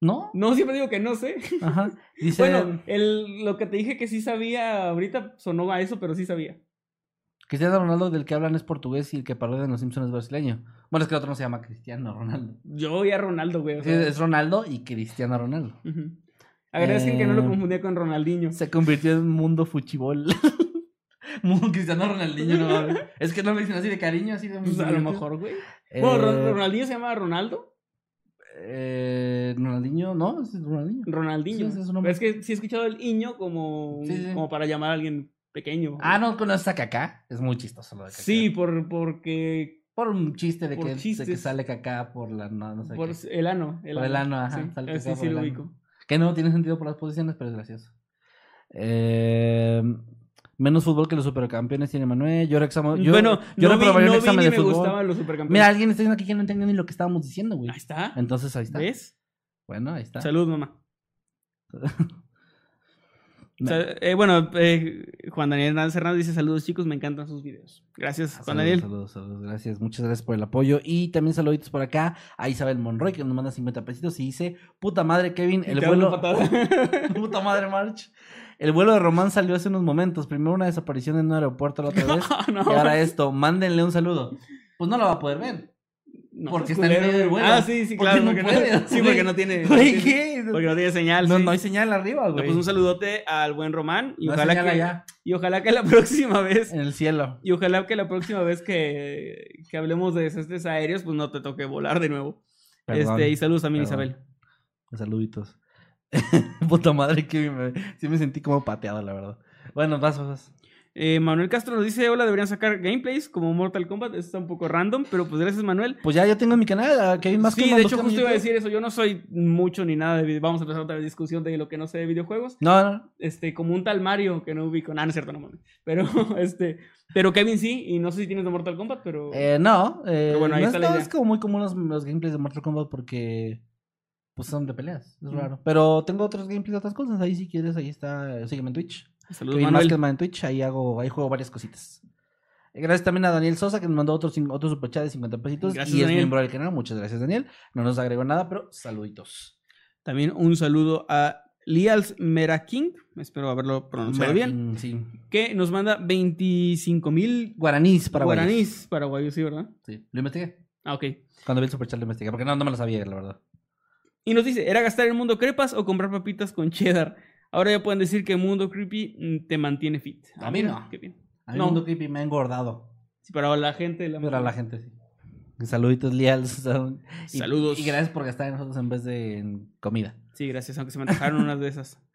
Speaker 2: ¿No?
Speaker 1: No, siempre digo que no sé.
Speaker 2: Ajá. Dice.
Speaker 1: Bueno, el, lo que te dije que sí sabía ahorita sonó a eso, pero sí sabía.
Speaker 2: Cristiano Ronaldo del que hablan es portugués y el que parodian en los Simpsons es brasileño. Bueno, es que el otro no se llama Cristiano Ronaldo.
Speaker 1: Yo y a Ronaldo, güey. o
Speaker 2: Sí,
Speaker 1: sea,
Speaker 2: es Ronaldo y Cristiano Ronaldo.
Speaker 1: ujú. Agradezcan que no lo
Speaker 2: Eh,
Speaker 1: confundía con Ronaldinho.
Speaker 2: Se convirtió en mundo fuchibol. Mundo Cristiano Ronaldinho, no. Es que no lo dicen así de cariño, así de
Speaker 1: Pues a lo mejor, güey.
Speaker 2: Eh,
Speaker 1: Bueno, Ron- Ronaldinho se llama Ronaldo.
Speaker 2: eh, Ronaldinho, no, es Ronaldinho.
Speaker 1: Ronaldinho.
Speaker 2: Sí, es su nombre.
Speaker 1: Pero es que sí he escuchado el iño como,
Speaker 2: Sí, sí.
Speaker 1: como para llamar a alguien pequeño.
Speaker 2: Ah, no conoces a Kaká. Es muy chistoso lo de Kaká.
Speaker 1: Sí, por, porque.
Speaker 2: Por un chiste de que, de que sale Kaká por la. No, no sé
Speaker 1: Por
Speaker 2: qué.
Speaker 1: el ano.
Speaker 2: Por el ano, ajá,
Speaker 1: Sí,
Speaker 2: sale
Speaker 1: sí,
Speaker 2: Kaká por el
Speaker 1: lo
Speaker 2: ano. Que no tiene sentido por las posiciones, pero es gracioso. Eh, menos fútbol que los supercampeones tiene Manuel. Yo, yo,
Speaker 1: bueno,
Speaker 2: yo
Speaker 1: no vi, no
Speaker 2: examen de
Speaker 1: me
Speaker 2: fútbol.
Speaker 1: gustaban los supercampeones.
Speaker 2: Mira, alguien está diciendo aquí que no entendió ni lo que estábamos diciendo, güey.
Speaker 1: Ahí está.
Speaker 2: Entonces ahí está.
Speaker 1: ¿Ves?
Speaker 2: Bueno, ahí está.
Speaker 1: Salud, mamá.
Speaker 2: No.
Speaker 1: O sea, eh, bueno, eh, Juan Daniel Hernández Hernández dice saludos chicos, me encantan sus videos. Gracias, Juan
Speaker 2: Saludos,
Speaker 1: Daniel.
Speaker 2: Saludos, saludos, gracias. Muchas gracias por el apoyo. Y también saluditos por acá a Isabel Monroy, que nos manda 50 pesitos y dice: Puta madre, Kevin, el vuelo. Puta madre, March. El vuelo de Román salió hace unos momentos. Primero una desaparición en un aeropuerto la otra vez.
Speaker 1: no,
Speaker 2: Y ahora esto, mándenle un saludo. Pues no lo va a poder ver.
Speaker 1: No,
Speaker 2: Porque está en medio del vuelo.
Speaker 1: Ah, sí, sí, claro.
Speaker 2: no
Speaker 1: porque
Speaker 2: puede,
Speaker 1: sí, porque no tiene. Porque no tiene señal.
Speaker 2: No,
Speaker 1: sí.
Speaker 2: no hay señal arriba,
Speaker 1: No,
Speaker 2: güey.
Speaker 1: pues un saludote al buen Román y ojalá que
Speaker 2: allá,
Speaker 1: y ojalá que la próxima vez
Speaker 2: en el cielo.
Speaker 1: y ojalá que la próxima vez que, que hablemos de desastres aéreos pues no te toque volar de nuevo.
Speaker 2: Perdón,
Speaker 1: este y saludos también
Speaker 2: perdón.
Speaker 1: Isabel.
Speaker 2: Saluditos. Puta madre que me, sí me sentí como pateado, la verdad. Bueno, vas, vas.
Speaker 1: Eh, Manuel Castro nos dice, hola, deberían sacar gameplays como Mortal Kombat. Eso está un poco random, pero pues gracias, Manuel.
Speaker 2: Pues ya yo tengo en mi canal, a Kevin más
Speaker 1: sí, de hecho, justo iba a decir eso. Yo no soy mucho ni nada de video. Vamos a empezar otra discusión de lo que no sé de videojuegos.
Speaker 2: No, no.
Speaker 1: Este, como un tal Mario que no ubico. Nah, no es cierto, no mames. Pero, este, pero Kevin sí, y no sé si tienes de Mortal Kombat, pero...
Speaker 2: Eh, no, eh,
Speaker 1: Pero bueno, ahí
Speaker 2: no
Speaker 1: está
Speaker 2: es,
Speaker 1: la
Speaker 2: no,
Speaker 1: idea.
Speaker 2: es como muy común los, los gameplays de Mortal Kombat porque pues son de peleas, es
Speaker 1: Mm.
Speaker 2: raro. Pero tengo otros gameplays de otras cosas, ahí si quieres, ahí está, sígueme en Twitch.
Speaker 1: Saludos, Manuel.
Speaker 2: Maskedman en Twitch, ahí hago, ahí juego varias cositas. Eh, Gracias también a Daniel Sosa que nos mandó otro, otro superchat de 50 pesitos
Speaker 1: Gracias,
Speaker 2: y es miembro del canal. Muchas gracias, Daniel. No nos agregó nada, pero saluditos.
Speaker 1: También un saludo a Lials Meraking, espero haberlo pronunciado bien,
Speaker 2: Sí.
Speaker 1: que nos manda 25 mil
Speaker 2: Guaraníes para
Speaker 1: guaraníes paraguayos, sí, ¿verdad?
Speaker 2: Sí, lo investigué.
Speaker 1: Ah, ok.
Speaker 2: Cuando vi el superchat lo investigué, porque no, no me lo sabía, la verdad.
Speaker 1: Y nos dice, ¿era gastar en Mundo Crepas o comprar papitas con cheddar? Ahora ya pueden decir que Mundo Creepy mm, te mantiene fit.
Speaker 2: A mí no.
Speaker 1: Qué bien.
Speaker 2: A mí
Speaker 1: No.
Speaker 2: Mundo Creepy me ha engordado.
Speaker 1: Sí, para la gente... La
Speaker 2: Pero a la gente sí. Saluditos, Lials. Y-
Speaker 1: Saludos.
Speaker 2: Y, gracias por gastar en nosotros en vez de en comida.
Speaker 1: Sí, gracias, aunque se me antojaron unas de esas.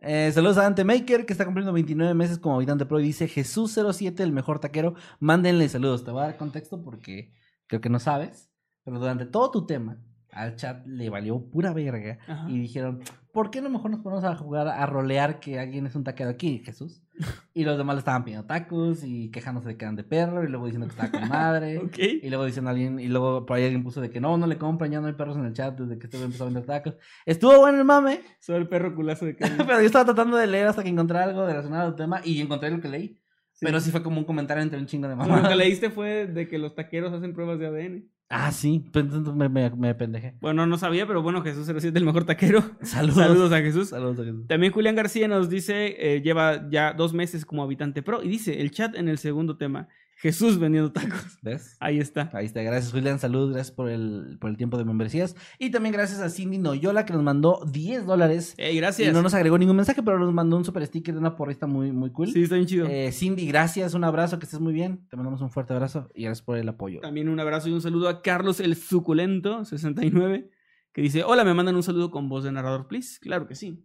Speaker 2: Eh, saludos a Dante Maker, que está cumpliendo 29 meses como habitante pro y dice Jesús07, el mejor taquero. Mándenle saludos. Te voy a dar contexto porque creo que no sabes. Pero durante todo tu tema, al chat le valió pura verga.
Speaker 1: Ajá.
Speaker 2: Y dijeron, ¿por qué no mejor nos ponemos a jugar, a rolear que alguien es un taquero aquí, Jesús? Y los demás le estaban pidiendo tacos y quejándose de que eran de perro y luego diciendo que estaba con madre.
Speaker 1: Ok.
Speaker 2: Y luego diciendo a alguien, y luego por ahí alguien puso de que no, no le compran, ya no hay perros en el chat desde que este empezó a vender tacos. Estuvo bueno el mame,
Speaker 1: Soy el perro culazo de Kevin.
Speaker 2: pero yo estaba tratando de leer hasta que encontré algo relacionado al tema y encontré lo que leí.
Speaker 1: Sí.
Speaker 2: Pero sí fue como un comentario entre un chingo de
Speaker 1: Lo
Speaker 2: mamás.
Speaker 1: que leíste fue de que los taqueros hacen pruebas de ADN.
Speaker 2: Ah, sí, me, me, me pendejé.
Speaker 1: Bueno, no sabía, pero bueno, Jesús 07, el mejor taquero.
Speaker 2: Saludos.
Speaker 1: Saludos a Jesús.
Speaker 2: Saludos a Jesús.
Speaker 1: También Julián García nos dice, eh, lleva ya dos meses como habitante pro y dice, el chat en el segundo tema, Jesús vendiendo tacos.
Speaker 2: ¿Ves?
Speaker 1: Ahí está.
Speaker 2: Ahí está, gracias Julián, saludos, gracias por el, por el tiempo de membresías. Y también gracias a Cindy Noyola que nos mandó 10 dólares.
Speaker 1: Ey,
Speaker 2: Y
Speaker 1: gracias.
Speaker 2: no nos agregó ningún mensaje, pero nos mandó un super sticker de una porrista muy, muy cool.
Speaker 1: Sí, está bien chido.
Speaker 2: Eh, Cindy, gracias, un abrazo, que estés muy bien. Te mandamos un fuerte abrazo y gracias por el apoyo.
Speaker 1: También un abrazo y un saludo a Carlos el Suculento, 69, que dice, hola, me mandan un saludo con voz de narrador, please. Claro que sí.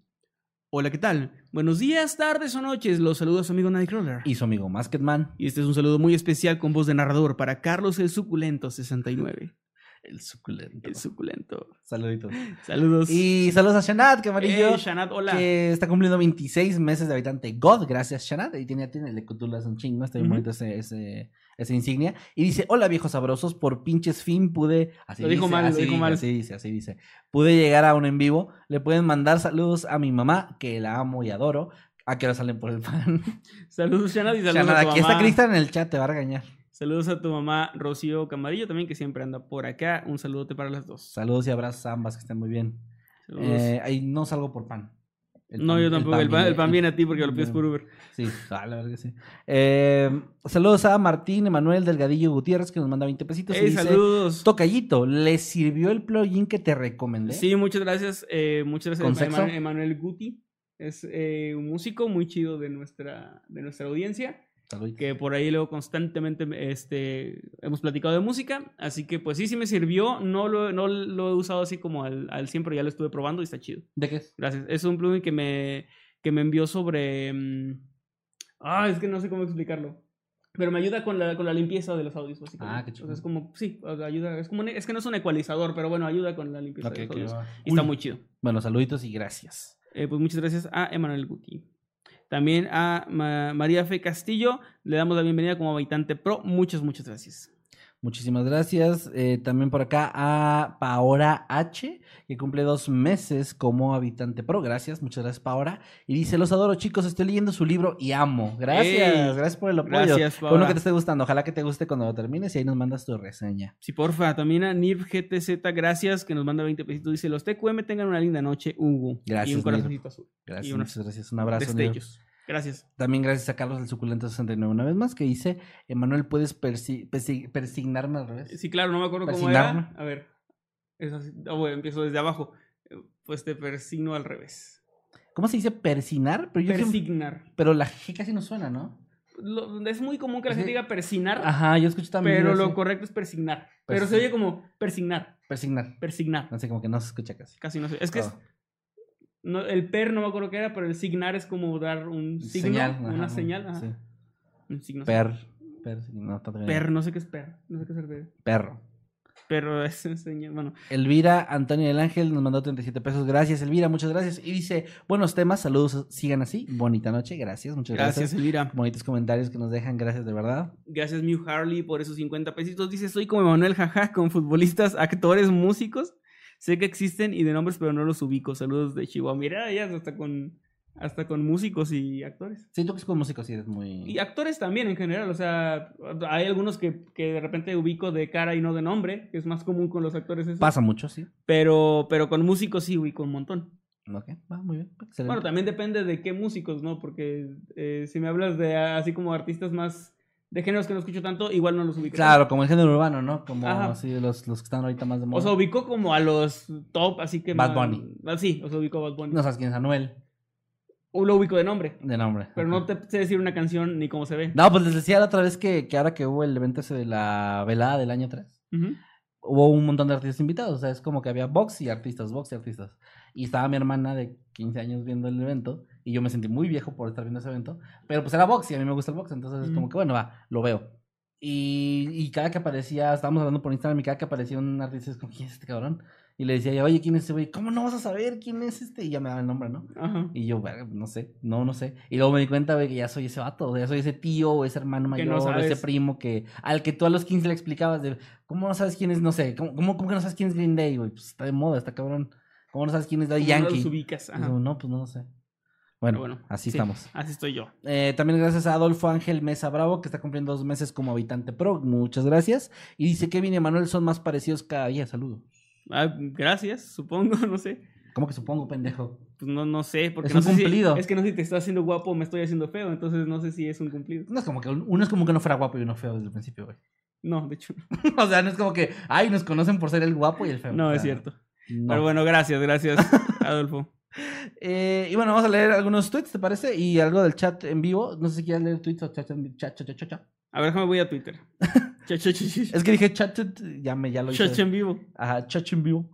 Speaker 1: Hola, ¿qué tal? Buenos días, tardes o noches. Los saludos a su amigo Nightcrawler.
Speaker 2: Y su amigo Masketman,
Speaker 1: Y este es un saludo muy especial con voz de narrador para Carlos el Suculento, 69.
Speaker 2: el suculento.
Speaker 1: El Suculento.
Speaker 2: Saluditos.
Speaker 1: Saludos.
Speaker 2: Y saludos a Shanat, que amarillo.
Speaker 1: Shanat, hola.
Speaker 2: Que está cumpliendo 26 meses de habitante God. Gracias, Shanat. Ahí tiene, tiene el de Cthulhu, un chingo. Está bien bonito ese, ese, esa insignia. Y dice: Hola, viejos sabrosos. Por pinches fin pude. Así
Speaker 1: Lo dijo
Speaker 2: dice,
Speaker 1: mal, lo
Speaker 2: así
Speaker 1: dijo
Speaker 2: dice,
Speaker 1: mal.
Speaker 2: Así dice, así dice. Pude llegar a un en vivo. Le pueden mandar saludos a mi mamá, que la amo y adoro. A que ahora salen por el pan.
Speaker 1: Saludos, Shanat, y saludos
Speaker 2: Shanat,
Speaker 1: a tu
Speaker 2: aquí
Speaker 1: mamá.
Speaker 2: está Cristian en el chat, te va a regañar.
Speaker 1: Saludos a tu mamá Rocío Camarillo también, que siempre anda por acá. Un saludote para las dos.
Speaker 2: Saludos y abrazos a ambas, que estén muy bien.
Speaker 1: Saludos.
Speaker 2: Eh, ahí no salgo por pan. El
Speaker 1: no,
Speaker 2: pan-
Speaker 1: yo tampoco. El pan, el pan viene a ti porque lo pides por Uber.
Speaker 2: Sí, la verdad que sí. Eh, saludos a Martín Emanuel Delgadillo Gutiérrez que nos manda 20 pesitos. y
Speaker 1: Hey,
Speaker 2: dice,
Speaker 1: saludos.
Speaker 2: Tocayito, ¿le sirvió el plugin que te recomendé?
Speaker 1: Sí, muchas gracias. eh, muchas
Speaker 2: ¿Con
Speaker 1: gracias a
Speaker 2: sexo?
Speaker 1: Eman- Emanuel Guti. Es eh, un músico muy chido de nuestra, de nuestra audiencia. Que por ahí luego constantemente este, hemos platicado de música. Así que pues sí, sí me sirvió. No lo, no lo he usado así como al, al 100, pero ya lo estuve probando y está chido.
Speaker 2: ¿De qué es?
Speaker 1: Gracias. Es un plugin que me, que me envió sobre... mm, Ah, es que no sé cómo explicarlo. Pero me ayuda con la, con la limpieza de los audios, básicamente.
Speaker 2: Ah, qué
Speaker 1: O
Speaker 2: chido.
Speaker 1: sea, es como, sí, o ayuda. Es, como un- es que no es un ecualizador, pero bueno, ayuda con la limpieza de los audios.
Speaker 2: va.
Speaker 1: Y está
Speaker 2: Uy.
Speaker 1: muy chido.
Speaker 2: Bueno, saluditos y gracias.
Speaker 1: Eh, pues muchas gracias a Emanuel Guti. También a Ma- María Fe Castillo le damos la bienvenida como habitante pro. Muchas, muchas gracias.
Speaker 2: Muchísimas gracias. Eh, también por acá a Paora H, que cumple dos meses como habitante pro. Gracias, muchas gracias, Paora. Y dice: Los adoro, chicos. Estoy leyendo su libro y amo. Gracias,
Speaker 1: Ey,
Speaker 2: gracias por el apoyo.
Speaker 1: gracias, Paora.
Speaker 2: bueno que te esté gustando. Ojalá que te guste cuando lo termines y ahí nos mandas tu reseña.
Speaker 1: Sí, porfa. También a Nirv GTZ, gracias, que nos manda 20 pesitos. Dice: Los TQM tengan una linda noche, Hugo.
Speaker 2: Gracias,
Speaker 1: Y un
Speaker 2: Nirv.
Speaker 1: corazoncito azul.
Speaker 2: Gracias,
Speaker 1: Y una-
Speaker 2: muchas gracias. Un abrazo.
Speaker 1: Destellos. Gracias.
Speaker 2: También gracias a Carlos del Suculento 69 una vez más que dice, Emanuel, ¿puedes persi- persi- persignarme al revés?
Speaker 1: Sí, claro, no me acuerdo cómo era. A ver. Es así. Ah, bueno, empiezo desde abajo. Eh, Pues te persigno al revés.
Speaker 2: ¿Cómo se dice persinar? Pero, yo siempre-
Speaker 1: Persignar.
Speaker 2: pero la G casi no suena, ¿no?
Speaker 1: Lo- es muy común que la
Speaker 2: Sí.
Speaker 1: gente diga persignar,
Speaker 2: Ajá, yo escucho también.
Speaker 1: pero lo correcto es persignar. Pero se oye como persignar,
Speaker 2: Persignar.
Speaker 1: persignar.
Speaker 2: No sé, como que no se escucha casi.
Speaker 1: Casi no sé. Es que es-
Speaker 2: Ah.
Speaker 1: No, el per no me acuerdo qué era, pero el signar es como dar un signo,
Speaker 2: Señal,
Speaker 1: una señal. ajá.
Speaker 2: sí.
Speaker 1: Un signo.
Speaker 2: Per. Per, no,
Speaker 1: Per, no sé qué es per. No sé qué es.
Speaker 2: Perro.
Speaker 1: Pero es señal. Bueno,
Speaker 2: Elvira Antonio del Ángel nos mandó 37 pesos. Gracias, Elvira, muchas gracias. Y dice, buenos temas, saludos, sigan así. Bonita noche, gracias, muchas gracias.
Speaker 1: gracias, Elvira.
Speaker 2: Bonitos comentarios que nos dejan, gracias de verdad.
Speaker 1: Gracias, Mew Harley, por esos 50 pesitos. Dice: Soy como Manuel Jaja, con futbolistas, actores, músicos. Sé que existen y de nombres, pero no los ubico. Saludos de Chihuahua. Mira, ellas hasta con, hasta con músicos y actores.
Speaker 2: Sí, tú que es con músicos, sí eres muy...
Speaker 1: Y actores también en general. O sea, hay algunos que, que de repente ubico de cara y no de nombre, que es más común con los actores. Eso.
Speaker 2: Pasa mucho, sí.
Speaker 1: Pero, pero con músicos sí ubico un montón.
Speaker 2: Ok, va muy bien. excelente.
Speaker 1: Bueno, también depende de qué músicos, ¿no? Porque eh, si me hablas de ah, así como artistas más de géneros que no escucho tanto, igual no los ubico.
Speaker 2: Claro, como el género urbano, ¿no? Como
Speaker 1: Ajá.
Speaker 2: así los, los que están ahorita más de moda.
Speaker 1: O sea, ubicó como a los top, así que...
Speaker 2: Bad
Speaker 1: más-
Speaker 2: Bunny.
Speaker 1: Ah, Sí, o sea, ubicó a Bad Bunny.
Speaker 2: No sabes quién es Anuel,
Speaker 1: O lo ubico de nombre.
Speaker 2: de nombre.
Speaker 1: Pero no te sé decir una canción ni cómo se ve.
Speaker 2: No, pues les decía la otra vez que, que ahora que hubo el evento ese de la velada del año 3,
Speaker 1: Ujú.
Speaker 2: hubo un montón de artistas invitados. O sea, es como que había box y artistas, box y artistas. Y estaba mi hermana de 15 años viendo el evento. Y yo me sentí muy viejo por estar viendo ese evento. Pero pues era box y a mí me gusta el box. Entonces es como
Speaker 1: Mm.
Speaker 2: que bueno, va, lo veo. Y, y cada que aparecía, estábamos hablando por Instagram y cada que aparecía un artista es como, ¿quién es este cabrón? Y le decía yo, oye, ¿quién es ese güey? ¿Cómo no vas a saber quién es este? Y ya me daba el nombre, ¿no?
Speaker 1: Ajá.
Speaker 2: Y yo, "Verga, no sé, no, no sé. Y luego me di cuenta, güey, que ya soy ese vato, ya soy ese tío o ese hermano mayor
Speaker 1: no
Speaker 2: o ese primo que al que tú a los 15 le explicabas de, ¿cómo no sabes quién es? No sé, ¿cómo, cómo, cómo que no sabes quién es Green Day, güey? Pues está de moda, está cabrón. ¿Cómo no sabes quién es Daddy
Speaker 1: ¿Cómo no
Speaker 2: Yankee?
Speaker 1: los ubicas. Ajá.
Speaker 2: Pues, no, pues no lo sé. Bueno,
Speaker 1: Pero
Speaker 2: así
Speaker 1: sí,
Speaker 2: estamos.
Speaker 1: Así estoy yo.
Speaker 2: Eh, también gracias a Adolfo Ángel Mesa Bravo, que está cumpliendo dos meses como habitante pro. Muchas gracias. Y dice Kevin y Emanuel son más parecidos cada día. Saludos.
Speaker 1: Ah, gracias, supongo, no sé.
Speaker 2: ¿Cómo que supongo, pendejo?
Speaker 1: Pues no, no sé, porque
Speaker 2: Es
Speaker 1: no
Speaker 2: un
Speaker 1: sé si-
Speaker 2: cumplido.
Speaker 1: es que no sé si te estoy haciendo guapo o me estoy haciendo feo, entonces no sé si es un cumplido.
Speaker 2: No es como que uno es como que no fuera guapo y uno feo desde el principio, güey.
Speaker 1: No, de hecho,
Speaker 2: o sea, no es como que, ay, nos conocen por ser el guapo y el feo.
Speaker 1: no
Speaker 2: O
Speaker 1: es cierto.
Speaker 2: No.
Speaker 1: Pero bueno, gracias, gracias, Adolfo.
Speaker 2: Eh, y bueno, vamos a leer algunos tweets, ¿te parece? Y algo del chat en vivo. No sé si quieres leer tweets o chat en chat, chat, chat, chat.
Speaker 1: A ver, déjame voy a Twitter. Cha, cha, cha.
Speaker 2: Es que dije chat, chat, ya me ya lo hice.
Speaker 1: Cha, cha en vivo.
Speaker 2: Ajá, chat en vivo.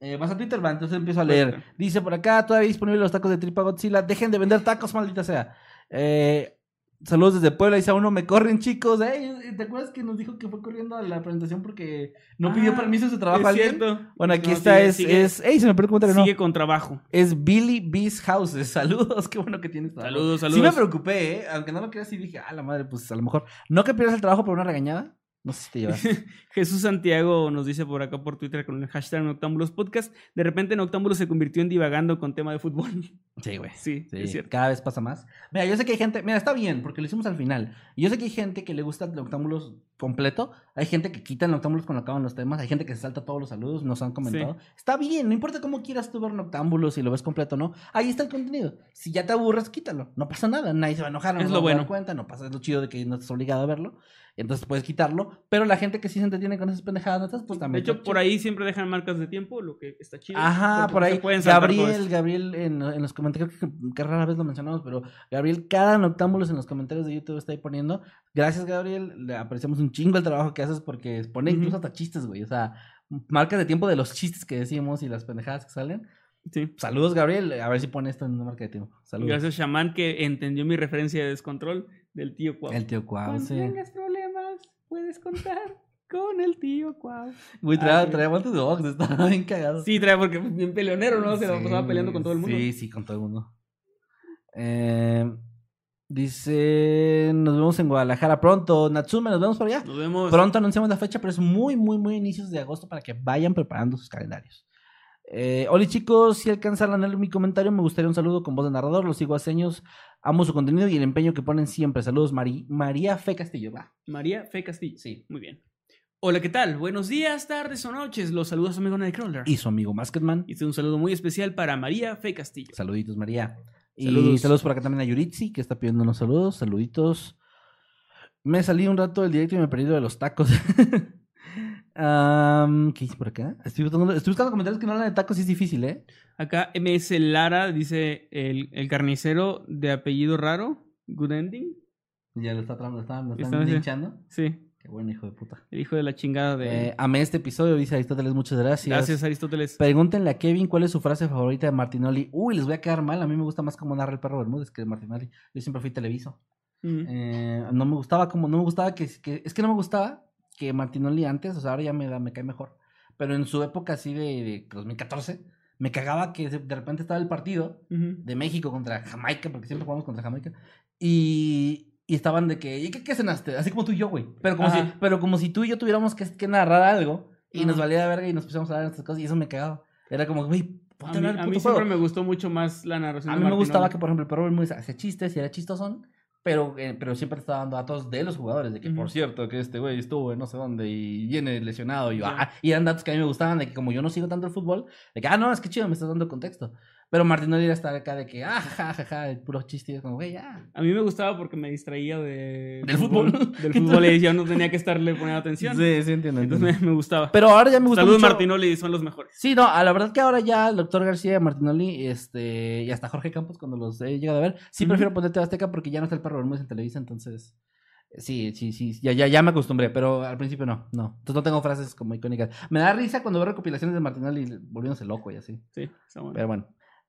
Speaker 2: Eh, vas a Twitter, va, entonces empiezo a leer. Dice por acá, todavía disponibles los tacos de tripa Godzilla. Dejen de vender tacos, maldita sea. Eh, saludos desde Puebla, dice a uno, me corren chicos. ¿Te acuerdas que nos dijo que fue corriendo a la presentación porque no pidió
Speaker 1: Ah,
Speaker 2: permiso en su trabajo
Speaker 1: es
Speaker 2: alguien?
Speaker 1: cierto.
Speaker 2: Bueno, aquí
Speaker 1: No,
Speaker 2: está,
Speaker 1: sigue-
Speaker 2: es,
Speaker 1: sigue-
Speaker 2: es... ¡Ey, se me un comentario! no.
Speaker 1: Sigue con trabajo.
Speaker 2: Es Billy Beast Houses. Saludos, qué bueno que tienes trabajo.
Speaker 1: Saludos,
Speaker 2: Sí me
Speaker 1: saludos.
Speaker 2: preocupé, ¿eh? Aunque no lo creas, sí dije, ah, la madre, pues a lo mejor. No que pierdas el trabajo por una regañada. No sé si te llevas.
Speaker 1: Jesús Santiago nos dice por acá por Twitter con el hashtag Noctámbulos Podcast. De repente Noctámbulos se convirtió en divagando con tema de fútbol.
Speaker 2: Sí, güey.
Speaker 1: Sí,
Speaker 2: Sí,
Speaker 1: es cierto.
Speaker 2: cada vez pasa más. Mira, yo sé que hay gente, mira, está bien, porque lo hicimos al final. Yo sé que hay gente que le gusta Noctámbulos completo. Hay gente que quita Noctámbulos cuando acaban los temas. Hay gente que se salta todos los saludos, nos han comentado. Está bien, no importa cómo quieras tú ver Noctámbulos, si lo ves completo o no. Ahí está el contenido. Si ya te aburres, quítalo. No pasa nada, nadie se va a enojar. no
Speaker 1: Es lo
Speaker 2: dar
Speaker 1: bueno.
Speaker 2: cuenta, no pasa, es lo chido de que no estás obligado a verlo. Entonces puedes quitarlo. Pero la gente que sí se entretiene con esas pendejadas, netas, pues
Speaker 1: De
Speaker 2: también.
Speaker 1: hecho,
Speaker 2: está
Speaker 1: por ahí siempre dejan marcas de tiempo, lo que está chido.
Speaker 2: Ajá, por ahí. Gabriel. Gabriel, en, en los comentarios, creo que, que rara vez lo mencionamos, pero Gabriel, cada noctámbulos en los comentarios de YouTube está ahí poniendo. Gracias, Gabriel. Le apreciamos un chingo el trabajo que haces porque pone incluso hasta chistes, güey. O sea, marcas de tiempo de los chistes que decimos y las pendejadas que salen.
Speaker 1: Sí.
Speaker 2: Saludos, Gabriel. A ver si pone esto en una marca de tiempo. Saludos.
Speaker 1: Gracias, Shaman, que entendió mi referencia de descontrol del tío Cuau.
Speaker 2: El tío Cuau,
Speaker 1: Cuando
Speaker 2: sí.
Speaker 1: tengas problemas, puedes contar con el tío Cuau.
Speaker 2: Güey, traía, traía de box, estaba bien cagado.
Speaker 1: Sí, trae porque bien peleonero, ¿no? Se
Speaker 2: Sí,
Speaker 1: pasaba peleando con todo el mundo.
Speaker 2: Sí, sí, con todo el mundo. Eh, dice, nos vemos en Guadalajara pronto. Natsume, nos vemos por allá.
Speaker 1: Nos vemos.
Speaker 2: Pronto anunciamos la fecha, pero es muy, muy, muy inicios de agosto para que vayan preparando sus calendarios. Eh, Hola chicos, si alcanzan a leer mi comentario, me gustaría un saludo con voz de narrador. Los sigo hace años, amo su contenido y el empeño que ponen siempre. Saludos, Mari- María Fe Castillo. Va.
Speaker 1: María Fe Castillo.
Speaker 2: Sí.
Speaker 1: Muy bien. Hola, ¿qué tal? Buenos días, tardes o noches. Los saludos a su amigo Nightcrawler.
Speaker 2: Y su amigo Masketman.
Speaker 1: Hice un saludo muy especial para María Fe Castillo.
Speaker 2: Saluditos, María. Y
Speaker 1: Saludos.
Speaker 2: saludos. por acá también a Yuritsi, que está pidiendo unos saludos. Saluditos. Me salí un rato del directo y me perdí lo de los tacos. ¿Qué hice por acá? Estoy buscando, estoy buscando comentarios que no hablan de tacos y es difícil, ¿eh?
Speaker 1: Acá MS Lara dice el, el carnicero de apellido raro. Good ending.
Speaker 2: Ya lo está, lo está, lo
Speaker 1: Está
Speaker 2: están linchando.
Speaker 1: Sí,
Speaker 2: Qué buen hijo de puta.
Speaker 1: el hijo de la chingada de.
Speaker 2: Eh, amé este episodio, dice Aristóteles, muchas gracias.
Speaker 1: Gracias, Aristóteles.
Speaker 2: Pregúntenle a Kevin cuál es su frase favorita de Martinoli. Uy, les voy a quedar mal. A mí me gusta más como narra el perro Bermúdez que de Martinoli. Yo siempre fui televiso.
Speaker 1: Mm.
Speaker 2: Eh, no me gustaba como, no me gustaba que, que- es que no me gustaba que Martinoli antes, o sea, ahora ya me, da, me cae mejor. Pero en su época así de, de 2014, me cagaba que de repente estaba el partido
Speaker 1: Ujú.
Speaker 2: de México contra Jamaica, porque siempre jugamos contra Jamaica, y, y estaban de que, ¿y qué, qué cenaste? Así como tú y yo, güey. Pero como, si, pero como si tú y yo tuviéramos que, que narrar algo y nos
Speaker 1: Ajá.
Speaker 2: valía de verga y nos pusiéramos a hablar de estas cosas y eso me cagaba. Era como, güey,
Speaker 1: A mí, a mí siempre me gustó mucho más la narración.
Speaker 2: A
Speaker 1: de
Speaker 2: mí me gustaba que, por ejemplo, el perro hacía chistes y era chistosón, pero, eh, pero siempre te estaba dando datos de los jugadores, de que, por cierto, que este güey estuvo en no sé dónde y viene lesionado. Y,
Speaker 1: Ya.
Speaker 2: ah, y eran datos que a mí me gustaban, de que como yo no sigo tanto el fútbol, de que, ah, no, es que chido, me estás dando contexto. Pero Martinoli era estar acá de que, ah, ja, ja, ja, el puro chiste, y es como, güey, ya.
Speaker 1: A mí me gustaba porque me distraía de,
Speaker 2: Del fútbol.
Speaker 1: Del fútbol y ya no tenía que estarle poniendo atención.
Speaker 2: Sí, sí, entiendo.
Speaker 1: Entonces
Speaker 2: entiendo.
Speaker 1: me, me gustaba.
Speaker 2: Pero ahora ya me gusta
Speaker 1: Saludos
Speaker 2: mucho...
Speaker 1: Martinoli, son los mejores.
Speaker 2: Sí, no, a la verdad que ahora ya el doctor García, Martinoli, este, y hasta Jorge Campos, cuando los he llegado a ver, sí prefiero ponerte Azteca porque ya no está el perro Bermúdez en Televisa, entonces. Sí, sí, sí, ya, ya, ya me acostumbré, pero al principio no, no. Entonces no tengo frases como icónicas. Me da risa cuando veo recopilaciones de Martinoli volviéndose loco y así.
Speaker 1: Sí, está bueno.
Speaker 2: Pero bueno.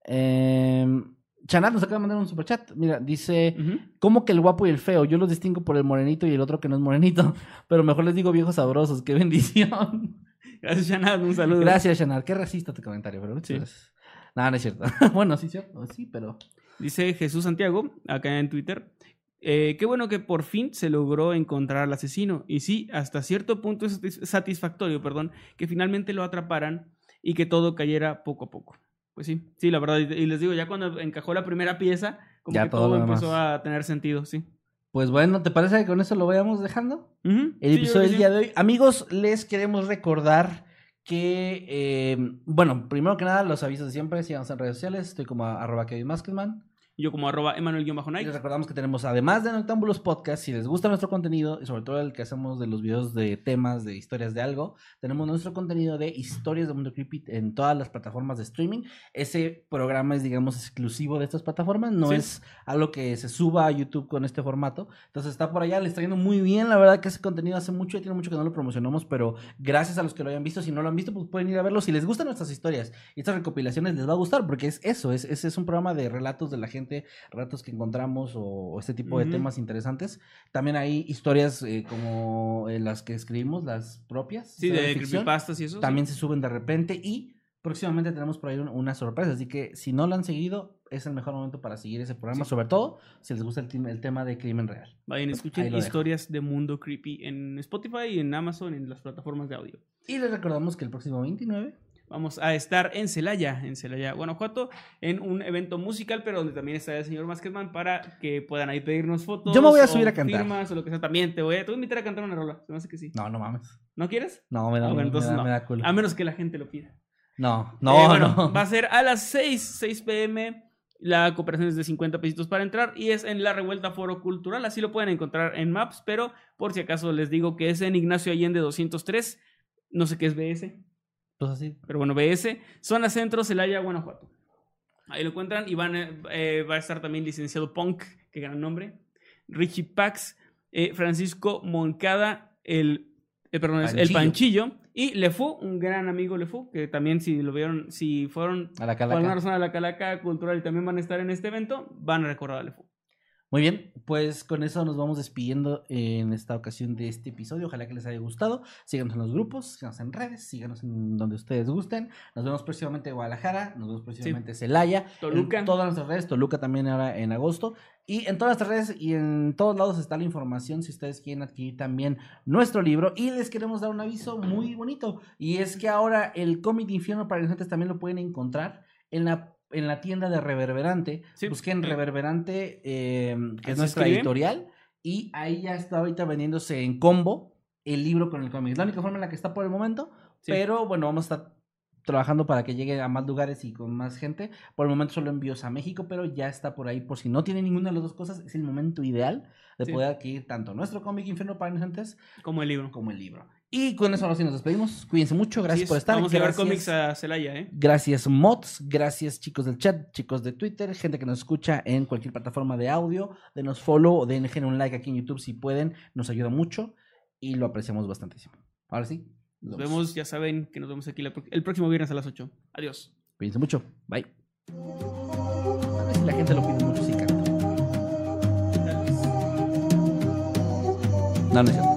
Speaker 2: Eh, Chanat nos acaba de mandar un superchat. Mira, dice.
Speaker 1: Ujú.
Speaker 2: ¿Cómo que el guapo y el feo? Yo los distingo por el morenito y el otro que no es morenito. Pero mejor les digo viejos sabrosos. ¡Qué bendición!
Speaker 1: Gracias, Shanad. Un saludo.
Speaker 2: Gracias, Shanar. Qué racista tu comentario, pero
Speaker 1: Sí.
Speaker 2: gracias. No, no es cierto. bueno, sí, cierto. Sí, pero.
Speaker 1: Dice Jesús Santiago, acá en Twitter. eh, qué bueno que por fin se logró encontrar al asesino. Y sí, hasta cierto punto es satis- satisfactorio, perdón, que finalmente lo atraparan y que todo cayera poco a poco. Pues sí, sí, la verdad. Y, les digo, ya cuando encajó la primera pieza, como
Speaker 2: Ya
Speaker 1: que
Speaker 2: todo
Speaker 1: empezó a tener sentido, sí.
Speaker 2: Pues bueno, ¿te parece que con eso lo vayamos dejando? El
Speaker 1: sí,
Speaker 2: episodio del día de hoy. Amigos, les queremos recordar que, eh, bueno, primero que nada, los avisos de siempre, síganos en redes sociales. Estoy como a- arroba Kevin Maskelman.
Speaker 1: Yo como arroba Emanuel-Nike.
Speaker 2: les recordamos que tenemos, además de Noctámbulos Podcast, si les gusta nuestro contenido, y sobre todo el que hacemos de los videos de temas, de historias de algo, tenemos nuestro contenido de historias de Mundo Creepy en todas las plataformas de streaming. Ese programa es, digamos, exclusivo de estas plataformas, no
Speaker 1: Sí.
Speaker 2: es algo que se suba a YouTube con este formato. Entonces está por allá, le está yendo muy bien. La verdad que ese contenido hace mucho, y tiene mucho que no lo promocionamos, pero gracias a los que lo hayan visto. Si no lo han visto, pues pueden ir a verlo. Si les gustan nuestras historias y estas recopilaciones, les va a gustar, porque es eso, es, ese es un programa de relatos de la gente, relatos que encontramos o, o este tipo de
Speaker 1: Ujú.
Speaker 2: temas interesantes. También hay historias eh, como eh, las que escribimos, las propias.
Speaker 1: Sí,
Speaker 2: historias
Speaker 1: de
Speaker 2: ficción
Speaker 1: creepypastas y eso. sí.
Speaker 2: también se suben de repente y próximamente tenemos por ahí un- una sorpresa. Así que si no lo han seguido, es el mejor momento para seguir ese programa,
Speaker 1: Sí.
Speaker 2: sobre todo si les gusta el, el tema de crimen real.
Speaker 1: Vayan, escuchen
Speaker 2: lo dejo.
Speaker 1: historias de Mundo Creepy en Spotify y en Amazon, en las plataformas de audio.
Speaker 2: Y les recordamos que el próximo 29
Speaker 1: Vamos a estar en Celaya, en Celaya, Guanajuato, en un evento musical, pero donde también está el señor Maskerman para que puedan ahí pedirnos fotos.
Speaker 2: Yo me voy a subir a cantar.
Speaker 1: Firmas o lo que sea. También te voy a, te voy a invitar a cantar una rola. Se me hace que sí.
Speaker 2: No, no mames.
Speaker 1: ¿No quieres?
Speaker 2: No, me da,
Speaker 1: Ah, bueno,
Speaker 2: me
Speaker 1: entonces
Speaker 2: da-
Speaker 1: no.
Speaker 2: me da culo.
Speaker 1: A menos que la gente lo pida.
Speaker 2: No,
Speaker 1: Eh,
Speaker 2: no,
Speaker 1: bueno,
Speaker 2: no.
Speaker 1: Va a ser a las 6, 6 pm. La cooperación es de 50 pesitos para entrar y es en la Revuelta Foro Cultural. Así lo pueden encontrar en Maps, pero por si acaso les digo que es en Ignacio Allende 203. No sé qué es BS,
Speaker 2: Pues
Speaker 1: pero bueno, BS. Zona Centro, Celaya, Guanajuato. Ahí lo encuentran y van, eh, va a estar también licenciado Punk, qué gran nombre. Richie Pax, eh, Francisco Moncada, el, eh, perdón, es el
Speaker 2: Panchillo.
Speaker 1: Panchillo. Y Lefu, un gran amigo Lefu, que también si lo vieron, si fueron
Speaker 2: A la
Speaker 1: por alguna
Speaker 2: calaca.
Speaker 1: razón a la Calaca Cultural y también van a estar en este evento, van a recordar a Lefu.
Speaker 2: Muy bien, pues con eso nos vamos despidiendo en esta ocasión de este episodio. Ojalá que les haya gustado. Síganos en los grupos, síganos en redes, síganos en donde ustedes gusten. Nos vemos próximamente en Guadalajara, nos vemos próximamente en Celaya,
Speaker 1: Toluca.
Speaker 2: en todas nuestras redes, Toluca también ahora en agosto. Y en todas nuestras redes y en todos lados está la información si ustedes quieren adquirir también nuestro libro. Y les queremos dar un aviso muy bonito. Y es que ahora el cómic de Infierno para Inocentes también lo pueden encontrar en la, en la tienda de Reverberante.
Speaker 1: Sí.
Speaker 2: Busquen
Speaker 1: Eh,
Speaker 2: Reverberante, eh, que es
Speaker 1: ¿así
Speaker 2: nuestra
Speaker 1: escribe?
Speaker 2: editorial. Y ahí ya está ahorita vendiéndose en combo el libro con el cómic. Es la única forma en la que está por el momento.
Speaker 1: Sí.
Speaker 2: Pero bueno, vamos a estar trabajando para que llegue a más lugares y con más gente. Por el momento solo envíos a México, pero ya está por ahí. Por si no tiene ninguna de las dos cosas, es el momento ideal de
Speaker 1: Sí.
Speaker 2: poder adquirir tanto nuestro cómic Inferno para Inocentes
Speaker 1: Como el libro.
Speaker 2: como el libro. Y con eso ahora sí nos despedimos. Cuídense mucho. Gracias
Speaker 1: es,
Speaker 2: por estar.
Speaker 1: Vamos a llevar
Speaker 2: Gracias.
Speaker 1: cómics a Celaya, ¿eh?
Speaker 2: Gracias mods, gracias chicos del chat, chicos de Twitter, gente que nos escucha en cualquier plataforma de audio, denos follow o den un like aquí en YouTube si pueden, nos ayuda mucho y lo apreciamos bastantísimo. Ahora sí,
Speaker 1: Nos vemos, ya saben que nos vemos aquí la el próximo viernes a las 8. Adiós.
Speaker 2: Cuídense mucho, bye. Si la gente lo pide mucho si canta. No, no es cierto.